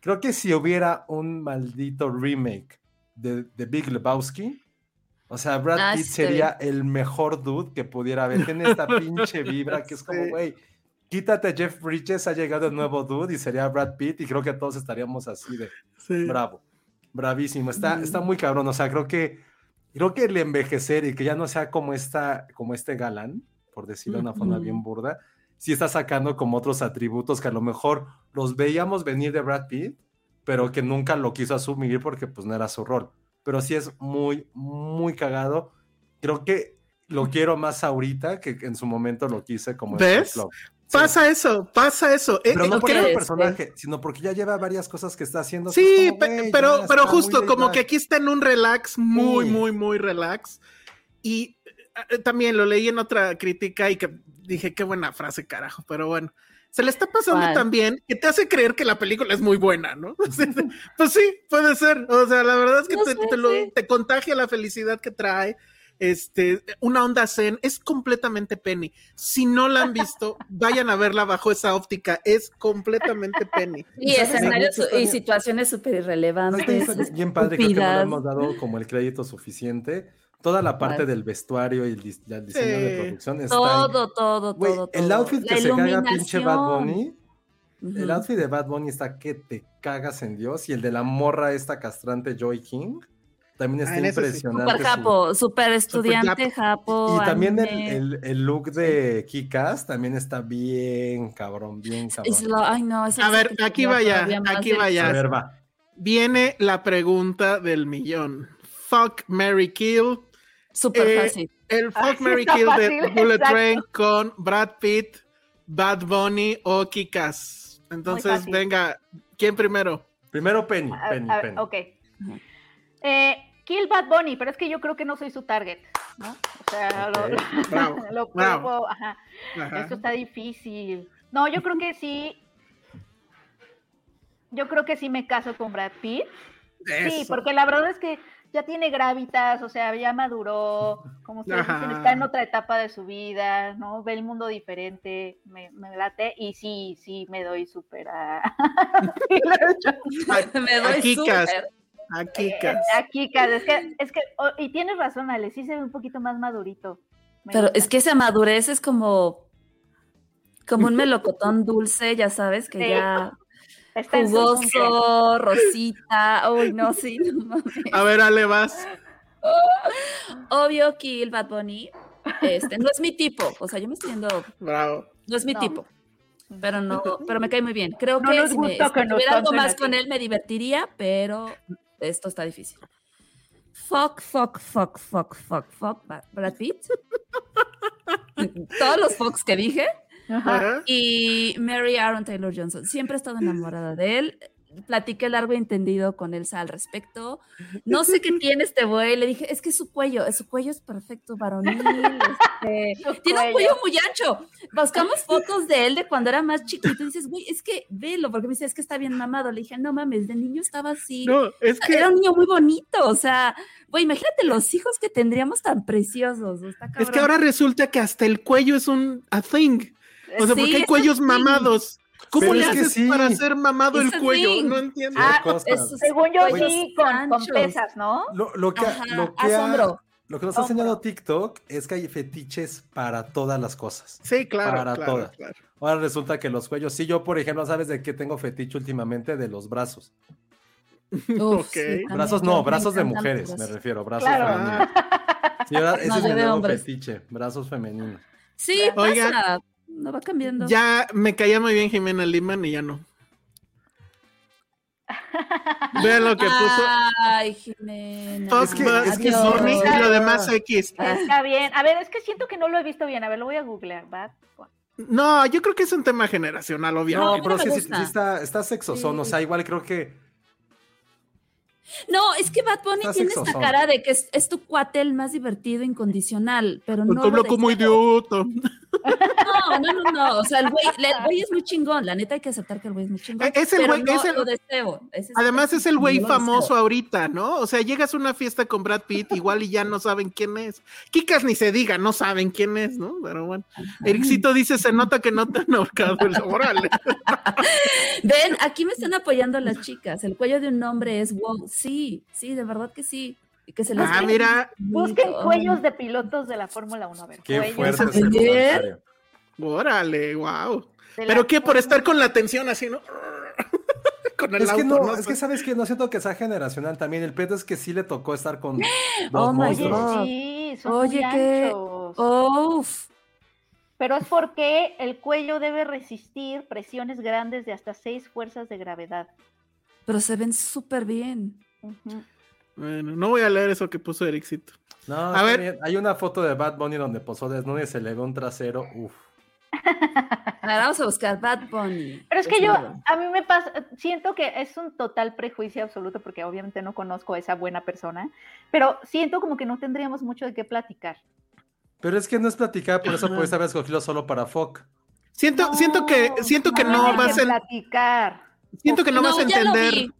creo que si hubiera un maldito remake de, de Big Lebowski, o sea, Brad Ah, Pitt sí, sería el mejor dude que pudiera haber. Tiene esta pinche vibra que es como, güey, quítate Jeff Bridges, ha llegado el nuevo dude y sería Brad Pitt y creo que todos estaríamos así de, Sí. Bravo, bravísimo. Está, Mm. está muy cabrón. O sea, creo que creo que el envejecer y que ya no sea como esta, como este galán, por decirlo de una forma bien burda, sí está sacando como otros atributos que a lo mejor los veíamos venir de Brad Pitt, pero que nunca lo quiso asumir porque pues no era su rol. Pero sí es muy, muy cagado. Creo que lo quiero más ahorita que en su momento lo quise como este ¿Ves? Pasa eso, pasa eso. Eh, Pero no eh, por creo- el personaje, sino porque ya lleva varias cosas que está haciendo. Sí, como, pero, pero justo como que aquí está en un relax muy, Sí. muy, muy relax. Y eh, también lo leí en otra crítica y que dije, qué buena frase, carajo, pero bueno. Se le está pasando ¿Cuál? también que te hace creer que la película es muy buena, ¿no? pues sí, puede ser. O sea, la verdad es que No te, sé, te lo- sí. te contagia la felicidad que trae. Este, una onda zen es completamente penny. Si no la han visto, vayan a verla bajo esa óptica. Es completamente penny. Y escenarios y situaciones súper No, irrelevantes. está bien- padre, creo que no le hemos dado como el crédito suficiente. Toda la parte del vestuario y el, dis- el diseño de producción está Todo, todo, todo, el todo. outfit que se caga pinche Bad. Bunny, el outfit de Bad Bunny está que te cagas en Dios y el de la morra esta castrante Joy King también está Ah, impresionante. Super su- japo, super estudiante japo. Y también el, el- el look de Kikas también está bien cabrón, bien cabrón. Es lo- ay, no, ese A ver, aquí vaya, aquí vaya. A ver, va. Viene la pregunta del millón. Fuck Mary Kill. Súper Eh, fácil. El Fuck Mary Kill de Bullet exacto. Train con Brad Pitt, Bad Bunny o Kikas. Entonces, venga, ¿quién primero? Primero Penny, A- Penny, a- Penny. ok. Eh, Kill Bad Bunny, pero es que yo creo que no soy su target, ¿no? O sea, lo- Bravo, lo bravo. pruebo, ajá. Ajá. Esto está difícil. No, yo creo que sí. Yo creo que sí me caso con Brad Pitt. Sí, Eso. porque la verdad es que ya tiene gravitas, o sea, ya maduró, como ustedes dicen, está en otra etapa de su vida, ¿no? Ve el mundo diferente, me, me late, y sí, sí, me doy súper a... Me doy súper. A Kikas. Aquí, Kat, es que, es que, oh, y tienes razón, Ale, sí se ve un poquito más madurito. Me Pero gusta. es que esa madurez es como, como un melocotón dulce, ya sabes, que Sí. ya Está jugoso, rosita. Uy, no, sí, no mames. A ver, Ale, vas. Obvio, Kill Bad Bunny. Este, no es mi tipo. O sea, yo me estoy yendo. Bravo. No es mi No. tipo. Pero no, pero me cae muy bien. Creo No que si, me, gusta si que tuviera algo más aquí. con él me divertiría, pero esto está difícil. Fuck, fuck, fuck, fuck, fuck, fuck, Brad Pitt. Todos los fucks que dije. Ajá. Y Mary Aaron Taylor Johnson. Siempre he estado enamorada de él. Platiqué largo y entendido con Elsa al respecto. No sé qué tiene este güey. Le dije, es que su cuello, su cuello es perfecto, varonil. este, tiene un cuello. muy ancho. Buscamos fotos de él de cuando era más chiquito. Y dices, güey, es que velo, porque me dice, es que está bien mamado. Le dije, no mames, de niño estaba así. No, es que, Era un niño muy bonito. O sea, güey, imagínate los hijos que tendríamos tan preciosos. Está es que ahora resulta que hasta el cuello es un a thing. O sea, Sí, porque hay cuellos mamados. ¿Cómo Pero le es que haces sí. para hacer mamado Es el cuello? thing. No entiendo. Ah, cosas. esos Según yo sí, con, con pesas, ¿no? Lo, lo que, Ajá, lo que ha- asombro. Lo que nos ha enseñado TikTok es que hay fetiches para todas las cosas. Sí, claro. Para claro, todas. claro. Ahora resulta que los cuellos, sí, yo por ejemplo, ¿sabes de qué tengo fetiche últimamente? De los brazos. Uf, Ok. sí, también, Brazos no, brazos de mujeres, me refiero, brazos Claro. femeninos. Sí, ahora ese No, es mi nuevo fetiche, brazos femeninos. Sí, Oigan. pasa. No va cambiando. Ya me caía muy bien Jimena Liman y ya no. Vean lo que puso. Ay, Jimena. Es que-. Bunny y lo demás X. Está bien. A ver, es que siento que no lo he visto bien. A ver, lo voy a googlear. Bad Bunny. No, yo creo que es un tema generacional, No, obviamente. pero no sí, sí, sí está, está sexosón, o sea, igual creo que No, es que Bad Bunny tiene esta cara de que es, es tu cuate el más divertido, incondicional, pero no. lo habla como idiota. No, no, no, no. O sea, el güey, el güey es muy chingón. La neta hay que aceptar que el güey es muy chingón. Eh, es el güey- no es el- lo deseo. Ese Además es el güey famoso deseo. ahorita, ¿no? O sea, llegas a una fiesta con Brad Pitt, igual y ya no saben quién es. Kikas ni se diga, no saben quién es, ¿no? Pero bueno. Ericito dice, se nota que no te han ahorcado el órale. Ven, aquí me están apoyando las chicas. El cuello de un hombre es wow. Sí, sí, de verdad que sí. Y que se les Ah, mira. Busquen cuellos de pilotos de la Fórmula 1. A ver, qué cuellos fuerte ¿Eso ese. Órale, wow. ¿Pero qué? Por estar con la tensión así, ¿no? con el Es que no, es que sabes que no siento que sea generacional también. El pedo es que sí le tocó estar con dos Oh my Oye, sí, son Oye, muy qué- anchos. Uf. Pero es porque el cuello debe resistir presiones grandes de hasta seis fuerzas de gravedad. Pero se ven súper bien. Ujú. Bueno, no voy a leer eso que puso Ericito. No, A ver. bien. Hay una foto de Bad Bunny donde posó desnudo y se le ve un trasero. Uf. A ver, vamos a buscar Bad Bunny. Pero es que yo, Desnudo. a mí me pasa, siento que es un total prejuicio absoluto porque obviamente no conozco a esa buena persona, pero siento como que no tendríamos mucho de qué platicar. Pero es que no es platicar, por eso puedes haber escogido solo para Fock. Siento, siento que, siento que no hay vas a, platicar. siento que no, vas a entender.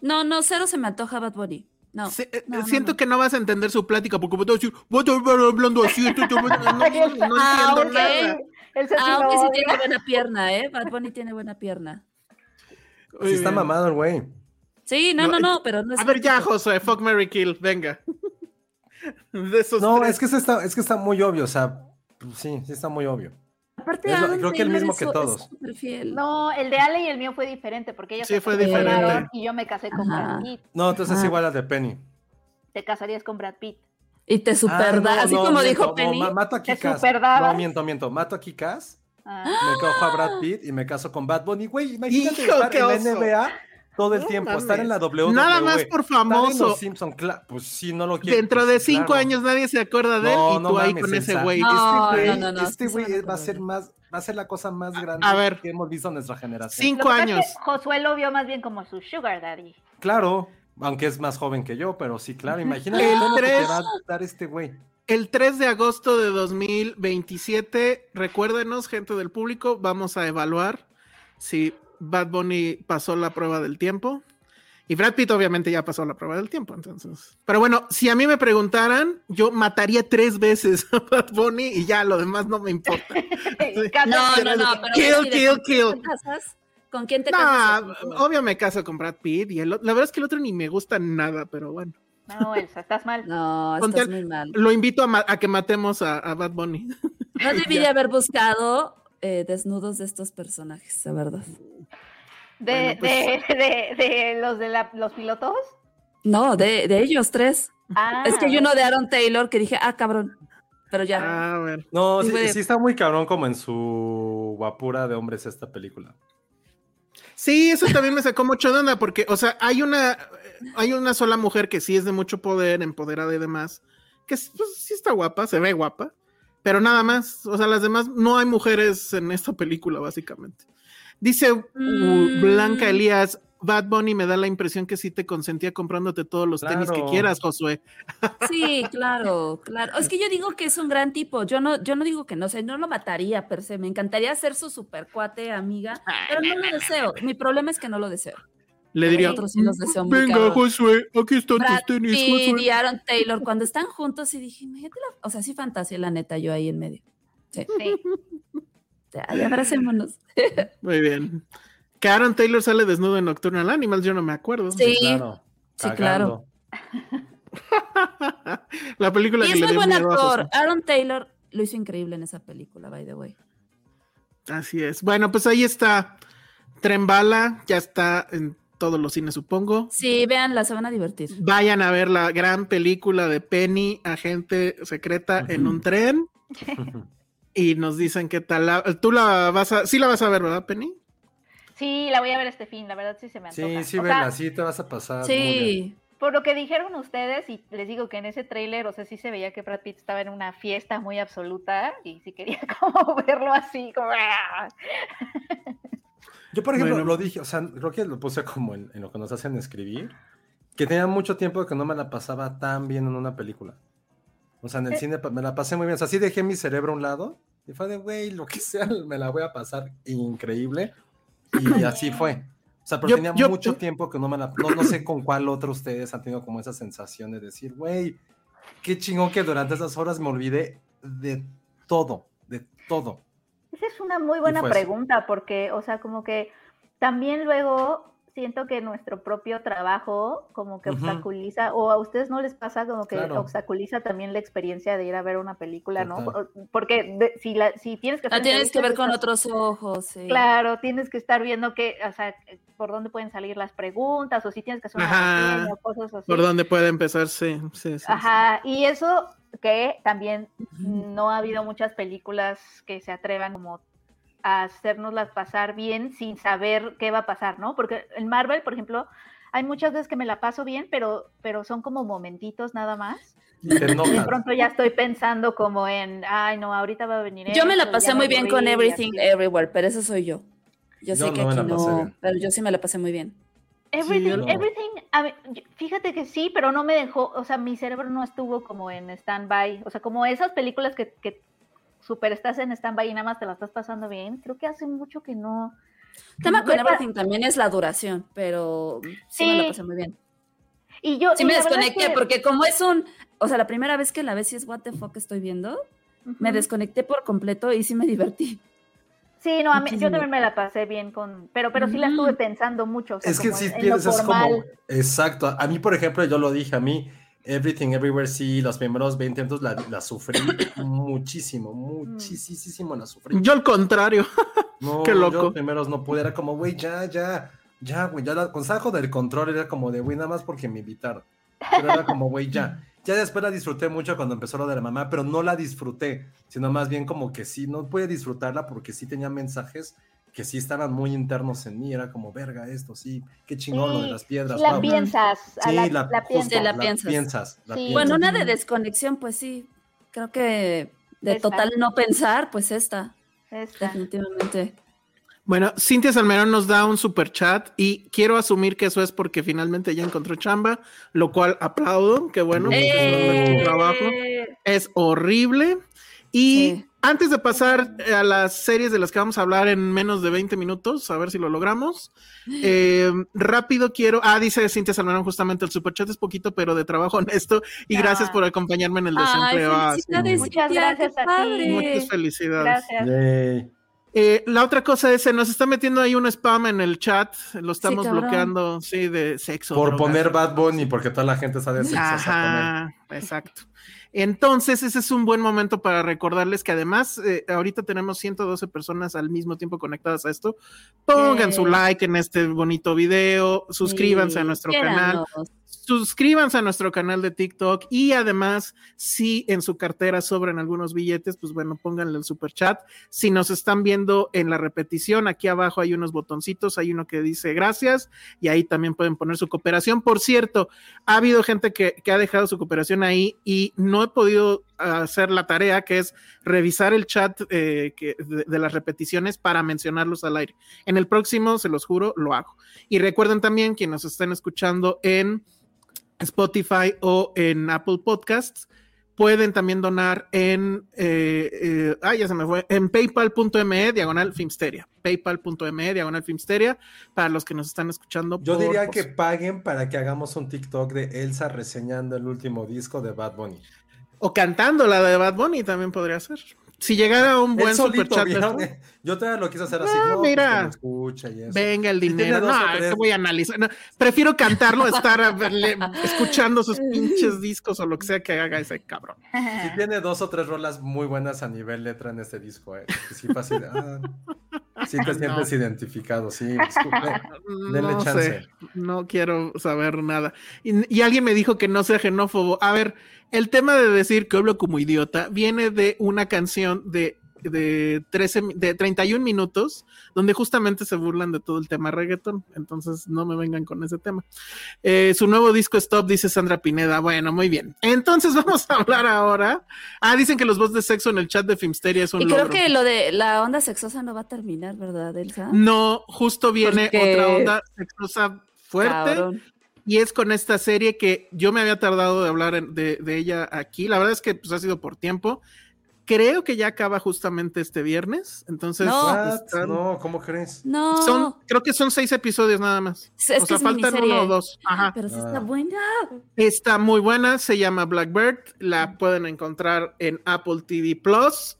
No, no, cero se me antoja Bad Bunny. No. Se- eh, no, siento no. que no vas a entender su plática porque voy a decir, voy a estar hablando así, esto, esto, no, no, no Ah, entiendo ok. nada. Aunque sí tiene buena pierna, ¿eh? Bad Bunny tiene buena pierna. Sí está mamado el güey. Sí, no, No, no, eh, no, pero no es. A ver ya. Josué, fuck Mary Kill, venga. De esos No, tres. es que, está, es que está muy obvio, o sea, pues sí, sí está muy obvio. Aparte, es lo- Adam creo que el mismo es que todos. No, el de Ale y el mío fue diferente porque ella Sí, se fue casó con diferente. Y yo me casé con Ajá. Brad Pitt. No, entonces es Ajá. igual a de Penny. Te casarías con Brad Pitt. Y te super Ah, no, así no, como miento, dijo no, Penny. ma- mato a ¿Te Kikas. No, miento, miento. Mato a Kikas, Ah. me cojo a Brad Pitt y me caso con Bad Bunny. Güey, imagínate Hijo, estar en la oso. NBA todo el No tiempo, mames. estar en la WWE. Nada más por estar en famoso. los Simpson, pues sí, no lo quiero. Dentro pues, de cinco claro. años nadie se acuerda de él No, y tú no ahí mames, con ese güey. No, este güey, este va a ser más, va a ser la cosa más grande A ver. que hemos visto en nuestra generación. Cinco Lo que pasa es años. que Josué lo vio más bien como su sugar daddy. Claro, aunque es más joven que yo, pero sí, claro, imagínate El todo lo que te tres- va a dar este güey. El 3 de agosto de 2027, recuérdenos, gente del público, vamos a evaluar si Bad Bunny pasó la prueba del tiempo. Y Brad Pitt obviamente ya pasó la prueba del tiempo, entonces. Pero bueno, si a mí me preguntaran, yo mataría tres veces a Bad Bunny y ya lo demás no me importa. No, no, no, pero Kill, kill, ¿con quién kill. te casas? ¿Con quién te No, casas? obvio me caso con Brad Pitt y el, la verdad es que el otro ni me gusta nada, pero bueno. No, Elsa, estás mal. No, estás muy mal. Lo invito a, a que matemos a, a Bad Bunny. No debí de haber buscado eh, desnudos de estos personajes, la verdad. De, Bueno, pues- de, de, de los de la- los pilotos. No, de, de ellos tres. Ah, es que hay uno de Aaron Taylor que dije, ah, cabrón. Pero ya. Ah, a ver. No, Sí, sí, güey. sí está muy cabrón como en su guapura de hombres esta película. Sí, eso también me sacó mucho de onda porque, o sea, hay una, hay una sola mujer que sí es de mucho poder, empoderada y demás, que es- pues, sí está guapa, se ve guapa, pero nada más, o sea, las demás, no hay mujeres en esta película, básicamente. Dice uh, Mm. Blanca Elías, Bad Bunny me da la impresión que sí te consentía comprándote todos los tenis que quieras, Josué. Sí, claro, claro. Es que yo digo que es un gran tipo. Yo no, yo no digo que no sé, no lo mataría per se. Me encantaría ser su super cuate, amiga, pero no lo deseo. Mi problema es que no lo deseo. Le diría, sí muy venga. Josué, aquí están Brad tus tenis, Josué. y Aaron Taylor, cuando están juntos, y dije, imagínate la- o sea, sí fantasía la neta, yo ahí en medio. Sí, Sí. ya, ya abracémonos. Muy bien. Que Aaron Taylor sale desnudo en Nocturnal Animals, yo no me acuerdo. Sí, Claro. sí, claro. la película Y que es le muy buen actor. Aaron Taylor lo hizo increíble en esa película, by the way. Así es. Bueno, pues ahí está. Tren Bala, ya está en todos los cines, supongo. Sí, véanla, se van a divertir. Vayan a ver la gran película de Penny, agente secreta en un tren. y nos dicen qué tal. la- Tú la vas a, sí la vas a ver, ¿verdad, Penny? Sí, la voy a ver este fin, la verdad sí se me antoja. Sí, sí, O sea, vela, sí te vas a pasar. Sí. Por lo que dijeron ustedes, y les digo que en ese tráiler, o sea, sí se veía que Brad Pitt estaba en una fiesta muy absoluta y sí quería como verlo así, como... Yo, por ejemplo, Bueno. lo dije, o sea, creo que lo puse como en, en lo que nos hacen escribir, que tenía mucho tiempo que no me la pasaba tan bien en una película. O sea, en el Eh. cine pa- me la pasé muy bien. O sea, sí dejé mi cerebro a un lado y fue de, güey, lo que sea, me la voy a pasar increíble. Y así fue. O sea, pero Yo- tenía yo- mucho tiempo que no me la... No, no sé con cuál otro ustedes han tenido como esa sensación de decir, güey, qué chingón que durante esas horas me olvidé de todo, de todo. Esa es una muy buena eso. pregunta porque, o sea, como que también luego siento que nuestro propio trabajo como que obstaculiza, o a ustedes no les pasa como que Claro. obstaculiza también la experiencia de ir a ver una película, ¿no? Total. Porque de- si, la, si tienes que La hacer tienes que ver con estás- otros ojos. sí. Claro, tienes que estar viendo que, o sea, por dónde pueden salir las preguntas, o si tienes que hacer una Ajá. o cosas así. ¿Por dónde puede empezar? Sí, sí, sí, sí. Ajá, y eso que también no ha habido muchas películas que se atrevan como a hacérnoslas pasar bien sin saber qué va a pasar, ¿no? Porque en Marvel, por ejemplo, hay muchas veces que me la paso bien, pero, pero son como momentitos nada más. De pronto ya estoy pensando como en, ay, no, ahorita va a venir Yo me la pasé muy bien con aburrí", y Everything. Everywhere, pero eso soy yo. Yo sé Yo que no aquí no, pero yo sí me la pasé muy bien. Everything, no. everything, a ver, fíjate que sí, pero no me dejó, o sea, mi cerebro no estuvo como en stand-by, o sea, como esas películas que, que super estás en stand-by y nada más te la estás pasando bien, creo que hace mucho que no. El tema con Everything también es la duración, pero sí, me la pasé muy bien. Y yo Sí y me es desconecté que- porque como es un, o sea, la primera vez que la ves sí es what the fuck estoy viendo, me desconecté por completo y sí me divertí. Sí, no, a mí, yo también me la pasé bien con, pero, pero sí la estuve Ujú. pensando mucho. o sea, Es que si piensas, es como. Exacto. A mí, por ejemplo, yo lo dije, a mí, Everything Everywhere, sí, los primeros 20 minutos la, la sufrí muchísimo, muchísimo la sufrí. Yo al contrario. No, qué Yo loco. los primeros no pude, era como, güey, ya, ya, ya, güey, ya la, con saco del control era como de, güey, nada más porque me invitaron. Pero era como, güey, ya. Ya después la disfruté mucho cuando empezó lo de la mamá, pero no la disfruté, sino más bien como que sí, no pude disfrutarla porque sí tenía mensajes que sí estaban muy internos en mí, era como, verga, esto, sí, qué chingón lo de Sí, las piedras. sí la guau". piensas, Sí, la, la, la justo, piensas. la la piensas. piensas, la Sí. piensas. Bueno, una de desconexión, pues sí, creo que de Esta. total no pensar, pues esta, Esta. definitivamente. Bueno, Cintia Salmerón nos da un super chat y quiero asumir que eso es porque finalmente ya encontró chamba, lo cual aplaudo, que bueno, es ¡Eh! tu trabajo. Es horrible. Y Sí. antes de pasar a las series de las que vamos a hablar en menos de 20 minutos, a ver si lo logramos, eh, rápido quiero, ah, dice Cintia Salmerón justamente, el superchat es poquito, pero de trabajo honesto, y gracias por acompañarme en el Ay, desempleo. Ah, sí. Muchas gracias qué a ti. Muchas felicidades. Gracias. Eh, la otra cosa es, se nos está metiendo ahí un spam en el chat, lo estamos bloqueando, sí, de sexo. Por drogas. poner Bad Bunny, porque toda la gente sabe sexo. Ajá, exacto. Entonces, ese es un buen momento para recordarles que además, eh, ahorita tenemos 112 personas al mismo tiempo conectadas a esto. Pongan su like en este bonito video, suscríbanse a nuestro canal. Suscríbanse a nuestro canal de TikTok y además, si en su cartera sobran algunos billetes, pues bueno, pónganle el super chat. Si nos están viendo en la repetición, aquí abajo hay unos botoncitos, hay uno que dice gracias y ahí también pueden poner su cooperación. Por cierto, ha habido gente que, ha dejado su cooperación ahí y no he podido hacer la tarea que es revisar el chat eh, de, de las repeticiones para mencionarlos al aire. En el próximo, se los juro, lo hago. Y recuerden también quienes nos estén escuchando en Spotify o en Apple Podcasts, pueden también donar en, eh, eh, ah, ya se me fue, en paypal.me diagonal Filmsteria. Paypal.me diagonal Filmsteria para los que nos están escuchando. Yo por- diría que paguen para que hagamos un TikTok de Elsa reseñando el último disco de Bad Bunny. O cantando la de Bad Bunny también podría ser. Si llegara un buen superchat. Yo todavía lo quise hacer así. Ah, no, mira. escucha y eso. Venga el dinero. No, que voy a analizar. No, prefiero cantarlo estar a verle- escuchando sus pinches discos o lo que sea que haga ese cabrón. Sí tiene dos o tres rolas muy buenas a nivel letra en este disco, eh. Sí, de, ah, sí te sientes identificado, sí. disculpe, denle no chance. sé, no quiero saber nada. Y, y alguien me dijo que no sea xenófobo. A ver, el tema de decir que hablo como idiota viene de una canción de, de, 13, mi- de 31 minutos donde justamente se burlan de todo el tema reggaeton. Entonces no me vengan con ese tema. Eh, su nuevo disco Stop, dice Sandra Pineda. Bueno, muy bien. Entonces vamos a hablar ahora. Ah, dicen que los voz de sexo en el chat de Filmsteria es un Y creo logro. que lo de la onda sexosa no va a terminar, ¿verdad, Elsa? No, justo viene Porque- otra onda sexosa fuerte. Cabrón. Y es con esta serie que yo me había tardado de hablar de, de ella aquí. La verdad es que pues, ha sido por tiempo. Creo que ya acaba justamente este viernes. Entonces, No. Están- No, ¿cómo crees? No, son, creo que son seis episodios nada más. Es- es o sea, faltan miniserie. uno o dos. Ajá. pero sí Ah. está buena. Está muy buena, se llama Blackbird. La pueden encontrar en Apple TV Plus.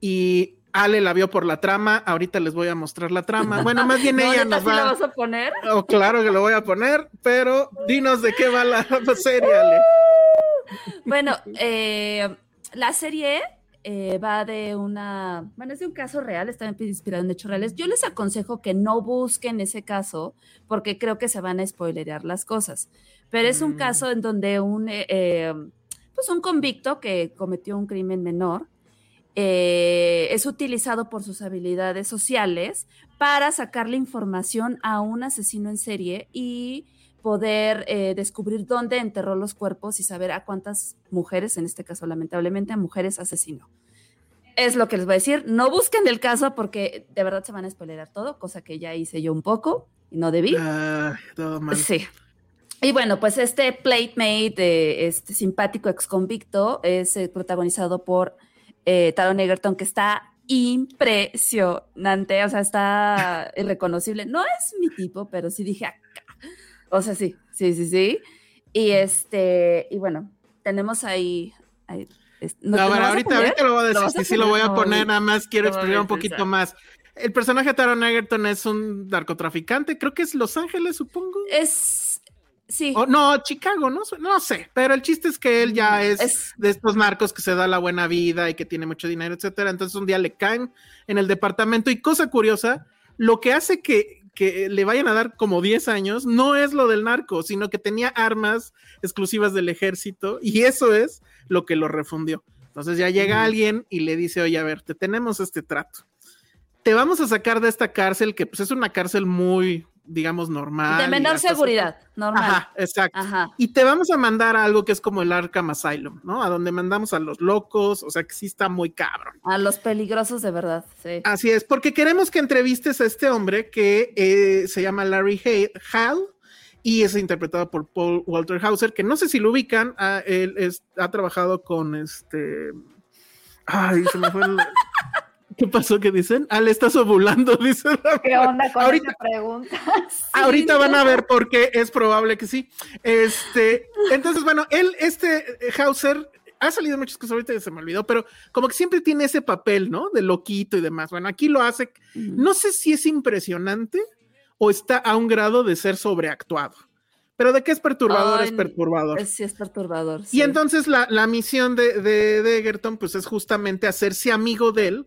Y Ale la vio por la trama. Ahorita les voy a mostrar la trama. Bueno, más bien No, ella ¿neta nos va. vas a poner? Oh, claro que lo voy a poner, pero dinos de qué va la serie, Ale. Bueno, eh, la serie eh, va de una, bueno, es de un caso real, está inspirado en hechos reales. Yo les aconsejo que no busquen ese caso porque creo que se van a spoilerear las cosas. Pero es un Mm. caso en donde un, eh, eh, pues un convicto que cometió un crimen menor eh, es utilizado por sus habilidades sociales para sacarle información a un asesino en serie y poder eh, descubrir dónde enterró los cuerpos y saber a cuántas mujeres, en este caso lamentablemente a mujeres asesinó. Es lo que les voy a decir. No busquen el caso porque de verdad se van a spoilerar todo, cosa que ya hice yo un poco y no debí. Todo mal. Sí. Y bueno, pues este platemate, eh, este simpático ex convicto, es eh, protagonizado por eh, Taron Egerton, que está impresionante, o sea, está irreconocible. No es mi tipo, pero sí dije acá. O sea, sí, sí, sí, sí. Y este, y bueno, tenemos ahí. ahí ¿no- a ¿te lo ver, vas a ahorita, lo voy a ¿Lo decir, sí, sí lo voy a No, poner, nada más quiero no explicar un poquito más. El personaje de Taron Egerton es un narcotraficante, creo que es Los Ángeles, supongo. Es. Sí. O, no, Chicago, no, sé- no sé, pero el chiste es que él ya es, Es- de estos narcos que se da la buena vida y que tiene mucho dinero, etcétera. Entonces un día le caen en el departamento y cosa curiosa, lo que hace que, que le vayan a dar como 10 años no es lo del narco, sino que tenía armas exclusivas del ejército y eso es lo que lo refundió. Entonces ya llega alguien y le dice, oye, a ver, te tenemos este trato. Te vamos a sacar de esta cárcel que pues es una cárcel muy, digamos, normal. de menor seguridad, normal. Ajá, exacto. Ajá. Y te vamos a mandar a algo que es como el Arkham Asylum, ¿no? A donde mandamos a los locos, o sea que sí está muy cabrón. A los peligrosos de verdad, sí. Así es, porque queremos que entrevistes a este hombre que eh, se llama Larry Hall y es interpretado por Paul Walter Hauser, que no sé si lo ubican, ah, él es- ha trabajado con este... Ay, se me fue el... ¿Qué pasó? ¿Qué dicen? Ah, le estás ovulando, dice. la- ¿Qué onda con Ahorita- esa pregunta? Ahorita van a ver por qué es probable que sí. Este, entonces, bueno, él, este eh, Hauser, ha salido muchas cosas ahorita ya se me olvidó, pero como que siempre tiene ese papel, ¿no? De loquito y demás. Bueno, aquí lo hace. No sé si es impresionante o está a un grado de ser sobreactuado. Pero de qué es perturbador, Ay, es perturbador. Sí, es perturbador. Y entonces la, la misión de, de, de Egerton, pues es justamente hacerse amigo de él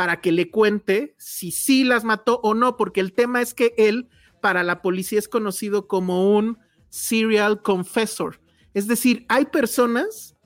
para que le cuente si sí las mató o no, porque el tema es que él, para la policía, es conocido como un serial confessor. Es decir, hay personas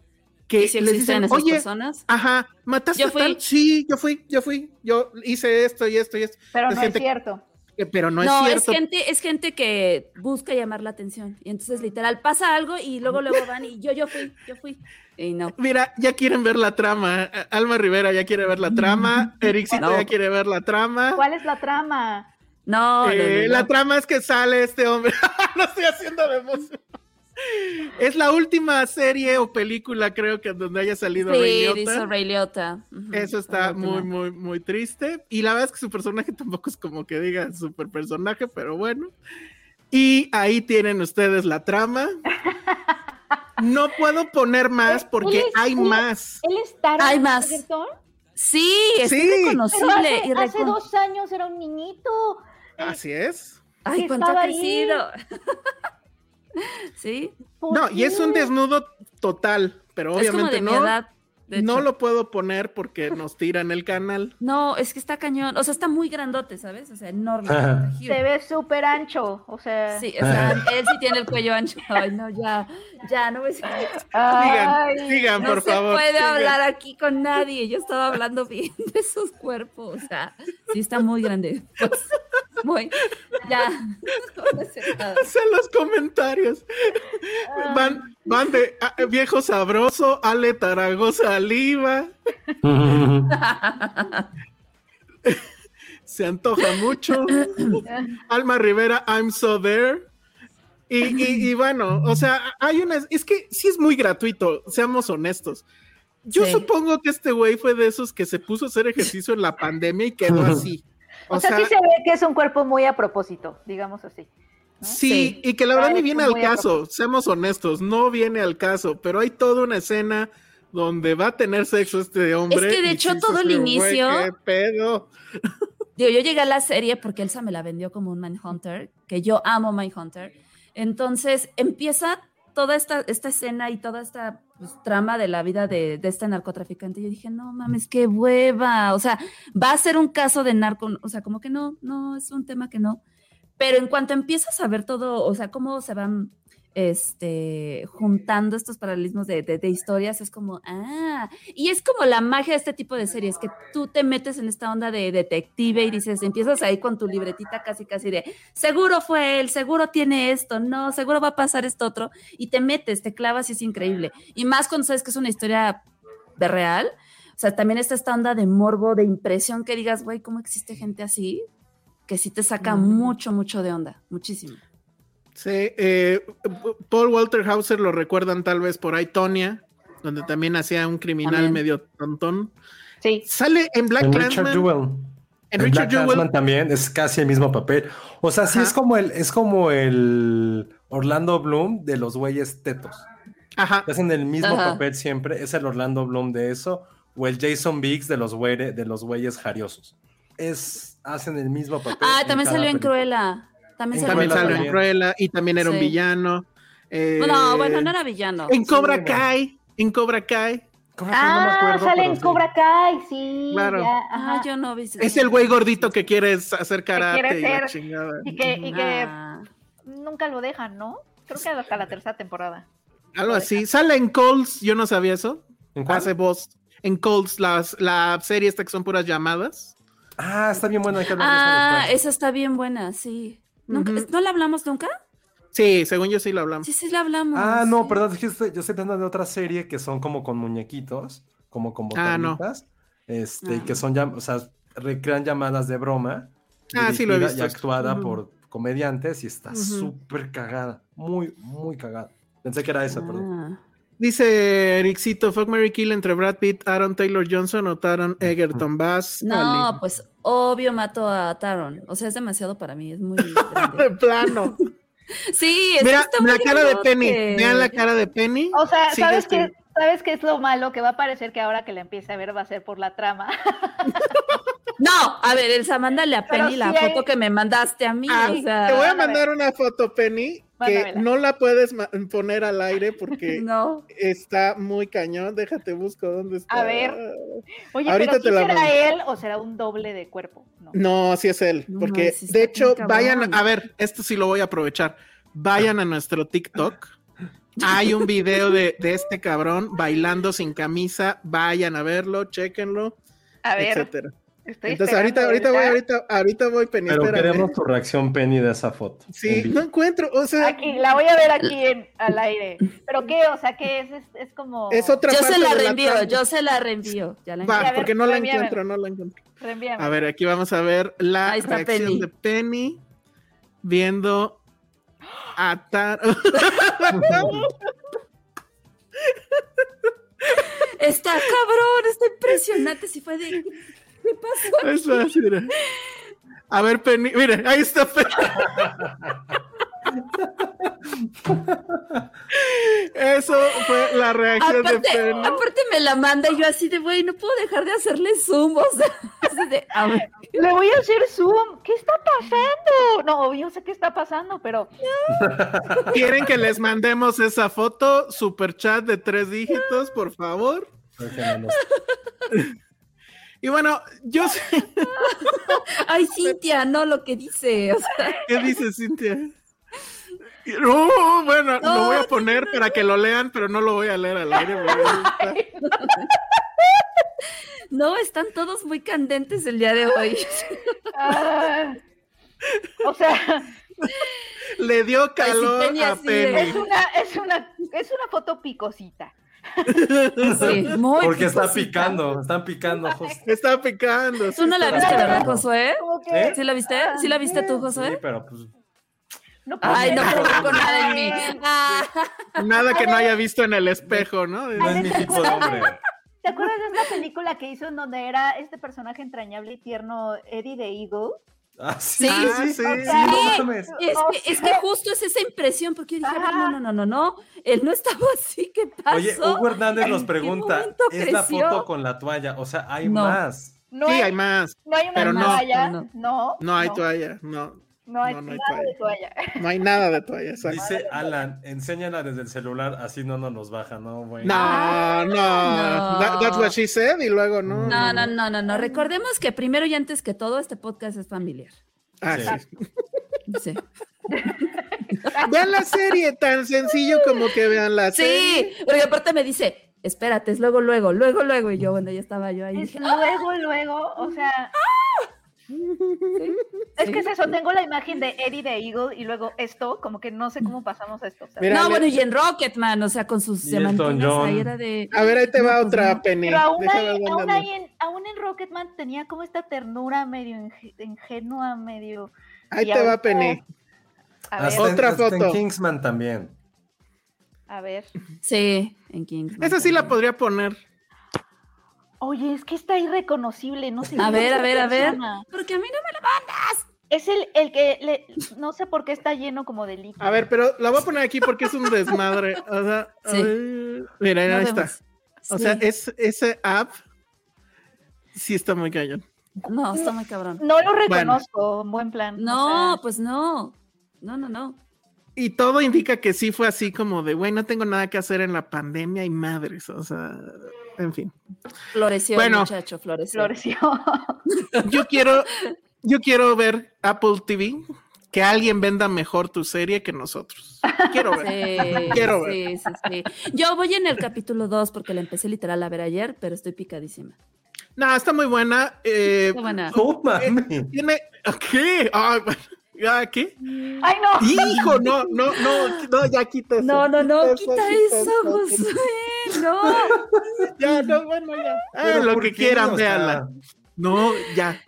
que ¿Y si les dicen, esas oye, personas? ajá, mataste Yo a tal? Sí, yo fui, yo fui, yo hice esto y esto y esto. Pero Es no gente es cierto. que- pero no, No, es es, cierto. gente, es gente que busca llamar la atención. Y entonces, literal, pasa algo y luego luego van y yo, yo fui, yo fui. Y no. Mira, ya quieren ver la trama. Alma Rivera ya quiere ver la trama. Ericito No. ya quiere ver la trama. ¿Cuál es la trama? No, no, Eh, no, La trama es que sale este hombre. no estoy haciendo de emoción. Es la última serie o película, creo que donde haya salido Sí, Ray Liotta. dice Ray Liotta. Eso está muy, muy, muy triste. Y la verdad es que su personaje tampoco es como que diga super personaje, pero bueno. Y ahí tienen ustedes la trama. No puedo poner más porque Él es- hay él- más. ¿Él es Taron Hay más. Sí, es Sí. Pero reconocible. hace, y hace recon- dos años era un niñito. Así es. Ay, cuánto ha crecido. sí, No, y es un desnudo total, pero es como obviamente de mi no, edad. De no hecho. lo puedo poner porque nos tiran el canal. No, es que está cañón. O sea, está muy grandote, ¿sabes? O sea, enorme. Se ve súper ancho. O sea. Sí, o sea, él sí tiene el cuello ancho. Ay, no, ya, ya, no me Sigan, Ay, sigan, No por se favor. puede sigan. hablar aquí con nadie. Yo estaba hablando bien de sus cuerpos. O sea, sí está muy grande. Pues, muy, ya. No. Hacen los comentarios. Van, van de ah, viejo sabroso, Ale Taragó saliva, se antoja mucho. Alma Rivera, I'm so there. Y, y- y bueno, o sea, hay una. Es que sí es muy gratuito, seamos honestos. Yo Sí. supongo que este güey fue de esos que se puso a hacer ejercicio en la pandemia y quedó así. O, sea, sí se ve que es un cuerpo muy a propósito, digamos así. Sí, Sí. y que la verdad ni viene al caso, seamos honestos, no viene al caso, pero hay toda una escena donde va a tener sexo este hombre. Es que de hecho todo el dices, "Güey, inicio- ¿Qué pedo? Digo, yo llegué a la serie porque Elsa me la vendió como un Mindhunter, que yo amo Mindhunter. Entonces empieza toda esta, esta escena y toda esta pues, trama de la vida de, de este narcotraficante. Yo dije, no mames, qué hueva. O sea, va a ser un caso de narco. O sea, como que no, no, es un tema que no. Pero en cuanto empiezas a ver todo, o sea, cómo se van este, juntando estos paralelismos de, de- de historias, es como, ah, y es como la magia de este tipo de series, que tú te metes en esta onda de detective y dices, empiezas ahí con tu libretita casi, casi de, seguro fue él, seguro tiene esto, no, seguro va a pasar esto otro, y te metes, te clavas y es increíble. Y más cuando sabes que es una historia de real, o sea, también está esta onda de morbo, de impresión que digas, güey, ¿cómo existe gente así? Que sí te saca mucho, mucho de onda, muchísimo. Sí, eh, Paul Walter Hauser lo recuerdan tal vez por ahí, Tonya, donde también hacía un criminal También. medio tontón. Sí. Sale en Black En Richard Clansman. Jewell. En En Richard Black Jewell. Clansman también es casi el mismo papel. O sea, sí Ajá. es como el, es como el Orlando Bloom de los güeyes tetos. Ajá. Hacen el mismo Ajá. papel siempre. Es el Orlando Bloom de eso. O el Jason Biggs de los, güeyre- de los güeyes jariosos. Es, hacen el mismo papel. Ah, también salió en. Cruella. También salió También en Cruella sale en Cruella. Y también era un villano. Eh, No, bueno, no era villano. En Cobra Sí. Kai. En Cobra Kai. Cobra Kai no me Ah, acuerdo, sale en sí. Cobra Kai, sí. Claro. ya, Ah, yo no vi. Es el güey gordito que quiere hacer karate quiere y la chingada. Y que, y que Ah. nunca lo dejan, ¿no? Creo que hasta la tercera temporada. Algo así. Sale en Coles, yo no sabía eso. ¿En cuál? Hace voz. En Coles, las, la serie esta que son puras llamadas. Ah, está bien. Hay que eso Ah, esa está bien buena, sí. ¿Nunca-. ¿No la hablamos nunca? Sí, según yo sí lo hablamos. Sí, sí la hablamos. Ah, no, sí. perdón, es que estoy- yo estoy pensando de otra serie que son como con muñequitos, como con Ah, no. botanitas, este, y Ah. que son, o sea, recrean llamadas de broma. Ah, sí lo he visto. Y actuada por comediantes y está súper cagada, muy, muy cagada. Pensé que era esa, perdón. Dice Ericito, Fuck Mary Kill entre Brad Pitt, Aaron Taylor Johnson o Taron Egerton Bass. No, Ali. pues obvio mato a Taron. O sea, es demasiado para mí, es muy De plano. Sí, es Mira, está muy la cara de. Penny. Vean la cara de Penny. O sea, ¿sabes qué, ¿sabes qué es lo malo? Que va a parecer que ahora que la empiece a ver va a ser por la trama. No, a ver, Elsa, mándale a Pero Penny la sí hay- foto que me mandaste a mí. Ah, o sea, te voy a mandar una foto, Penny, que no la puedes poner al aire porque no. está muy cañón. Déjate busco dónde está. A ver. Oye, Ahorita pero te ¿sí la será mando. él o será un doble de cuerpo? No. No, así es él. No, Porque sí de hecho, vayan, cabrón. a ver, esto sí lo voy a aprovechar. Vayan a nuestro TikTok. Hay un video de, de este cabrón bailando sin camisa. Vayan a verlo, chéquenlo, A ver, etcétera. estoy Entonces ahorita, ahorita voy, ahorita. ahorita, voy, Penny. Pero espérame. queremos tu reacción, Penny, de esa foto. Sí, en no encuentro, o sea, Aquí, la voy a ver aquí en, al aire. ¿Pero qué? O sea, ¿qué es? Es, es como... es otra Yo parte se la de reenvío, yo se la reenvío. Ya la Va, ver, porque no la encuentro, no la encuentro. Reenvíame. A ver, aquí vamos a ver la reacción Penny. de Penny viendo a Tar- Está cabrón, está impresionante. Si fue de. ¿Qué pasó? Es fácil, mira. A ver, Penny, mire, ahí está Penny. Eso fue la reacción de Aparte, Penny. aparte me la manda y yo así de, güey, no puedo dejar de hacerle zoom. O sea, así de, a ver. Le voy a hacer zoom. ¿Qué está pasando? No, yo sé qué está pasando, pero ¿Quieren que les mandemos esa foto? Super chat de tres dígitos, por favor. Y bueno, yo sé. Ay, Cintia, no lo que dice. O sea, ¿Qué dice Cintia? No, bueno, lo voy a no, poner para que lo lean, pero no lo voy a leer al aire. no, están todos muy candentes el día de hoy. ah, o sea, Le dio calor Penny a Penny. es una, es una, es una foto picosita. Sí, muy Porque está picando, están picando. justo. Está picando. Tú no la viste, ¿verdad. Josué? ¿Eh? ¿Sí la viste? ¿Sí la viste tú, Sí, Josué? pero pues. No Ay, no provoco nada en mí. Ah, Nada que no haya visto en el espejo, ¿no? No es mi tipo de hombre. ¿Te acuerdas de esta película que hizo en donde era este personaje entrañable y tierno, Eddie the Eagle? Ah, sí, Sí, sí, sí, sí, sí. no mames. es, que, es que sea- justo es esa impresión, porque yo dije, a ver, Ajá. no, no, no, no, no, él no estaba así, ¿qué pasó? Oye, Hugo Hernández nos ¿En qué pregunta: ¿es la foto con la toalla? O sea, hay No. más. No Sí, hay, hay más. no hay una toalla, No, no, No hay toalla. No, no hay no, no hay nada de toalla. no hay nada de toalla. exacto. Dice Alan, enséñala desde el celular, así no, no nos baja, ¿no? Güey. No, no, No. That- that's what she said y luego no. No, no, no, no, no. Recordemos que primero y antes que todo, este podcast es familiar. Ah, Sí. sí. Vean la serie, tan sencillo como que vean la serie. Sí, porque aparte me dice, espérate, es luego, luego, luego, luego. Y yo, bueno, ya estaba yo ahí. Es dije, luego, luego, o sea, es que es eso, tengo la imagen de Eddie the Eagle y luego esto, como que no sé cómo pasamos a esto. o sea, Mira, no, le- bueno, y en Rocketman, o sea, con sus ahí era de. A ver, ahí te va No, pues otra, no. Penny. Pero aún, ahí, aún, ahí en, aún en Rocketman tenía como esta ternura medio inge- ingenua, medio... Ahí y te va, Penny. A ver, en- Otra en foto. Kingsman también. a ver. Sí, en Kings. Esa sí la podría poner. Oye, es que está irreconocible, no sé. A cómo ver, a ver, a ver. Porque a mí no me la mandas. Es el, el que, le, no sé por qué está lleno como de líquido. A ver, pero la voy a poner aquí porque es un desmadre. O sea, a Sí. ver. mira, No ahí está. O sea, es, ese app sí está muy cañón. No, está muy cabrón. No lo reconozco, en buen plan. No, o sea, pues no. No, no, no. Y todo indica que sí fue así como de, güey, no tengo nada que hacer en la pandemia y madres. O sea, en fin. Floreció Bueno. el muchacho, floreció. floreció. Yo quiero, yo quiero ver Apple TV, que alguien venda mejor tu serie que nosotros. Quiero ver. Sí, Quiero ver. sí, sí, sí. Yo voy en el capítulo 2 porque la empecé literal a ver ayer, pero estoy picadísima. No, está muy buena. eh, Está buena. ¡No mames! tiene, ¿qué? Ah, ¿ya qué? Ay, no. Hijo, no, no, no, no, ya quita eso. No, no, no, quita eso, quita Josué. No. Ya, no, bueno, ya. Ah, lo ¿por que quieran, O sea, véanla. No, ya.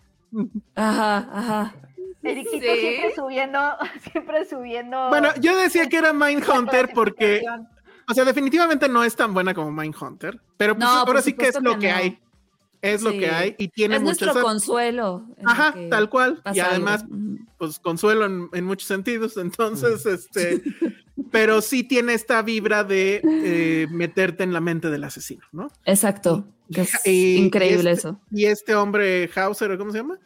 Ajá, ajá. Eriquito Sí. siempre subiendo, siempre subiendo. Bueno, yo decía que era Mindhunter porque, o sea, definitivamente no es tan buena como Mindhunter, pero pues No, ahora sí que es lo que que no. hay. Es lo Sí. que hay y tiene Es nuestro muchas consuelo. en lo Ajá, que tal cual. Y además, algo. Pues consuelo en, en muchos sentidos. Entonces, este, pero sí tiene esta vibra de eh, meterte en la mente del asesino, ¿no? Exacto. que es Y- increíble y este- eso. Y este hombre Hauser, ¿o ¿cómo se llama?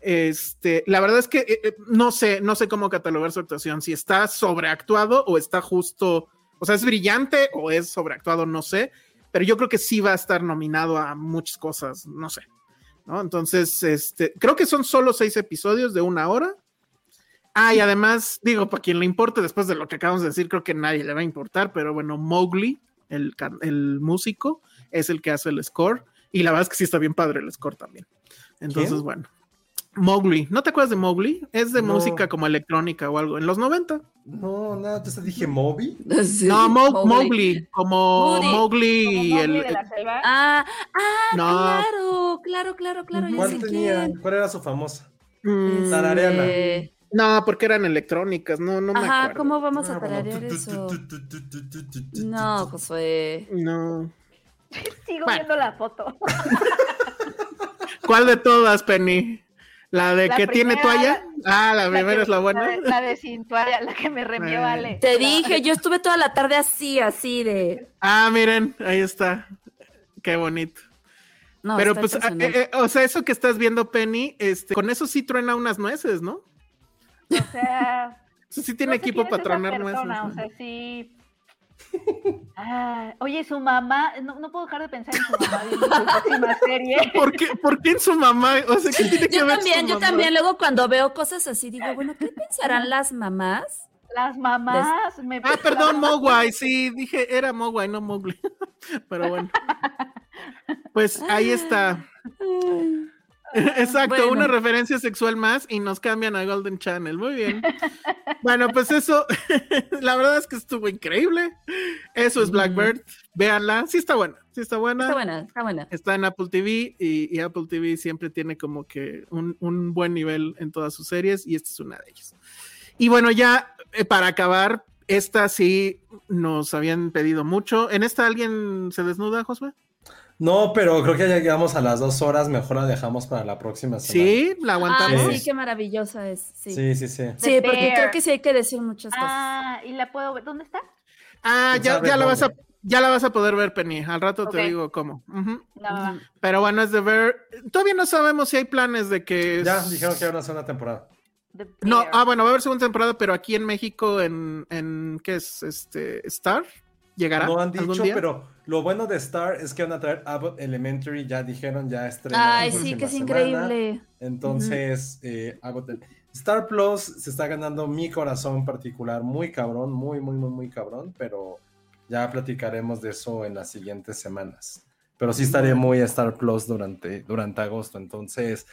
Este, la verdad es que eh, eh, no sé, no sé cómo catalogar su actuación, si está sobreactuado o está justo, o sea, es brillante o es sobreactuado, no sé, pero yo creo que sí va a estar nominado a muchas cosas, no sé. ¿no? Entonces, este, creo que son solo seis episodios de una hora. Ah, y además, digo, para quien le importe, después de lo que acabamos de decir, creo que nadie le va a importar, pero bueno, Mowgli, el, el músico, es el que hace el score. Y la verdad es que sí está bien padre el score también. Entonces, ¿Quién? bueno. Mowgli, ¿no te acuerdas de Mowgli? Es de No. música como electrónica o algo, en los 90. No, nada, entonces dije Moby. Sí, no, Mo- Mowgli. Mowgli, como. Mowgli, Como y Mowgli el, de la selva. Ah, ah, No. claro, claro, claro, claro. ya ¿Cuál sé tenía? quién. ¿Cuál era su famosa? Mm, Tarareala. Este, no, porque eran electrónicas, no, no me Ajá, acuerdo. ¿cómo vamos a tararear tu, eso? tu, No. Josué. No. Sigo Bueno. viendo la foto. ¿Cuál de todas, Penny? ¿La de La que tiene toalla? Ah, la primera que- es la La buena. de, la de Sin Toalla, la que me reenvió Eh. Ale. Te dije, yo estuve toda la tarde así, así de. Ah, miren, ahí está. Qué bonito. No, Pero pues, ah, eh, eh, o sea, eso que estás viendo, Penny, este, con eso sí truena unas nueces, ¿no? O sea, Eso sí tiene no sé equipo para tronar nueces. persona, ¿no? O sea, sí. Ah, oye, su mamá, no, no puedo dejar de pensar en su mamá su próxima serie. ¿Por qué, ¿Por qué en su mamá? O sea, ¿qué tiene que Yo ver también, su yo mamá? también. Luego cuando veo cosas así, digo, bueno, ¿qué pensarán las mamás? Las mamás me Ah, perdón, Mogwai, sí, dije, era Mogwai, no Mowgli. Pero bueno. Pues ahí está. Exacto, Bueno. una referencia sexual más y nos cambian a Golden Channel. Muy bien. Bueno, pues eso, la verdad es que estuvo increíble. Eso es Blackbird. Véanla. Sí está buena. Sí está buena. Está buena, está buena. Está en Apple TV y, y Apple TV siempre tiene como que un, un buen nivel en todas sus series y esta es una de ellas. Y bueno, ya eh, para acabar, esta sí nos habían pedido mucho. ¿En esta alguien se desnuda, Josué? No, pero creo que ya llegamos a las dos horas, mejor la dejamos para la próxima semana. Sí, la aguantamos. sí, qué maravillosa es. Sí, Sí, sí, sí. Sí, porque creo que sí hay que decir muchas cosas. Ah, y la puedo ver. ¿Dónde está? Ah, ¿Quién ya, ya la vas a, ya la vas a poder ver, Penny. Al rato te digo cómo. Pero bueno, es de ver. Todavía no sabemos si hay planes de que. Ya es- dijeron que era una segunda temporada. No, ah, bueno, va a haber segunda temporada, pero aquí en México, en, en ¿qué es? Este, Star, ¿llegará No han algún dicho, día? pero lo bueno de Star es que van a traer Abbott Elementary, ya dijeron, ya estrena. Ay, sí, que es semana. increíble. Entonces, eh, Abbott El- Star Plus se está ganando mi corazón particular, muy cabrón, muy, muy, muy, muy cabrón, pero ya platicaremos de eso en las siguientes semanas. Pero sí estaré muy a Star Plus durante, durante agosto, entonces,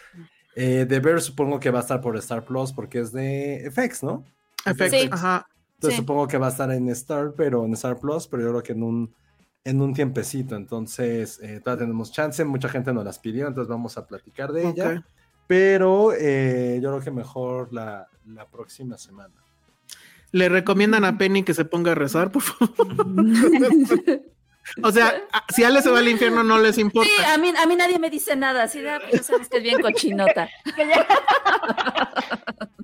eh, The Bear supongo que va a estar por Star Plus porque es de FX, ¿no? Efecto, Sí. ajá. Entonces Sí. supongo que va a estar en Star, pero en Star Plus, pero yo creo que en un, en un tiempecito. Entonces, eh, todavía tenemos chance. Mucha gente nos las pidió, entonces vamos a platicar de ella. Pero eh, yo creo que mejor la, la próxima semana. Le recomiendan a Penny que se ponga a rezar, por favor. o sea, si Ale se va al infierno, no les importa. Sí, a mí, a mí nadie me dice nada. Así de, ah, pues sabes que es bien cochinota.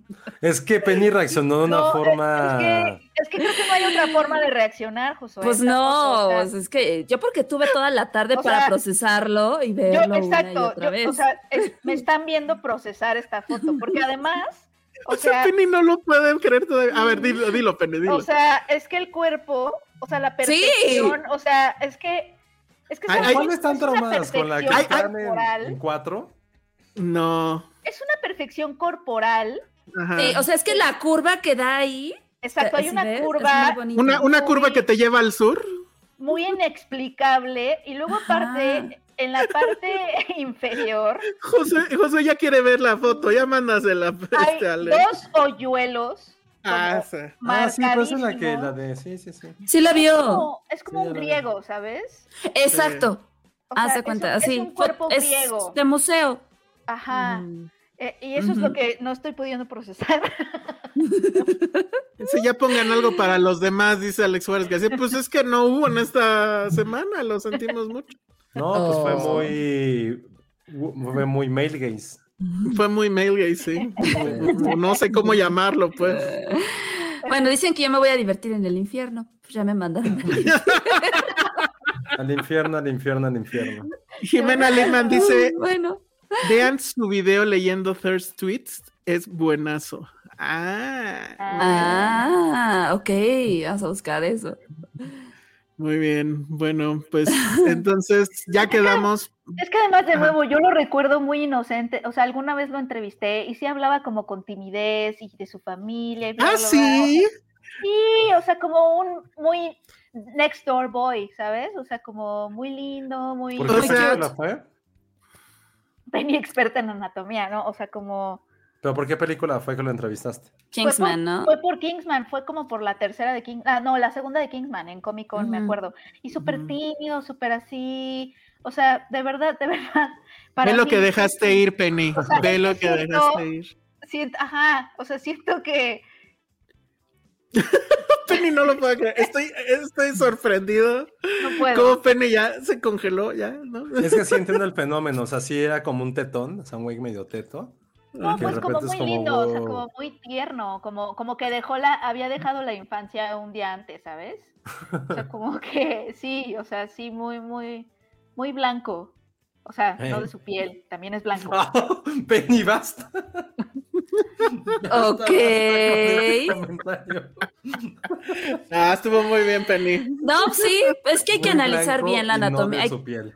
Es que Penny reaccionó de una No, forma. Es que, es que creo que no hay otra forma de reaccionar, Josué. Pues no, o sea, pues es que yo porque tuve toda la tarde para sea, procesarlo y yo, verlo una y exacto, otra yo- vez. o sea, es- me están viendo procesar esta foto, porque además, o O sea, sea, Penny no lo pueden creer todavía. A ver, dilo, dilo Penny, dilo. o sea, es que el cuerpo, o sea, la Sí. perfección, o sea, es que, es que ay, ¿Cuáles están traumadas con la que están en cuatro? no. es una perfección corporal, Ajá. Sí, o sea, es que la curva que da ahí. exacto, hay ¿sí una ves? Curva una, una curva que te lleva al sur. muy inexplicable, y luego aparte, en la parte inferior, José, José ya quiere ver la foto, ya mándasela. hay Este, Ale. dos hoyuelos. Ah, sí. Ah, sí, pues es la que la de. Sí, sí, sí. Sí la vio. como- es como Sí, un griego, ¿sabes? Exacto. O sea, de es cuenta, un- así. Es un cuerpo es griego. de museo. Ajá. Mm. Eh, y eso es lo que no estoy pudiendo procesar. Sí, ya pongan algo para los demás, dice Alex Juárez García. Pues es que no hubo en esta semana, lo sentimos mucho. No, pues fue Oh. muy. Fue muy male gaze. Fue muy male gay, sí. No sé cómo llamarlo, pues. Bueno, dicen que yo me voy a divertir en el infierno. Pues ya me mandaron. Al infierno, al infierno, al infierno. Jimena Lehmann dice: bueno. Vean su video leyendo Thirst Tweets, es buenazo. Ah, Ah, ok. Vamos a buscar eso. muy bien. Bueno, pues entonces ya quedamos. es que además, de nuevo, yo lo recuerdo muy inocente. O sea, alguna vez lo entrevisté y sí hablaba como con timidez y de su familia. y bla, Ah, bla, bla. sí. Sí, o sea, como un muy next door boy, ¿sabes? O sea, como muy lindo, muy, ¿Por qué muy fue? Penny experta en anatomía, ¿no? O sea, como... ¿Pero por qué película fue que lo entrevistaste? Kingsman, fue por, ¿no? Fue por Kingsman, fue como por la tercera de Kingsman, ah, no, la segunda de Kingsman en Comic Con, me acuerdo. Y súper tímido, súper así, o sea, de verdad, de verdad. para Ve lo mí, que dejaste ir, Penny. O sea, Ve lo que que siento- dejaste ir. Siento, ajá, o sea, siento que Penny no lo puedo creer. Estoy, estoy sorprendido. no puedo. Como Penny ya se congeló, ya, ¿no? Es que sí entiendo el fenómeno. O sea, sí era como un tetón, o sea, un güey medio teto. No, pues como muy como, lindo, o sea, como muy tierno, como, como que dejó la, había dejado la infancia un día antes, ¿sabes? O sea, como que sí, o sea, sí, muy, muy, muy blanco. O sea, no de Eh. su piel, también es blanco. Penny, basta. Ok. Ah, estuvo muy bien, Penny. No, sí, es que hay que analizar bien la y no de anatomía. Hay- su piel.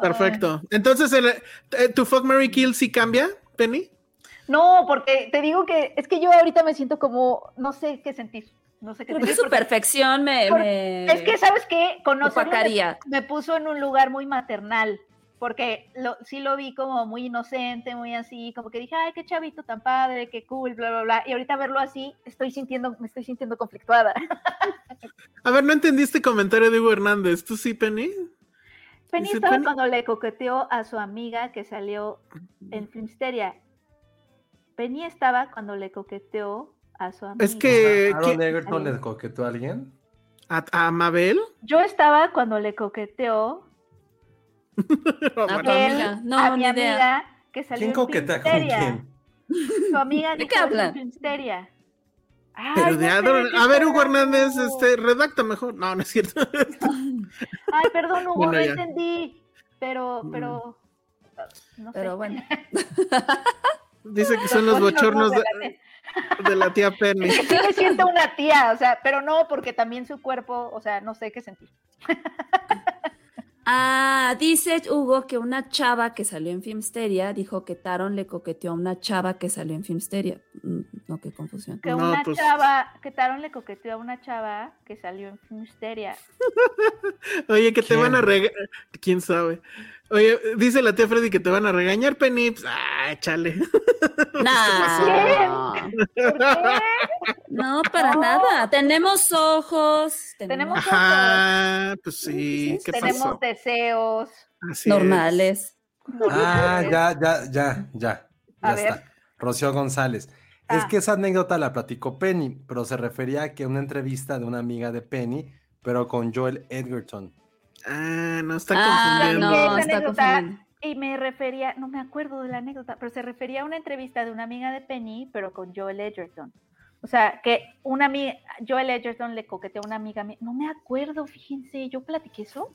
Perfecto. Entonces, el- eh, ¿tu fuck Mary Kill sí cambia, Penny? No, porque te digo que es que yo ahorita me siento como, no sé qué sentir. No sé qué sentir. su porque- perfección me, por- me- Es que, ¿sabes qué? Conocerlo me, me puso en un lugar muy maternal, porque lo, sí lo vi como muy inocente, muy así, como que dije, ay, qué chavito tan padre, qué cool, bla, bla, bla. Y ahorita verlo así, estoy sintiendo, me estoy sintiendo conflictuada. A ver, no entendí este comentario de Hugo Hernández. ¿Tú sí, Penny? Penny estaba Penny- cuando le coqueteó a su amiga que salió en Filmsteria. Penny estaba cuando le coqueteó a su amiga. Es que... ¿Aaron ¿qué- Egerton le coquetó a alguien? ¿A, a Mabel? Yo estaba cuando le coqueteó Ah, a. No, a mi ni idea. amiga que salió ¿Quién con quién? Su amiga ¿De qué. Ay, Pero no de qué A ver, Hugo Hernández, este, redacta mejor. No, no es cierto. Ay, perdón, Hugo, Bueno, no ya. entendí. Pero, pero. No sé. Pero bueno. Dice que son los bochornos de, de la tía Penny. Sí me siento una tía, o sea, pero no, porque también su cuerpo, o sea, no sé qué sentir. Ah, dice Hugo que una chava que salió en Filmsteria dijo que Taron le coqueteó a una chava que salió en Filmsteria. Mm, No, qué confusión. Que No, una pues- chava, que Taron le coqueteó a una chava que salió en Filmsteria. Oye, que te van a regañar. ¿Quién sabe? Oye, dice la tía Freddy que te van a regañar, Penny. Pues, ah, échale. Nah, ¿Por qué? no, para No. nada. Tenemos ojos, tenemos, Ajá, pues sí. ¿Qué Tenemos pasó? deseos. Así es. normales. Ah, normales. ya, ya, ya, ya. A Ya ver. está. Rocío González. Es Ah. que esa anécdota la platicó Penny, pero se refería a que una entrevista de una amiga de Penny, pero con Joel Edgerton. Ah, no está Ah, confundiendo. No, está confundiendo. Y me refería, no me acuerdo de la anécdota, pero se refería a una entrevista de una amiga de Penny, pero con Joel Edgerton. O sea, que una amiga, Joel Edgerton le coqueteó a una amiga mía. No me acuerdo, fíjense, ¿yo platiqué eso?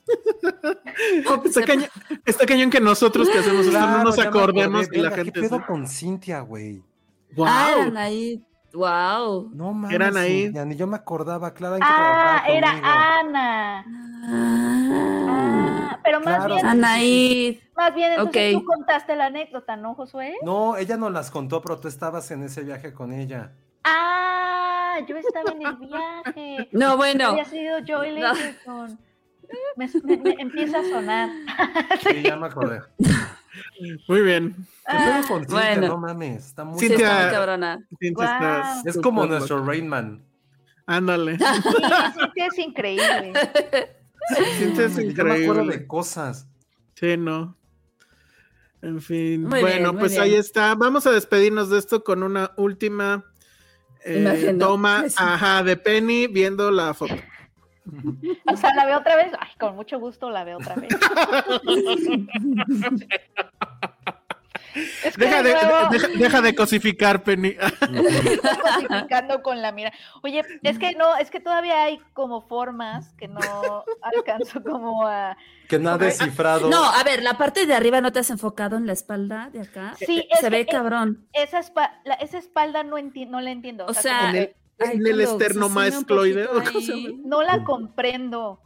No, pues está, cañón, está cañón que nosotros que hacemos esto no nos acordemos acordé. y la gente. ¿Qué pedo con Cintia, güey? ¡Wow! Ah, eran ahí. Wow. No mames. Eran ahí. Cintia, ni yo me acordaba, claro. en Ah, era conmigo. Ana. Ah, pero más Claro, bien, Anaí. más bien entonces Ok. tú contaste la anécdota, ¿no, Josué? No, ella nos las contó, pero tú estabas en ese viaje con ella. Ah, yo estaba en el viaje. No, bueno. Había sido No. Me, me- me empieza a sonar. Sí, ya me acordé. Muy bien. ¿Qué Ah, pedo con Cintia? bueno. No mames, está muy Sí, Cintia- está muy cabrona. Cintia, estás. Es como nuestro Rainman. Ándale. Sí, es increíble. Cintia es Yo me acuerdo increíble. de cosas. Sí, no. En fin. Muy bueno, bien, pues bien. ahí está. Vamos a despedirnos de esto con una última eh, toma ajá, de Penny viendo la foto. O sea, la veo otra vez. Ay, con mucho gusto la veo otra vez. Es que Deja de, deja, deja de cosificar, Penny. cosificando con la mira. Oye, es que no, es que todavía hay como formas que no alcanzo como a. Que no ha descifrado. No, a ver, la parte de arriba no te has enfocado en la espalda de acá. Sí, es Se que- ve cabrón. Esa, espa- la- esa espalda no, enti- no la entiendo. O sea, en el, Ay, en el esternomaescloide. no la comprendo.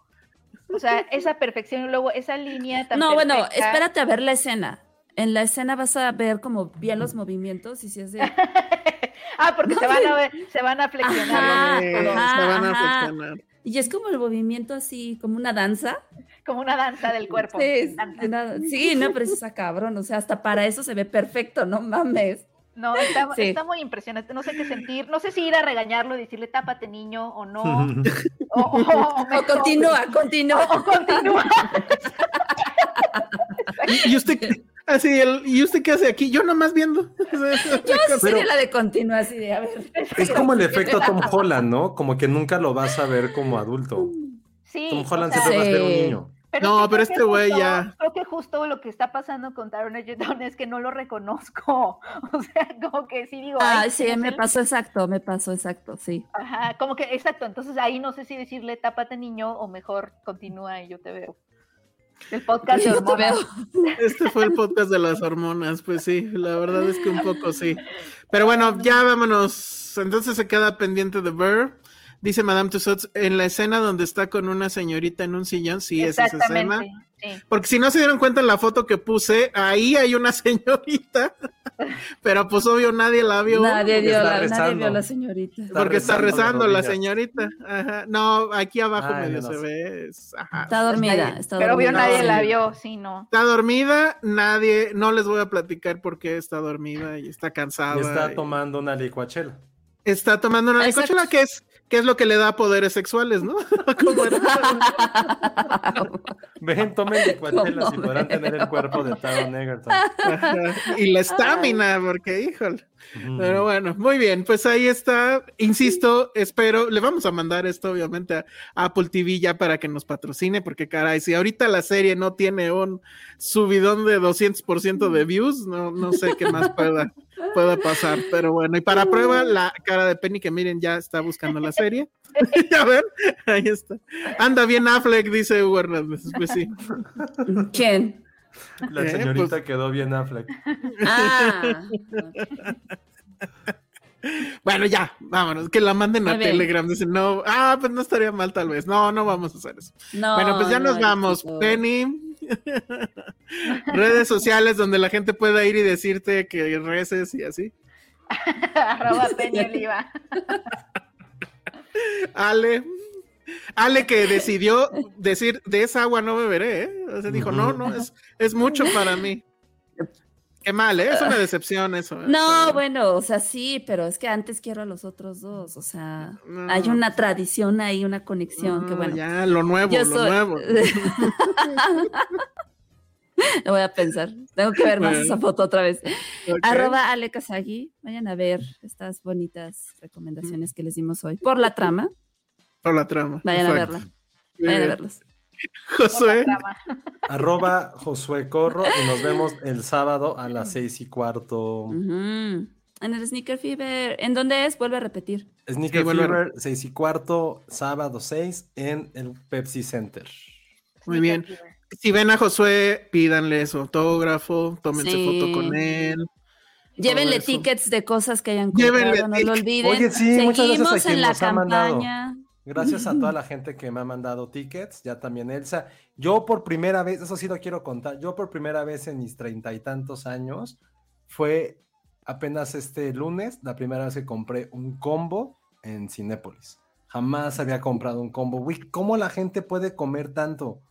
O sea, esa perfección y luego esa línea tan No, bueno, espérate a ver la escena. En la escena vas a ver como bien los movimientos y si es de... ah, porque se van a ver, se van a flexionar. Ajá, Eh, ajá, se van a ajá. flexionar. Y es como el movimiento así, como una danza. como una danza del cuerpo. Sí, una- sí, no, pero eso está cabrón. O sea, hasta para eso se ve perfecto, no mames. No, está, Sí. está muy impresionante. No sé qué sentir. No sé si ir a regañarlo y decirle tápate niño o no. o, o- o O mejor- continúa, continúa. O, o continúa. ¿Y y usted, qué- así, el, ¿y usted qué hace aquí? Yo nomás viendo. Yo sería la de continúa así de, a ver. Es como el efecto Tom Holland, ¿no? Como que nunca lo vas a ver como adulto. Sí. Tom o Holland sea, siempre va a ser un Sí. Niño. No, es que pero este güey ya- Creo que justo lo que está pasando con Taron Egerton es que no lo reconozco. O sea, como que sí digo. Ah, sí, ¿quién es me pasó exacto, me pasó exacto, sí. Ajá, como que, exacto. Entonces ahí no sé si decirle tápate niño o mejor continúa y yo te veo. El podcast de hormonas. veo. Este fue el podcast de las hormonas, pues sí, la verdad es que un poco sí. Pero bueno, ya vámonos. Entonces se queda pendiente de Burr. Dice Madame Tussauds, en la escena donde está con una señorita en un sillón, sí, es esa escena. Sí. Porque si no se dieron cuenta en la foto que puse, ahí hay una señorita, pero pues obvio nadie la vio. Nadie, porque vio está la, nadie vio a la señorita. Está porque está rezando la señorita. Ajá. No, aquí abajo Ay, medio no se sé. ve. ajá. Está dormida, está Pero vio dormida. nadie sí. la vio, sí, no. Está dormida, nadie, no les voy a platicar por qué está dormida y está cansada. Y está y- tomando una licuachela. está tomando una Exacto. licuachela que es, que es lo que le da poderes sexuales, ¿no? Como era. Ven, tomen licuachelas y ¿Cómo podrán tener el cuerpo de Taron Egerton. Y la estamina, porque híjole. Pero bueno, muy bien, pues ahí está. Insisto, espero, le vamos a mandar esto obviamente a Apple TV ya para que nos patrocine, porque caray, si ahorita la serie no tiene un subidón de 200% de views, no, no sé qué más pueda, pueda pasar. Pero bueno, y para prueba, la cara de Penny, que miren, ya está buscando la serie. a ver, ahí está. Anda bien Affleck, dice Hugo Hernández. Pues sí. ¿Quién? La Eh, señorita pues- quedó bien Affleck. Ah, Bueno, ya, vámonos, que la manden a. Telegram. Dicen, no, ah, pues no estaría mal tal vez. No, no vamos a hacer eso. no, bueno, pues ya no, nos vamos. Penny. Redes sociales donde la gente pueda ir y decirte que reces y así. Arroba Peña Oliva. Ale. Ale que decidió decir, de esa agua no beberé, ¿eh? O sea, dijo, no, no, es, es mucho para mí. Qué mal, ¿eh? Es una decepción eso. ¿eh? No, Pero- bueno, o sea, sí, pero es que antes quiero a los otros dos, o sea, No. hay una tradición ahí, una conexión, que No, bueno. Ya, lo nuevo, lo soy- nuevo. Lo voy a pensar. Tengo que ver más Bueno. esa foto otra vez. Ok. Arroba Ale Kazagi. Vayan a ver estas bonitas recomendaciones que les dimos hoy. Por la trama. Por la trama. Vayan a verla. Vayan a verlas. Josué. Trama. Arroba Josué Corro y nos vemos el sábado a las seis y cuarto. En el Sneaker Fever. ¿En dónde es? Vuelve a repetir. Sneaker Sí, Fever, seis y cuarto, sábado 6 en el Pepsi Center. Muy bien. Si ven a Josué, pídanle su autógrafo, tómense Sí. foto con él. Llévenle tickets de cosas que hayan comprado, Llévenle no lo olviden. Oye, sí, muchas gracias a Seguimos quien en la nos ha mandado. Gracias a toda la gente que me ha mandado tickets, ya también Elsa. Yo por primera vez, eso sí lo quiero contar, yo por primera vez en mis treinta y tantos años, fue apenas este lunes, la primera vez que compré un combo en Cinépolis. Jamás había comprado un combo. ¿cómo la gente puede comer tanto?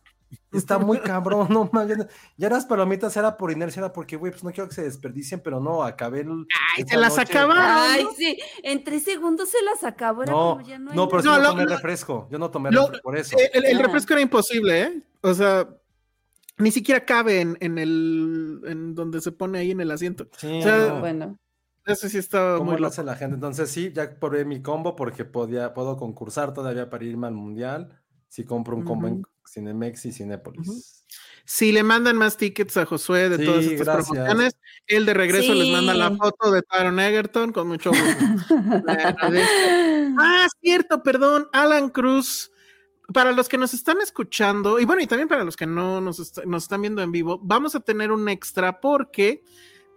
Está muy cabrón, no mames. Ya las palomitas era por inercia, era porque, güey, pues no quiero que se desperdicien, pero no, acabé el. Ay, se las noche- acabaron. Ay, ¿no? sí. En tres segundos se las acabó. Era No, como ya no, no, pero sí No, tomé lo- refresco. Yo no tomé lo- refresco por eso. El, el Ah. refresco era imposible, ¿eh? O sea, ni siquiera cabe en, en el en donde se pone ahí en el asiento. Sí, o sea. Bueno. Eso sí estaba ¿Cómo muy lo hace la gente? Entonces sí, ya probé mi combo porque podía, puedo concursar todavía para irme al mundial. Si compro un combo en Cinemex y Cinépolis. Si le mandan más tickets a Josué de Sí, todas estas gracias. promociones, él de regreso les manda la foto de Taron Egerton con mucho gusto. Le agradezco. ah, cierto, perdón, Alan Cruz. Para los que nos están escuchando, y bueno, y también para los que no nos, est- nos están viendo en vivo, vamos a tener un extra porque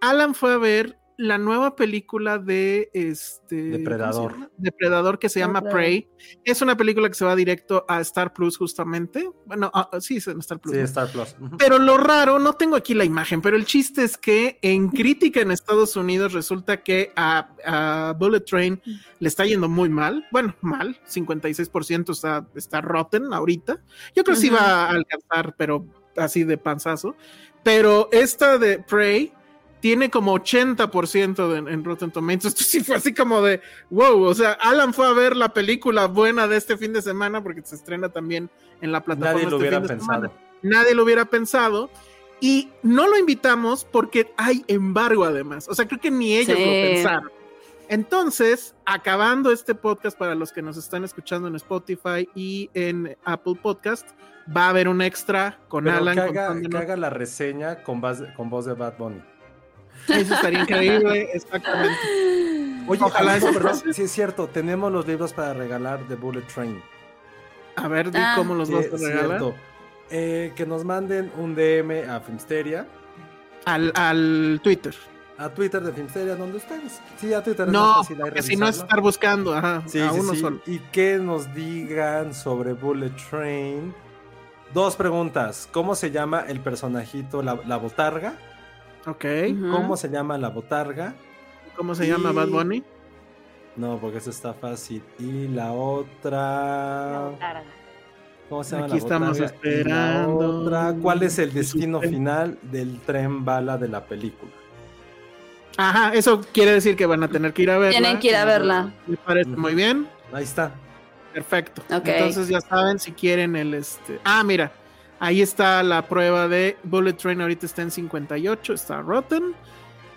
Alan fue a ver la nueva película de este Depredador. ¿cómo se llama? Depredador que se llama Depredador. Prey. Es una película que se va directo a Star Plus justamente. Bueno, ah, sí, es en Star Plus. Sí, ¿no? Star Plus. Pero lo raro, no tengo aquí la imagen, pero el chiste es que en crítica en Estados Unidos resulta que a, a Bullet Train le está yendo muy mal. Bueno, mal, 56% está, está rotten ahorita. Yo creo que sí va a alcanzar, pero así de panzazo. Pero esta de Prey tiene como 80% de- en Rotten Tomatoes. Esto sí fue así como de wow. O sea, Alan fue a ver la película buena de este fin de semana porque se estrena también en la plataforma. Nadie lo este hubiera fin de pensado. semana nadie lo hubiera pensado. Y no lo invitamos porque hay embargo además. O sea, creo que ni ellos Sí. lo pensaron. Entonces, acabando este podcast para los que nos están escuchando en Spotify y en Apple Podcast, va a haber un extra con Pero Alan. que haga, contándonos- que haga la reseña con, voz de- con voz de Bad Bunny. Eso estaría increíble, exactamente. Oye, Ojalá eso perdón, sí es cierto, tenemos los libros para regalar de Bullet Train. A ver, di Ah, cómo los vas a regalar. Eh, que nos manden un DM a Filmsteria, Al, al Twitter. a Twitter de Filmsteria, donde ustedes. Sí, a Twitter es No, más porque si no es estar buscando, ajá, Sí, a sí, uno sí. solo. Y que nos digan sobre Bullet Train. Dos preguntas. ¿Cómo se llama el personajito, la, la botarga? Ok. ¿Cómo se llama la botarga? ¿Cómo se llama Bad Bunny? No, porque eso está fácil. Y la La otra. botarga. ¿Cómo se llama Aquí la estamos botarga? Y la esperando. otra, ¿Cuál es el ¿Qué destino final del tren bala de la película? Ajá, eso quiere decir que van a tener que ir a verla. Tienen que ir a verla. Me parece muy bien. Ahí está. Perfecto. Ok. Entonces ya saben si quieren el este. Ah, mira. Ahí está la prueba de Bullet Train. Ahorita está en 58. Está Rotten.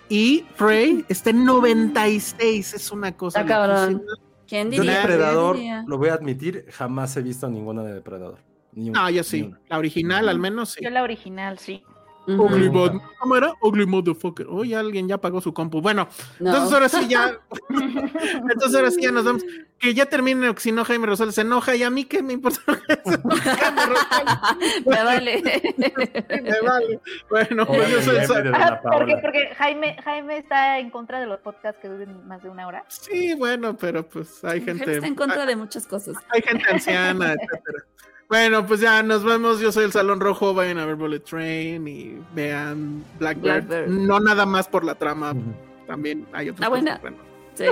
Y Prey está en 96. Es una cosa. Está cabrón. ¿Quién Yo diría? Depredador, ¿Quién diría? lo voy a admitir, jamás he visto ninguna de Depredador. Ni una, Ah, yo ni sí. una. La original, al menos sí. Yo la original, sí. Ugly mod- ¿Cómo era? Ugly motherfucker. Uy, alguien ya pagó su compu. Bueno, No. entonces ahora sí ya. entonces ahora sí ya nos vamos. Que ya termine, si no Jaime Rosales se enoja y a mí qué me importa. Jaime Rosales Me vale. me vale. Bueno, pues yo soy Ah, porque, porque Jaime, Jaime está en contra de los podcasts que duren más de una hora. Sí, bueno, pero pues hay gente. está en contra de muchas cosas. Hay gente anciana, etcétera. Bueno, pues ya nos vemos. Yo soy el Salón Rojo. Vayan a ver Bullet Train y vean Blackbird. Blackbird. No nada más por la trama, también hay otras Ah, buena. Sí.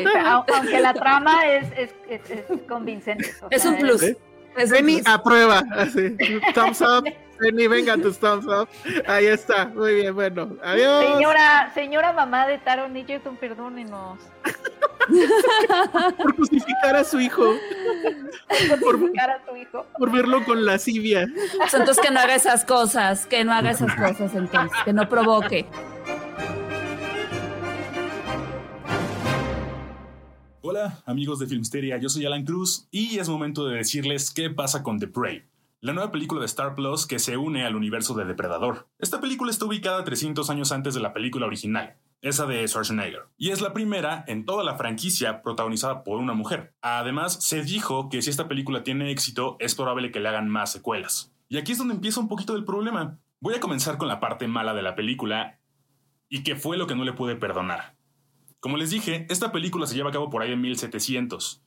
Aunque la trama es, es, es, es convincente. o Es sea, un plus. ¿Eh? Plus. aprueba. Así. Thumbs up. Benny, venga tus thumbs up. Ahí está. Muy bien, bueno. Adiós. Señora, señora mamá de Taron Egerton, perdónenos. Por justificar a su hijo. Por, Justificar a tu hijo. por verlo con lascivia. Entonces que no haga esas cosas, que no haga esas cosas entonces, que no provoque. Hola amigos de Filmsteria, yo soy Alan Cruz y es momento de decirles qué pasa con The Prey, la nueva película de Star Plus que se une al universo de Depredador. Esta película está ubicada 300 años antes de la película original, esa de Schwarzenegger, y es la primera en toda la franquicia protagonizada por una mujer. Además, se dijo que si esta película tiene éxito es probable que le hagan más secuelas. Y aquí es donde empieza un poquito del problema. Voy a comenzar con la parte mala de la película y que fue lo que no le pude perdonar. Como les dije, esta película se lleva a cabo por ahí en 1700,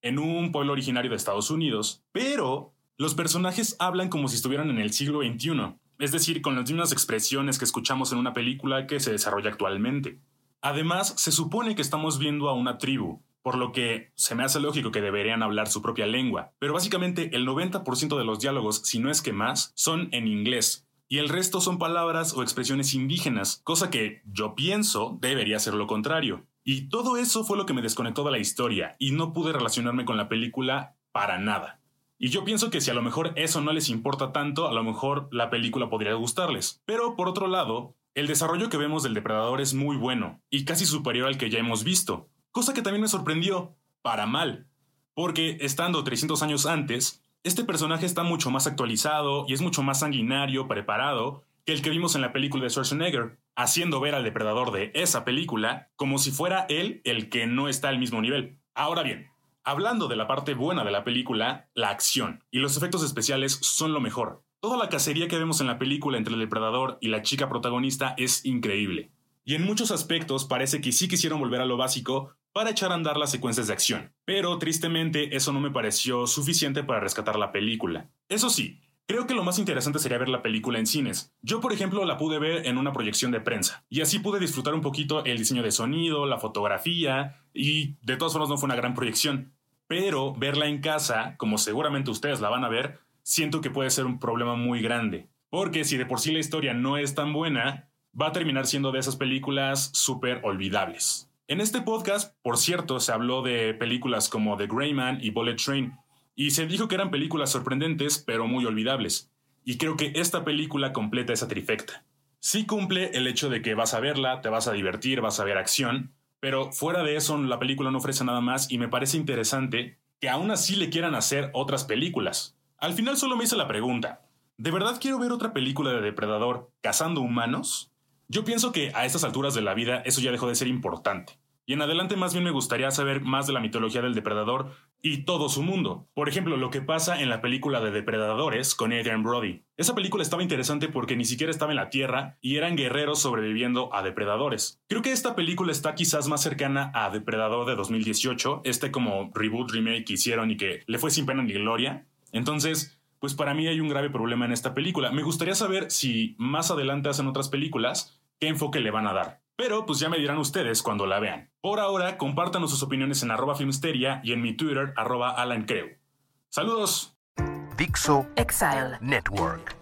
en un pueblo originario de Estados Unidos, pero los personajes hablan como si estuvieran en el siglo XXI, es decir, con las mismas expresiones que escuchamos en una película que se desarrolla actualmente. Además, se supone que estamos viendo a una tribu, por lo que se me hace lógico que deberían hablar su propia lengua, pero básicamente el 90% de los diálogos, si no es que más, son en inglés, y el resto son palabras o expresiones indígenas, cosa que yo pienso debería ser lo contrario. Y todo eso fue lo que me desconectó de la historia y no pude relacionarme con la película para nada. Y yo pienso que si a lo mejor eso no les importa tanto, a lo mejor la película podría gustarles. Pero por otro lado, el desarrollo que vemos del depredador es muy bueno y casi superior al que ya hemos visto, cosa que también me sorprendió, para mal, porque estando 300 años antes, este personaje está mucho más actualizado y es mucho más sanguinario, preparado, que el que vimos en la película de Schwarzenegger, haciendo ver al depredador de esa película como si fuera él el que no está al mismo nivel. Ahora bien, hablando de la parte buena de la película, la acción y los efectos especiales son lo mejor. Toda la cacería que vemos en la película entre el depredador y la chica protagonista es increíble. Y en muchos aspectos parece que sí quisieron volver a lo básico para echar a andar las secuencias de acción. Pero tristemente eso no me pareció suficiente para rescatar la película. Eso sí, creo que lo más interesante sería ver la película en cines. Yo, por ejemplo, la pude ver en una proyección de prensa. Y así pude disfrutar un poquito el diseño de sonido, la fotografía, y de todas formas no fue una gran proyección. Pero verla en casa, como seguramente ustedes la van a ver, siento que puede ser un problema muy grande. Porque si de por sí la historia no es tan buena, va a terminar siendo de esas películas súper olvidables. En este podcast, por cierto, se habló de películas como The Gray Man y Bullet Train, y se dijo que eran películas sorprendentes, pero muy olvidables. Y creo que esta película completa esa trifecta. Sí cumple el hecho de que vas a verla, te vas a divertir, vas a ver acción, Pero fuera de eso, la película no ofrece nada más y me parece interesante que aún así le quieran hacer otras películas. Al final solo me hice la pregunta, ¿de verdad quiero ver otra película de Depredador cazando humanos? Yo pienso que a estas alturas de la vida eso ya dejó de ser importante. Y en adelante más bien me gustaría saber más de la mitología del depredador y todo su mundo. Por ejemplo, lo que pasa en la película de Depredadores con Adrian Brody. Esa película estaba interesante porque ni siquiera estaba en la Tierra y eran guerreros sobreviviendo a depredadores. Creo que esta película está quizás más cercana a Depredador de 2018, este como reboot remake que hicieron y que le fue sin pena ni gloria. Entonces, pues para mí hay un grave problema en esta película. Me gustaría saber si más adelante hacen otras películas qué enfoque le van a dar. Pero pues ya me dirán ustedes cuando la vean. Por ahora, compártanos sus opiniones en arroba filmsteria y en mi Twitter arroba Alan Creu. ¡Saludos! Dixo Exile Network.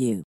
you.